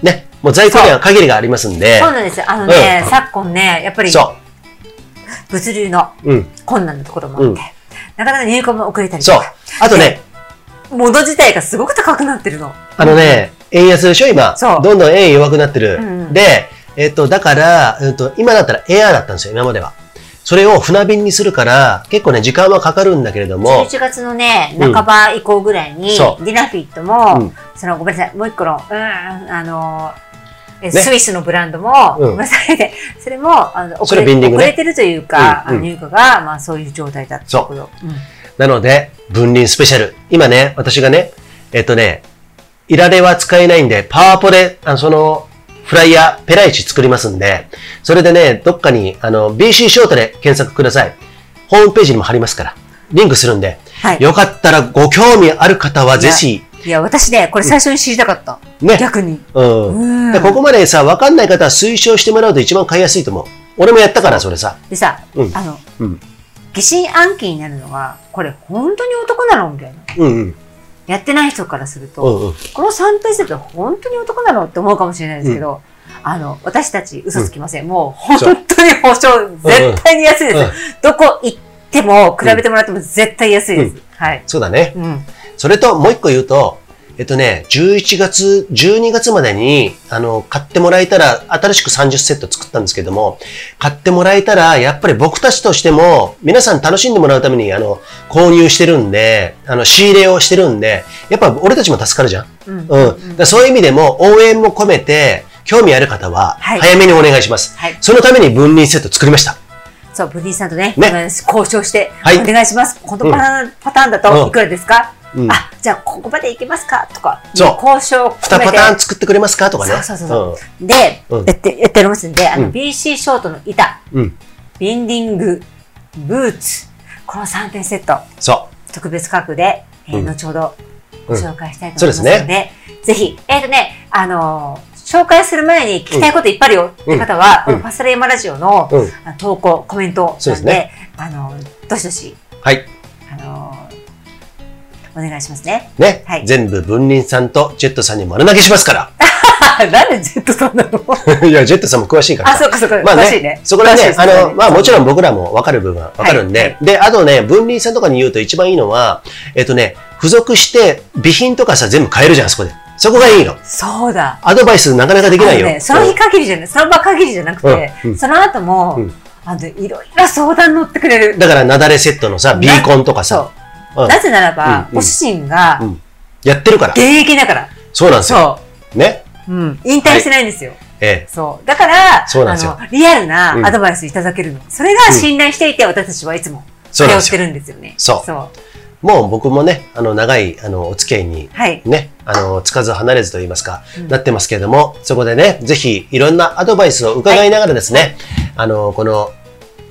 ね。もう在庫には限りがありますんでそう、なんですよ。あのね、うん昨今ね、やっぱり、そ物流の。困難なところもあって、うんなかなか入荷も遅れたりとそうか。。あとね、物自体がすごく高くなってるの。あのね、円安でしょ、今。そうどんどん円弱くなってる。うんうんで、えっと、だから、うんと、今だったらエアーだったんですよ、今までは。それを船便にするから、結構ね、時間はかかるんだけれども、11月のね、うん半ば以降ぐらいに、そう。ディナフィットも、うん。その、ごめんなさい、もう一個の、うん、あの、えね。スイスのブランドも、うん。ごめんなさいね、それも、あの、遅れね。遅れてるというか、うんうん。入荷が、まあそういう状態だったところ。うん。なので、分輪スペシャル。今ね、私がね、えっとね、いられは使えないんで、パワポで、あの、その、フライヤー、ペライチ作りますんで、それでね、どっかに、あの、BC ショートで検索ください。ホームページにも貼りますから。リンクするんで、はい。よかったらご興味ある方はぜひ、いや、私ね、これ最初に知りたかった。ね。逆に。うん。うんでここまでさ、わかんない方は推奨してもらうと一番買いやすいと思う。俺もやったから、それさ。でさ、うんあの、うん。疑心暗鬼になるのが、これ本当に男なのみたいな。うんうん。やってない人からすると、うんうん。この3ページって本当に男なのって思うかもしれないですけど、あの、私たち嘘つきません。もう本当に保証、絶対に安いです。うんどこ行っても、比べてもらっても絶対安いです。はい。そうだね。うん。それともう一個言うと、えっとね、11月、12月までに、あの、買ってもらえたら、新しく30セット作ったんですけども、買ってもらえたら、やっぱり僕たちとしても、皆さん楽しんでもらうために、あの、購入してるんで、あの、仕入れをしてるんで、やっぱ俺たちも助かるじゃん。うん。うん。だそういう意味でも、応援も込めて、興味ある方は、はい早めにお願いします。はいそのために分輪セット作りました。そう、ブディさんとね、ね今交渉して、はいお願いします。このパターン,、パターンだうんといくらですか、うん。あ、じゃあここまでいけますかとか、交渉を2含めて。パターン作ってくれますかとかね。そうそうそう。で、うん。やって、やっておりますんで、あの、うん。BC ショートの板、うん。うん。ビンディング、ブーツ、この3点セット、そ特別価格で、えーうん。後ほどご紹介したいと思いますので、ですぜひ、えっ、とね、あのー紹介する前に聞きたいこといっぱいあるよって方は、うん。このパスタレイマラジオの、投稿、コメントなんで、ですね。あのーどしどし、はい。あのーお願いしますね。ね、はい全部分輪さんとジェットさんに丸投げしますかあ、なんでジェットさんなの？ら。いや、ジェットさんも詳しいからあ、さ。そうかそうか、まあ詳しいね。そこらね、あの、まあもちろんん。僕らも分かる部分は分かるんで、はいで、あとね、分輪さんとかに言うと一番いいのは、えっとね、付属して備品とかさ、全部買えるじゃん、そこで。そこがいいの。そうだ。アドバイスなかなかできないよ。ね、その日限りじゃない、その場限りじゃなくて、うんうんその後も、うんあの、いろいろ相談乗ってくれる。だから、なだれセットのさ、ビーコンとかさ、なぜならば、ご主人がうんやってるから現。役だから。そうなんですよ。そね。う。うん。引退してないんですよ。ええ。そう。だから、そうなんですよリアルうんなアドバイスいただけるの。それが信頼していて、私たちはいつも通ってるんですよね。そうそう。もう僕もね、あの、長い、あの、お付き合いにはい。ね、あの、つかず離れずと言いますか、うんなってますけれども、そこでね、ぜひいろんなアドバイスを伺いながらですね、あの、この、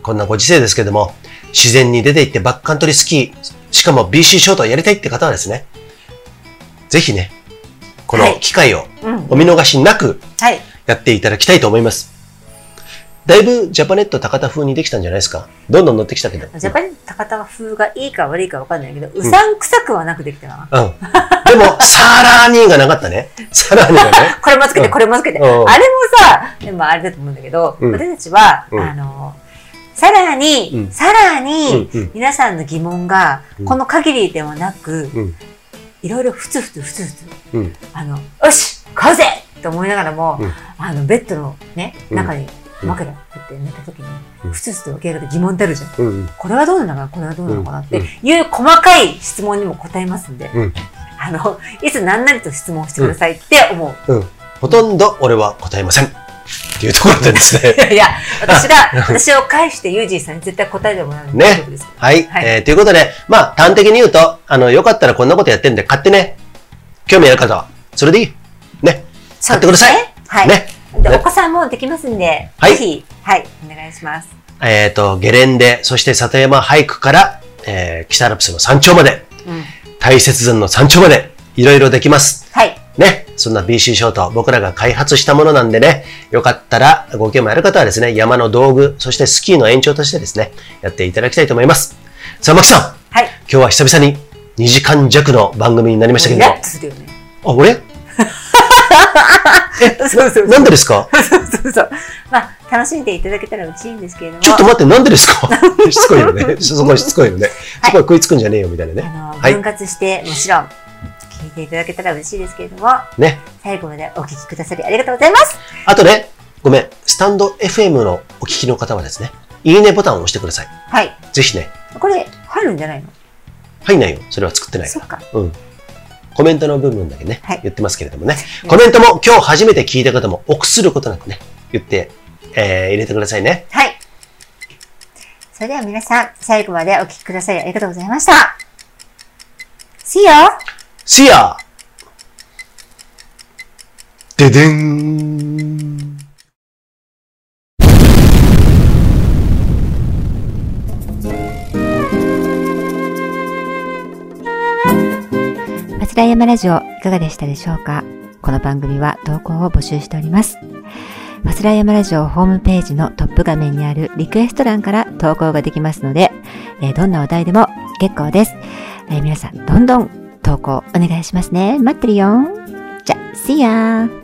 こんなご時世ですけれども、自然に出て行ってバックカントリースキー、しかも BC ショートをやりたいって方はですね、ぜひね、このはい機会をうん。お見逃しなくはい。やっていただきたいと思います。だいぶジャパネット高田風にできたんじゃないですか？どんどん乗ってきたけど。ジャパニ高田風がいいか悪いか分かんないけど、うさんくさくはなくできたな。うん。でも、さらにがなかったね。さらにがね。これもつけて、うんこれもつけて。うんあれもさ、でもあれだと思うんだけど、うん私たちは、うんあの、さらに、うんさらに、うんうん皆さんの疑問が、うんこの限りではなく、うんいろいろふつふつふつふつ、うん。あの、よし買うぜって思いながらも、うんあの、ベッドのね、うん中にうん枕振って寝た時に、うんふつふつと起き上がる疑問ってあるじゃん。うん。これはどうなのかなこれはどうなのかなってうんいう細かい質問にも答えますんで、うんあの、いつ何なりと質問してくださいって思う。うん。ほとんど俺は答えません。っていうところでですね。いや私が、私を返してユージーさんに絶対答えてもらうのでね。はい。はいえーということで、まあ、端的に言うと、あの、よかったらこんなことやってんで、買ってね。興味ある方は、それでいい。ね。買ってください。はい。ね。お子さんもできますんで、はいぜひ、はい、お願いします。えっ、と、ゲレンデ、そして里山俳句から、えー、北アルプスの山頂まで、うん。大雪山の山頂まで、いろいろできます。はい。ね。そんな BC ショート、僕らが開発したものなんでね、よかったらご興味ある方はですね、山の道具、そしてスキーの延長としてですね、やっていただきたいと思います。さあ、マキさん、はい。今日は久々に2時間弱の番組になりましたけイども、ね。あ、俺？そうそうなんでですか？そうそうそう。まあ、楽しんでいただけたら嬉しいんですけれども。ちょっと待って、なんでですか？しつこいよね。そこしつこいよね。はいそこは食いつくんじゃねえよ、みたいなね。分割して、もちろん、ていただけたら嬉しいですけれども、ね。最後までお聞きくださりありがとうございます。あとね、ごめん、スタンド FM のお聞きの方はですね、いいねボタンを押してください。はい。ぜひね、これ、入るんじゃないの？入んないよ。それは作ってないか。そっからうん。コメントの部分だけね、はい言ってますけれどもね。コメントも今日初めて聞いた方も臆することなくね、言って、えー、入れてくださいね。はい。それでは皆さん、最後までお聞きくださりありがとうございました。See you! See ya! ででん。松平山ラジオいかがでしたでしょうか？この番組は投稿を募集しております。松平山ラジオホームページのトップ画面にあるリクエスト欄から投稿ができますので、えーどんなお題でも結構です。えー皆さん、どんどん投稿お願いしますね。待ってるよ。じゃ、See ya!